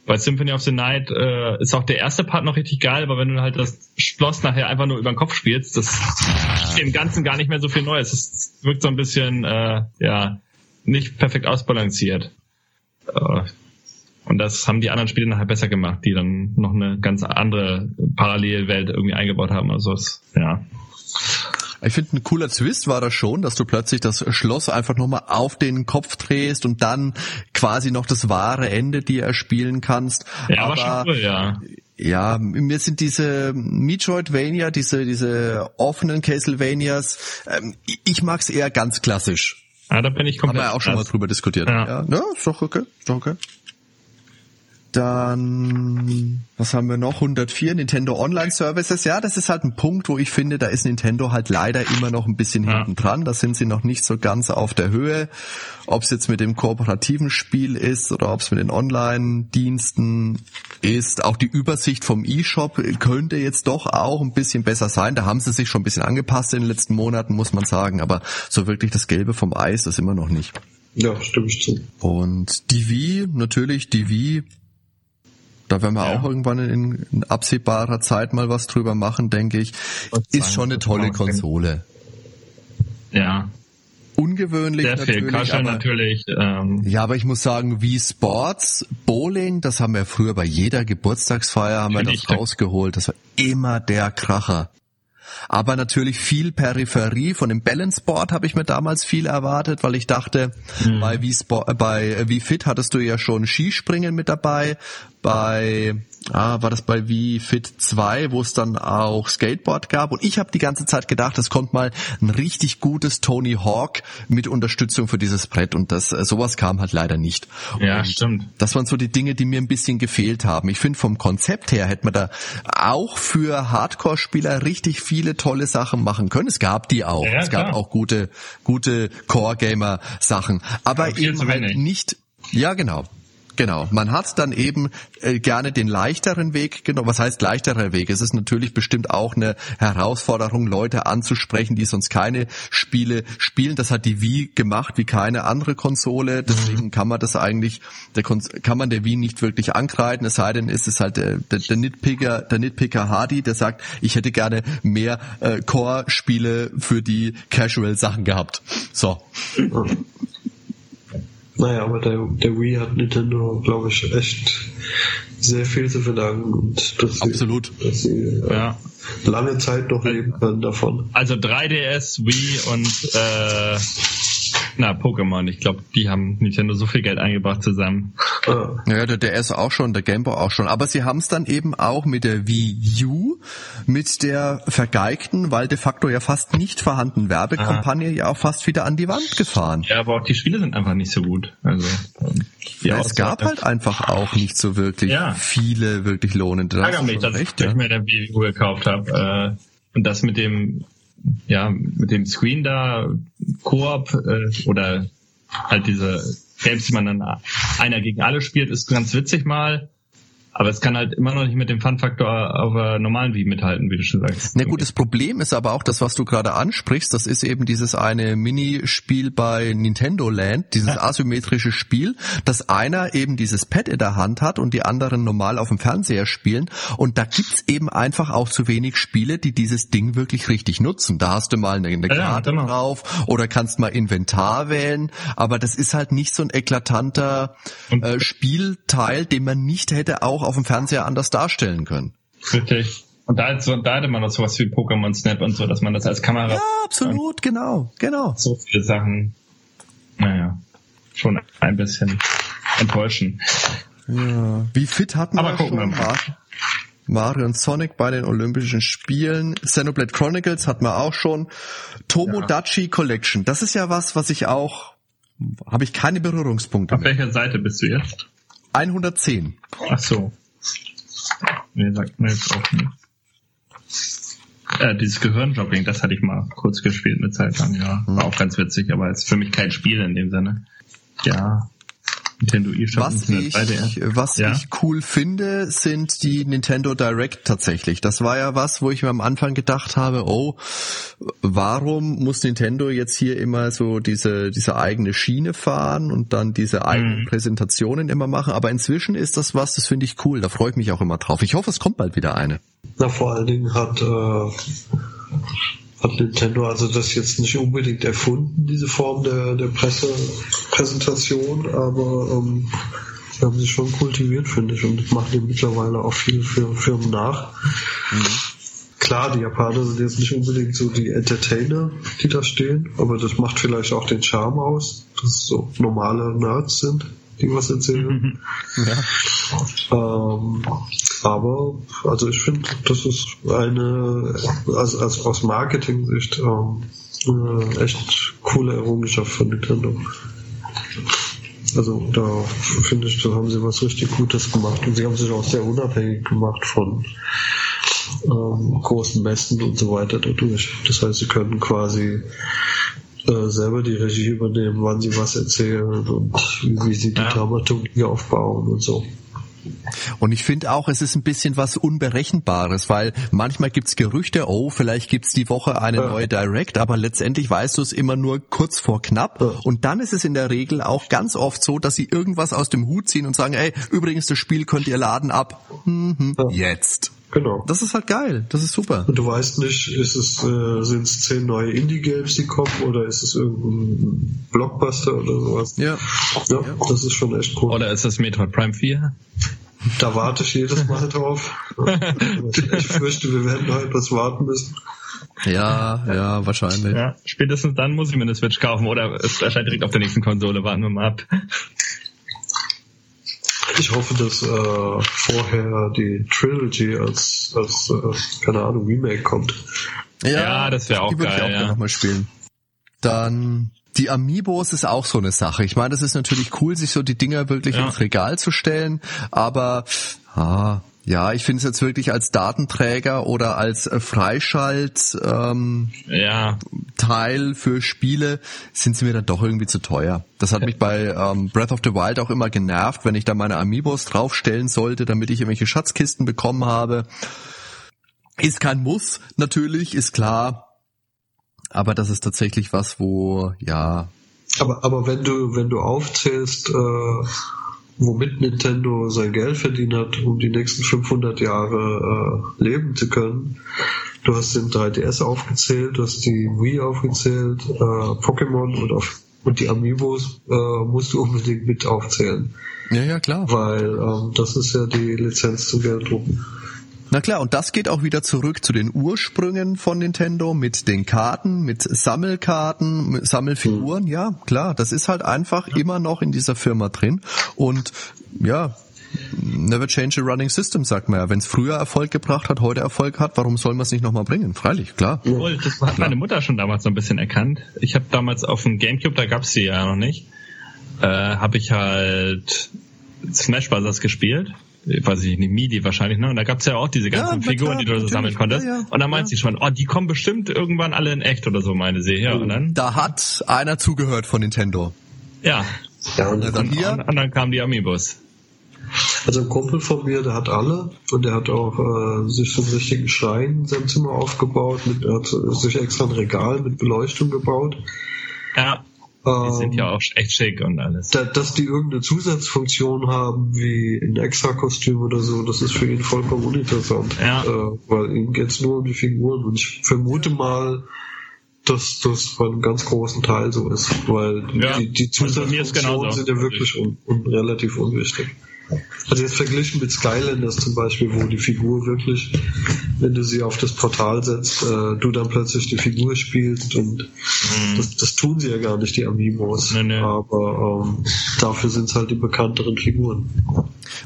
Bei Symphony of the Night äh, ist auch der erste Part noch richtig geil, aber wenn du halt das Schloss nachher einfach nur über den Kopf spielst, das ist im Ganzen gar nicht mehr so viel Neues. Es wirkt so ein bisschen, äh, ja, nicht perfekt ausbalanciert. Äh, und das haben die anderen Spiele nachher besser gemacht, die dann noch eine ganz andere Parallelwelt irgendwie eingebaut haben. Also es, ja. Ich finde, ein cooler Twist war das schon, dass du plötzlich das Schloss einfach nochmal auf den Kopf drehst und dann quasi noch das wahre Ende dir erspielen kannst. Ja, aber schon cool, ja. Ja, mir sind diese Metroidvania, diese, diese offenen Castlevanias, ähm, ich mag's eher ganz klassisch. Ah, da bin ich komplett. Haben wir ja auch schon mal drüber diskutiert. Ja, ja, ja ist doch okay, ist doch okay. Dann, was haben wir noch? 104 Nintendo Online Services. Ja, das ist halt ein Punkt, wo ich finde, da ist Nintendo halt leider immer noch ein bisschen ja. hinten dran. Da sind sie noch nicht so ganz auf der Höhe. Ob es jetzt mit dem kooperativen Spiel ist oder ob es mit den Online-Diensten ist. Auch die Übersicht vom eShop könnte jetzt doch auch ein bisschen besser sein. Da haben sie sich schon ein bisschen angepasst in den letzten Monaten, muss man sagen. Aber so wirklich das Gelbe vom Eis ist immer noch nicht. Ja, stimme ich zu. Und die Wii, natürlich, die Wii da werden wir ja. auch irgendwann in, in, absehbarer Zeit mal was drüber machen, denke ich. Ist schon eine tolle Konsole. Ja. Ungewöhnlich Sehr natürlich. Viel Kasche aber, natürlich ähm. Ja, aber ich muss sagen, wie Sports, Bowling, das haben wir früher bei jeder Geburtstagsfeier haben wir das rausgeholt. Das war immer der Kracher. Aber natürlich viel Peripherie. Von dem Balance Board habe ich mir damals viel erwartet, weil ich dachte, mhm. bei, wie Sport, bei wie Fit hattest du ja schon Skispringen mit dabei. Bei ah, war das bei Wii Fit 2, wo es dann auch Skateboard gab. Und ich habe die ganze Zeit gedacht, es kommt mal ein richtig gutes Tony Hawk mit Unterstützung für dieses Brett. Und das äh, sowas kam halt leider nicht. Ja, und stimmt. Das waren so die Dinge, die mir ein bisschen gefehlt haben. Ich finde, vom Konzept her hätte man da auch für Hardcore-Spieler richtig viele tolle Sachen machen können. Es gab die auch. Ja, es gab klar. auch gute, gute Core-Gamer-Sachen. Aber eben halt nicht ja, genau. Genau, man hat dann eben äh, gerne den leichteren Weg genommen. Was heißt leichterer Weg? Es ist natürlich bestimmt auch eine Herausforderung, Leute anzusprechen, die sonst keine Spiele spielen. Das hat die Wii gemacht wie keine andere Konsole. Deswegen kann man das eigentlich, der kann man der Wii nicht wirklich ankreiden. Es sei denn, ist es halt der, der, der Nitpicker, der Nitpicker Hardy, der sagt, ich hätte gerne mehr äh, Core-Spiele für die Casual-Sachen gehabt. So. Naja, aber der, der Wii hat Nintendo, glaube ich, echt sehr viel zu verdanken und dass Absolut. Sie, dass sie ja. lange Zeit noch leben können davon. Also 3DS, Wii und äh, na, Pokémon. Ich glaube, die haben Nintendo so viel Geld eingebracht zusammen. Ja, der DS auch schon, der Game Boy auch schon. Aber sie haben es dann eben auch mit der Wii U, mit der vergeigten, weil de facto ja fast nicht vorhandenen Werbekampagne ah. ja auch fast wieder an die Wand gefahren. Ja, aber auch die Spiele sind einfach nicht so gut. Also ja, es gab halt einfach auch nicht so wirklich ja. viele wirklich lohnende. Ich ärgere mich, dass recht, ich ja. mir der Wii U gekauft habe. Äh, und das mit dem ja, mit dem Screen da, Koop äh, oder halt diese Games, die man dann einer gegen alle spielt, ist ganz witzig mal. Aber es kann halt immer noch nicht mit dem Fun-Faktor auf einer normalen Wii mithalten, wie du schon sagst. Na gut, das Problem ist aber auch das, was du gerade ansprichst. Das ist eben dieses eine Minispiel bei Nintendo Land, dieses asymmetrische Spiel, dass einer eben dieses Pad in der Hand hat und die anderen normal auf dem Fernseher spielen. Und da gibt's eben einfach auch zu wenig Spiele, die dieses Ding wirklich richtig nutzen. Da hast du mal eine, eine Karte genau. drauf oder kannst mal Inventar wählen. Aber das ist halt nicht so ein eklatanter äh, Spielteil, den man nicht hätte auch auf dem Fernseher anders darstellen können. Richtig. Und da, so, da hatte man noch sowas wie Pokémon Snap und so, dass man das als Kamera. Ja, absolut, genau, genau. So viele Sachen. Naja, schon ein bisschen enttäuschen. Ja. Wie fit hatten Aber wir gucken schon? Wir mal. Mario und Sonic bei den Olympischen Spielen. Xenoblade Chronicles hatten wir auch schon. Tomodachi ja. Collection. Das ist ja was, was ich auch, habe ich keine Berührungspunkte. Auf welcher Seite bist du jetzt? 110. Ach so. Nee, sagt mir jetzt auch nicht. Äh, dieses Gehirnjogging, das hatte ich mal kurz gespielt eine Zeit lang, ja. War auch ganz witzig, aber ist für mich kein Spiel in dem Sinne. Ja, Nintendo eShop was ich, was ja? ich cool finde, sind die Nintendo Direct tatsächlich. Das war ja was, wo ich mir am Anfang gedacht habe, oh, warum muss Nintendo jetzt hier immer so diese, diese eigene Schiene fahren und dann diese eigenen mhm. Präsentationen immer machen? Aber inzwischen ist das was, das finde ich cool. Da freue ich mich auch immer drauf. Ich hoffe, es kommt bald wieder eine. Na, vor allen Dingen hat äh, hat Nintendo also das jetzt nicht unbedingt erfunden, diese Form der, der Pressepräsentation, aber ähm, sie haben sich schon kultiviert, finde ich, und machen die mittlerweile auch viel für Firmen nach. Mhm. Klar, die Japaner sind jetzt nicht unbedingt so die Entertainer, die da stehen, aber das macht vielleicht auch den Charme aus, dass es so normale Nerds sind die was erzählen. Ja. Ähm, aber also ich finde, das ist eine also, also aus Marketing-Sicht ähm, eine echt coole Errungenschaft von Nintendo. Also da finde ich, da haben sie was richtig Gutes gemacht und sie haben sich auch sehr unabhängig gemacht von ähm, großen Messen und so weiter dadurch. Das heißt, sie können quasi äh, selber die Regie übernehmen, wann sie was erzählen und wie sie die ja. Dramaturgie aufbauen und so. Und ich finde auch, es ist ein bisschen was Unberechenbares, weil manchmal gibt's Gerüchte, oh, vielleicht gibt's die Woche eine ja. neue Direct, aber letztendlich weißt du es immer nur kurz vor knapp. Ja. Und dann ist es in der Regel auch ganz oft so, dass sie irgendwas aus dem Hut ziehen und sagen, ey, übrigens, das Spiel könnt ihr laden ab. Mhm, ja. Jetzt. Genau. Das ist halt geil. Das ist super. Und du weißt nicht, ist es, äh, sind es zehn neue Indie-Games, die kommen, oder ist es irgendein Blockbuster oder sowas? Ja. ja. Ja, das ist schon echt cool. Oder ist das Metroid Prime 4? Da warte ich jedes Mal drauf. ich fürchte, wir werden noch etwas warten müssen. Ja, ja, wahrscheinlich. Ja, spätestens dann muss ich mir eine Switch kaufen oder es erscheint direkt auf der nächsten Konsole. Warten wir mal ab. Ich hoffe, dass äh, vorher die Trilogy als, als äh, keine Ahnung, Remake kommt. Ja, ja das wäre auch die geil. Die würde ich auch ja. nochmal spielen. Dann die Amiibos ist auch so eine Sache. Ich meine, das ist natürlich cool, sich so die Dinger wirklich ja. ins Regal zu stellen, aber ah, ja, ich finde es jetzt wirklich als Datenträger oder als äh, Freischalt ähm, ja. Teil für Spiele sind sie mir dann doch irgendwie zu teuer. Das hat mich bei ähm, Breath of the Wild auch immer genervt, wenn ich da meine Amiibos draufstellen sollte, damit ich irgendwelche Schatzkisten bekommen habe. Ist kein Muss, natürlich, ist klar aber das ist tatsächlich was, wo, ja. Aber, aber wenn du, wenn du aufzählst, äh, womit Nintendo sein Geld verdient hat, um die nächsten 500 Jahre äh, leben zu können, du hast den 3DS aufgezählt, du hast die Wii aufgezählt, äh, Pokémon und auf und die Amiibos äh, musst du unbedingt mit aufzählen. Ja, ja, klar. Weil ähm, das ist ja die Lizenz zum Gelddrucken. Na klar, und das geht auch wieder zurück zu den Ursprüngen von Nintendo mit den Karten, mit Sammelkarten, mit Sammelfiguren. Mhm. Ja, klar, das ist halt einfach ja. immer noch in dieser Firma drin. Und ja, never change a running system, sagt man ja. Wenn es früher Erfolg gebracht hat, heute Erfolg hat, warum soll man es nicht nochmal bringen? Freilich, klar. Obwohl, das hat meine Mutter schon damals so ein bisschen erkannt. Ich habe damals auf dem Gamecube, da gab's sie ja noch nicht, äh, habe ich halt Smash Bros. gespielt weiß ich nicht, MIDI wahrscheinlich, ne? Und da gab's ja auch diese ganzen ja, Figuren, klar, die du so sammeln konntest. Ja, ja, und dann meint sie schon, oh, die kommen bestimmt irgendwann alle in echt oder so, meine sie. Ja, und dann? Da hat einer zugehört von Nintendo. Ja. Ja, und, dann, hier? Und, und dann kamen die Amiibos. Also ein Kumpel von mir, der hat alle und der hat auch äh, sich so einen richtigen Schrein in seinem Zimmer aufgebaut, mit, er hat sich extra ein Regal mit Beleuchtung gebaut. Ja. Die sind ja ähm, auch echt schick und alles. Da, dass die irgendeine Zusatzfunktion haben, wie ein Extra-Kostüm oder so, das ist für ihn vollkommen uninteressant. Ja. Äh, weil ihm geht's nur um die Figuren. Und ich vermute mal, dass das bei einem ganz großen Teil so ist, weil ja. die, die Zusatzfunktionen sind ja wirklich un, un, relativ unwichtig. Also jetzt verglichen mit Skylanders zum Beispiel, wo die Figur wirklich, wenn du sie auf das Portal setzt, äh, du dann plötzlich die Figur spielst und mhm. das, das, tun sie ja gar nicht, die Amiibos. Nee, nee. Aber ähm, dafür sind es halt die bekannteren Figuren.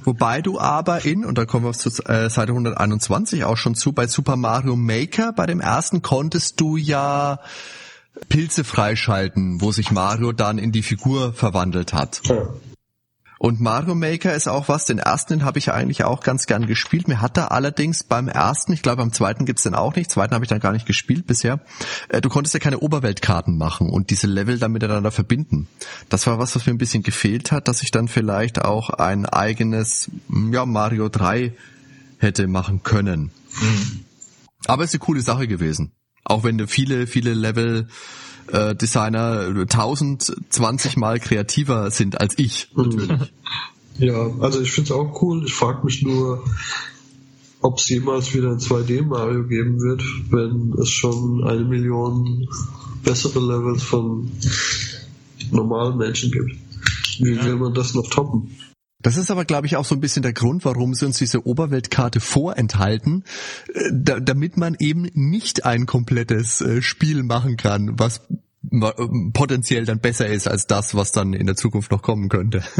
Wobei du aber in, und da kommen wir zu äh, Seite 121 auch schon zu, bei Super Mario Maker, bei dem ersten konntest du ja Pilze freischalten, wo sich Mario dann in die Figur verwandelt hat. Ja. Und Mario Maker ist auch was, den ersten den habe ich ja eigentlich auch ganz gern gespielt. Mir hat da allerdings beim ersten, ich glaube beim zweiten gibt's den auch nicht, zweiten habe ich dann gar nicht gespielt bisher, äh, du konntest ja keine Oberweltkarten machen und diese Level dann miteinander verbinden. Das war was, was mir ein bisschen gefehlt hat, dass ich dann vielleicht auch ein eigenes ja, Mario 3 hätte machen können. Mhm. Aber es ist eine coole Sache gewesen. Auch wenn du viele, viele Level äh, Designer 1020 mal kreativer sind als ich. Natürlich. Ja, also ich finde es auch cool. Ich frage mich nur, ob es jemals wieder ein 2D Mario geben wird, wenn es schon eine Million bessere Levels von normalen Menschen gibt. Wie ja. will man das noch toppen? Das ist aber, glaube ich, auch so ein bisschen der Grund, warum sie uns diese Oberweltkarte vorenthalten, äh, da, damit man eben nicht ein komplettes äh, Spiel machen kann, was äh, potenziell dann besser ist als das, was dann in der Zukunft noch kommen könnte.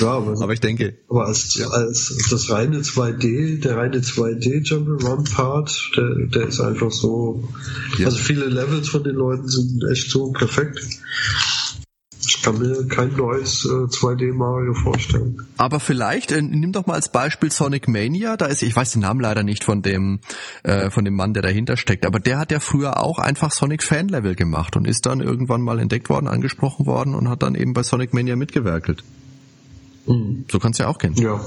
Ja, aber, aber ich denke. Aber als, ja. als das reine 2D, der reine 2D Jump'n'Run Part, der, der ist einfach so. Ja. Also viele Levels von den Leuten sind echt so perfekt kann mir kein neues äh, 2D Mario vorstellen. Aber vielleicht, äh, nimm doch mal als Beispiel Sonic Mania, da ist, ich weiß den Namen leider nicht von dem, äh, von dem Mann, der dahinter steckt, aber der hat ja früher auch einfach Sonic Fan Level gemacht und ist dann irgendwann mal entdeckt worden, angesprochen worden und hat dann eben bei Sonic Mania mitgewerkelt. Mhm. So kann es ja auch gehen. Ja.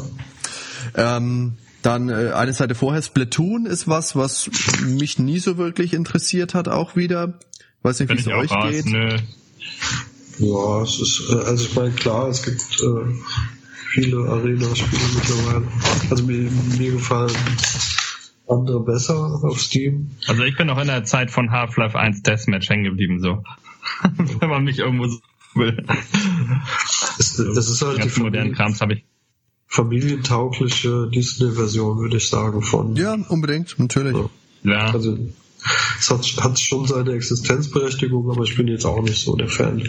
Ähm, dann äh, eine Seite vorher, Splatoon ist was, was mich nie so wirklich interessiert hat, auch wieder. Weiß nicht, wie es euch raus, geht. Nö. Ja, es ist, äh, also ich meine, klar, es gibt äh, viele Arena-Spiele mittlerweile. Also mir, mir gefallen andere besser auf Steam. Also ich bin noch in der Zeit von Half-Life 1 Deathmatch hängen geblieben, so. Wenn man mich irgendwo so will. Es, das ist halt Ganz die modernen Krams habe ich familientaugliche Disney-Version, würde ich sagen, von. Ja, unbedingt, natürlich. Ja. Also, es hat, hat schon seine Existenzberechtigung, aber ich bin jetzt auch nicht so der Fan.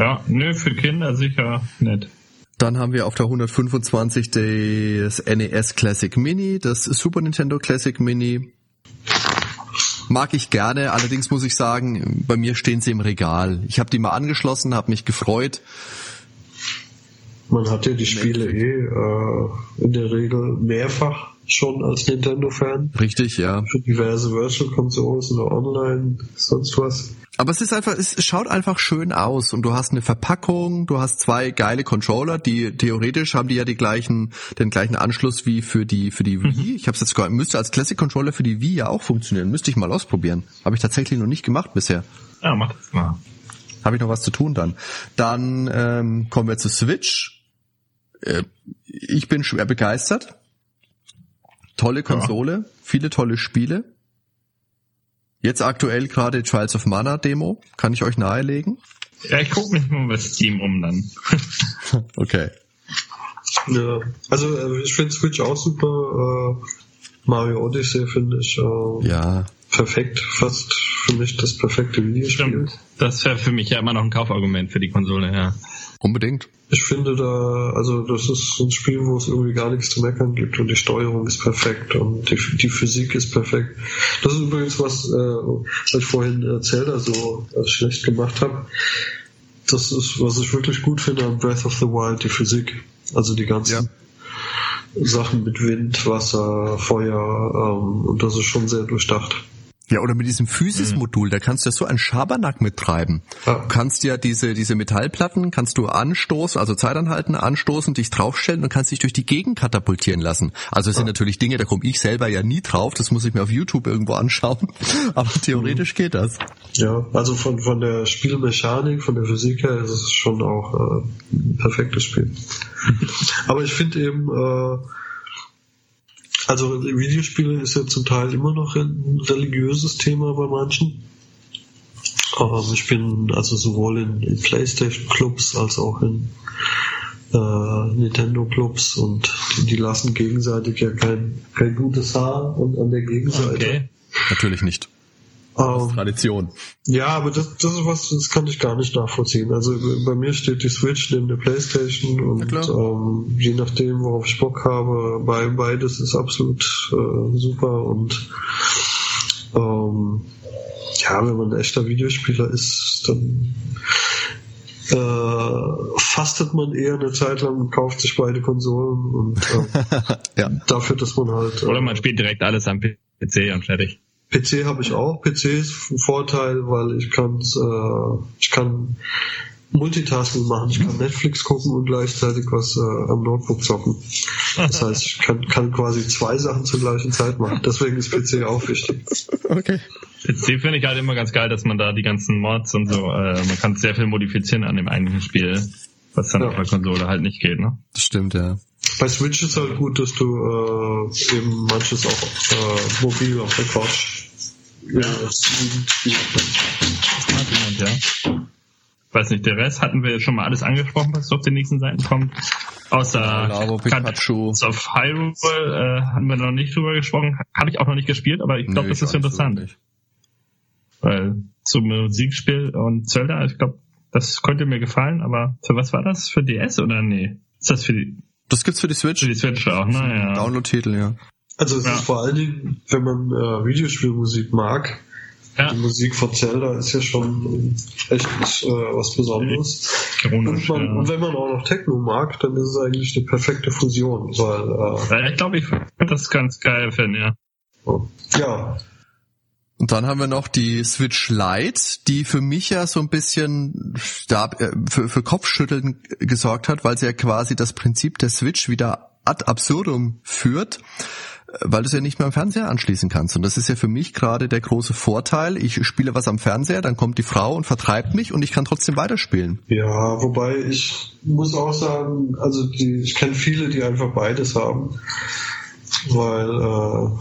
Ja, nö, für Kinder sicher nett. Dann haben wir auf der 125 das NES Classic Mini, das Super Nintendo Classic Mini. Mag ich gerne, allerdings muss ich sagen, bei mir stehen sie im Regal. Ich habe die mal angeschlossen, habe mich gefreut. Man hat ja die Spiele eh äh, in der Regel mehrfach schon als Nintendo-Fan. Richtig, ja. Für diverse Virtual Consoles oder online, sonst was. Aber es ist einfach, es schaut einfach schön aus und du hast eine Verpackung, du hast zwei geile Controller, die theoretisch haben die ja die gleichen, den gleichen Anschluss wie für die für die Wii. Mhm. Ich habe es jetzt gar, müsste als Classic Controller für die Wii ja auch funktionieren. Müsste ich mal ausprobieren. Habe ich tatsächlich noch nicht gemacht bisher. Ja, mach das mal. Habe ich noch was zu tun dann. Dann ähm, kommen wir zu Switch äh, ich bin schwer begeistert. Tolle Konsole, ja. viele tolle Spiele. Jetzt aktuell gerade Trials of Mana Demo, kann ich euch nahelegen. Ja, ich gucke mich mal bei Steam um dann. okay. Ja, also äh, ich finde Switch auch super. Äh, Mario Odyssey finde ich äh, ja. Perfekt, fast für mich das perfekte Videospiel. Stimmt. Das wäre für mich ja immer noch ein Kaufargument für die Konsole, ja. Unbedingt. Ich finde da, also das ist ein Spiel, wo es irgendwie gar nichts zu meckern gibt und die Steuerung ist perfekt und die, die Physik ist perfekt. Das ist übrigens was, äh, was ich vorhin äh, Zelda so äh, schlecht gemacht habe. Das ist, was ich wirklich gut finde an Breath of the Wild, die Physik. Also die ganzen ja. Sachen mit Wind, Wasser, Feuer ähm, und das ist schon sehr durchdacht. Ja, oder mit diesem Physis-Modul, da kannst du ja so ein Schabernack mittreiben. Ja. Du kannst ja diese, diese Metallplatten, kannst du anstoßen, also Zeit anhalten, anstoßen, dich draufstellen und kannst dich durch die Gegend katapultieren lassen. Also es sind natürlich Dinge, da komme ich selber ja nie drauf, das muss ich mir auf YouTube irgendwo anschauen. Aber theoretisch geht das. Ja, also von, von der Spielmechanik, von der Physik her ist es schon auch äh, ein perfektes Spiel. Aber ich finde eben, äh, also Videospiele ist ja zum Teil immer noch ein religiöses Thema bei manchen. Aber ich bin also sowohl in, in PlayStation-Clubs als auch in äh, Nintendo-Clubs und die, die, lassen gegenseitig ja kein, kein gutes Haar und an der Gegenseite. Okay. Natürlich nicht. Ähm, Tradition. Ja, aber das, das ist was, das kann ich gar nicht nachvollziehen. Also bei mir steht die Switch neben der Playstation und ähm, je nachdem, worauf ich Bock habe, bei beides ist absolut äh, super und ähm, ja, wenn man ein echter Videospieler ist, dann äh, fastet man eher eine Zeit lang und kauft sich beide Konsolen und äh, ja. dafür, dass man halt. Äh, Oder man spielt direkt alles am PC und fertig. PC habe ich auch. PC ist ein Vorteil, weil ich kann äh, ich kann Multitasking machen. Ich kann Netflix gucken und gleichzeitig was äh, am Notebook zocken. Das heißt, ich kann, kann quasi zwei Sachen zur gleichen Zeit machen. Deswegen ist PC auch wichtig. Okay. PC finde ich halt immer ganz geil, dass man da die ganzen Mods und so, äh, man kann sehr viel modifizieren an dem eigentlichen Spiel, was dann ja. auf der Konsole halt nicht geht, ne? Das stimmt, ja. Bei Switch ist halt gut, dass du äh, eben manches auch äh, mobil auf der Couch ja. ja. Weiß nicht, der Rest hatten wir schon mal alles angesprochen, was auf den nächsten Seiten kommt. Außer Lavo, Pikachu. of Hyrule äh, haben wir noch nicht drüber gesprochen. Habe ich auch noch nicht gespielt, aber ich glaube, das ist interessant. Weil zum Musikspiel und Zelda, ich glaube, das könnte mir gefallen, aber für was war das? Für DS oder nee? Ist das für die das gibt's für die Switch. Für die Switch auch, ne? Ja. Download-Titel, ja. Also es ja. ist vor allen Dingen, wenn man äh, Videospielmusik mag, Ja. Die Musik von Zelda ist ja schon echt äh, was Besonderes. Und, man, ja. und, wenn man auch noch Techno mag, dann ist es eigentlich eine perfekte Fusion. Weil, äh, ja, ich glaube, ich würde das ganz geil finden, ja. Ja. Und dann haben wir noch die Switch Lite, die für mich ja so ein bisschen äh, für, für Kopfschütteln gesorgt hat, weil sie ja quasi das Prinzip der Switch wieder ad absurdum führt weil du es ja nicht mehr am Fernseher anschließen kannst. Und das ist ja für mich gerade der große Vorteil. Ich spiele was am Fernseher, dann kommt die Frau und vertreibt mich und ich kann trotzdem weiterspielen. Ja, wobei ich muss auch sagen, also die, ich kenne viele, die einfach beides haben. Weil äh,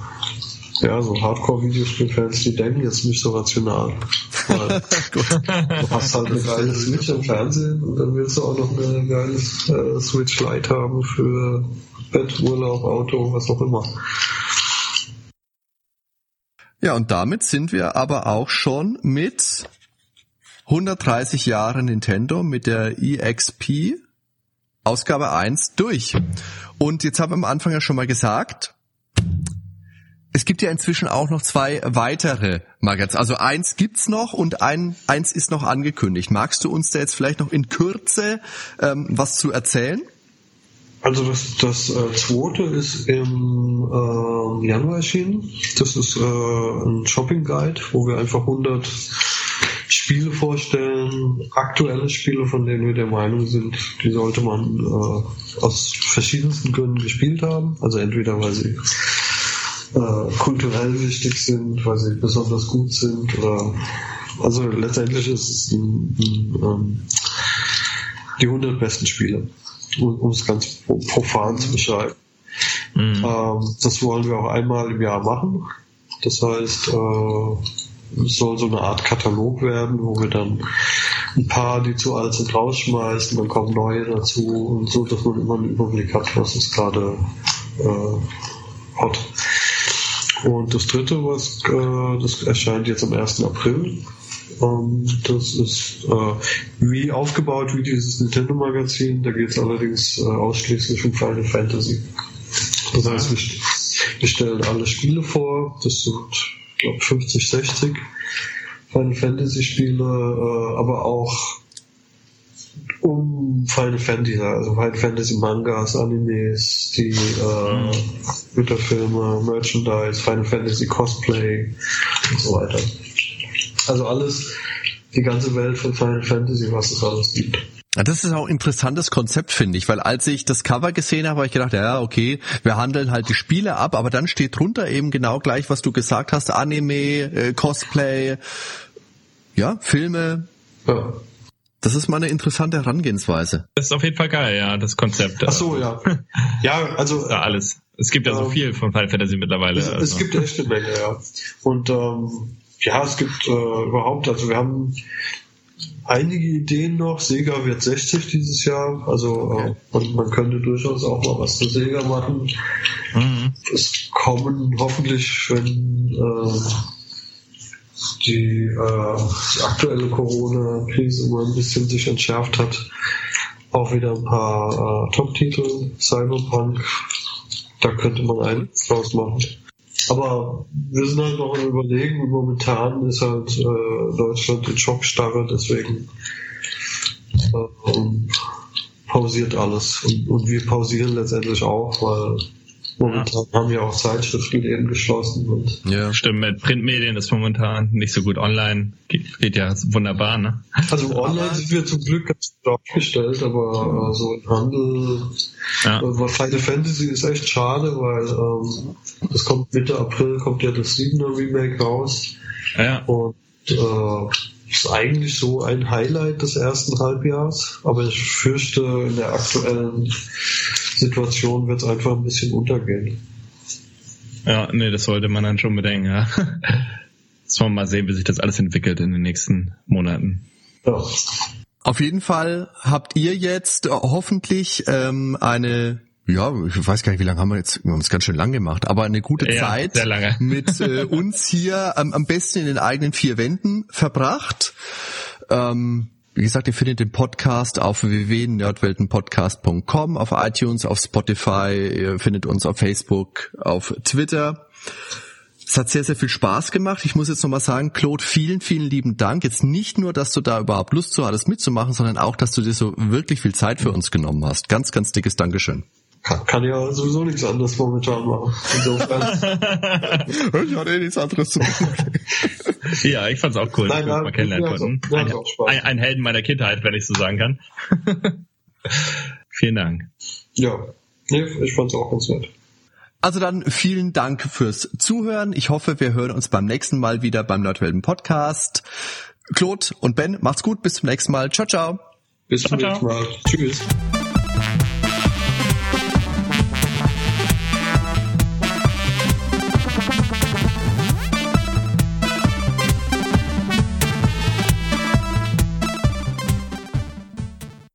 ja, so Hardcore-Videospielfans, die denken jetzt nicht so rational. Du hast halt eine geile Switch am Fernsehen und dann willst du auch noch eine geile äh, Switch Lite haben für Bett, Urlaub, Auto, was auch immer. Ja, und damit sind wir aber auch schon mit 130 Jahren Nintendo mit der EXP Ausgabe 1 durch. Und jetzt haben wir am Anfang ja schon mal gesagt, es gibt ja inzwischen auch noch zwei weitere Magazine. Also eins gibt's noch und ein, eins ist noch angekündigt. Magst du uns da jetzt vielleicht noch in Kürze ähm, was zu erzählen? Also das, das äh, zweite ist im äh, Januar erschienen. Das ist äh, ein Shopping Guide, wo wir einfach 100 Spiele vorstellen, aktuelle Spiele, von denen wir der Meinung sind, die sollte man äh, aus verschiedensten Gründen gespielt haben. Also entweder weil sie äh, kulturell wichtig sind, weil sie besonders gut sind oder also letztendlich ist es ein, ein, ähm, die 100 besten Spiele um es ganz profan zu beschreiben. Mhm. Ähm, das wollen wir auch einmal im Jahr machen. Das heißt, äh, es soll so eine Art Katalog werden, wo wir dann ein paar, die zu alt sind, rausschmeißen, dann kommen neue dazu und so, dass man immer einen Überblick hat, was ist gerade äh, hot. Und das dritte, was äh, das erscheint jetzt am 1. April, ähm, das ist äh, wie aufgebaut wie dieses Nintendo-Magazin. Da geht es allerdings äh, ausschließlich um Final Fantasy. Das heißt, wir, wir stellen alle Spiele vor. Das sind, glaube 50, 60 Final Fantasy Spiele, äh, aber auch um Final Fantasy, also Final Fantasy Mangas, Animes, die äh, Güterfilme, Merchandise, Final Fantasy Cosplay und so weiter. Also alles, die ganze Welt von Final Fantasy, was es alles gibt. Das ist auch ein interessantes Konzept, finde ich, weil als ich das Cover gesehen habe, habe ich gedacht, ja, okay, wir handeln halt die Spiele ab, aber dann steht drunter eben genau gleich, was du gesagt hast, Anime, äh, Cosplay, ja, Filme. Ja. Das ist mal eine interessante Herangehensweise. Das ist auf jeden Fall geil, ja, das Konzept. Ach so, ja. Ja, also. Ja, alles. Es gibt ja so ähm, viel von Final Fantasy mittlerweile. Es, also. es gibt echt eine Menge, ja. Und ähm, ja, es gibt äh, überhaupt, also wir haben einige Ideen noch. Sega wird 60 dieses Jahr, also äh, und man könnte durchaus auch mal was zu Sega machen. Mhm. Es kommen hoffentlich, wenn äh, die, äh, die aktuelle Corona-Krise mal ein bisschen sich entschärft hat, auch wieder ein paar äh, Top-Titel, Cyberpunk, da könnte man einen draus machen. Aber wir sind halt noch im Überlegen momentan ist halt äh, Deutschland in Schockstarre, deswegen äh, pausiert alles. Und, und wir pausieren letztendlich auch, weil Momentan ja. haben ja auch Zeitschriften eben geschlossen. Und ja, stimmt. Mit Printmedien ist momentan nicht so gut. Online geht, geht ja wunderbar, ne? Also online sind wir zum Glück ganz gut aufgestellt, aber äh, so im Handel, ja. äh, Final Fantasy ist echt schade, weil ähm, das kommt Mitte April, kommt ja das 7er Remake raus. Ja. Und äh, ist eigentlich so ein Highlight des ersten Halbjahres, aber ich fürchte, in der aktuellen Situation wird es einfach ein bisschen untergehen. Ja, nee, das sollte man dann schon bedenken, ja. Jetzt wollen wir mal sehen, wie sich das alles entwickelt in den nächsten Monaten. Ja. Auf jeden Fall habt ihr jetzt hoffentlich ähm, eine ja, ich weiß gar nicht, wie lange haben wir jetzt, wir haben es ganz schön lang gemacht, aber eine gute ja, Zeit mit äh, uns hier ähm, am besten in den eigenen vier Wänden verbracht. Ähm, wie gesagt, ihr findet den Podcast auf www.nerdweltenpodcast.com, auf iTunes, auf Spotify, ihr findet uns auf Facebook, auf Twitter. Es hat sehr, sehr viel Spaß gemacht. Ich muss jetzt nochmal sagen, Claude, vielen, vielen lieben Dank. Jetzt nicht nur, dass du da überhaupt Lust zu hattest mitzumachen, sondern auch, dass du dir so wirklich viel Zeit für uns genommen hast. Ganz, ganz dickes Dankeschön. Kann, kann ja sowieso nichts anderes momentan machen. Insofern. ich hatte eh nichts anderes zu machen. ja, ich fand's auch cool, Nein, dass wir nein, mal kennenlernen ja, konnten. ja, Ein, ein, ein Helden meiner Kindheit, wenn ich so sagen kann. Vielen Dank. Ja, nee, ich fand's auch ganz nett. Also dann vielen Dank fürs Zuhören. Ich hoffe, wir hören uns beim nächsten Mal wieder beim Nerdwelten Podcast. Claude und Ben, macht's gut. Bis zum nächsten Mal. Ciao, ciao. Bis zum Ciao, nächsten Mal. Tschüss.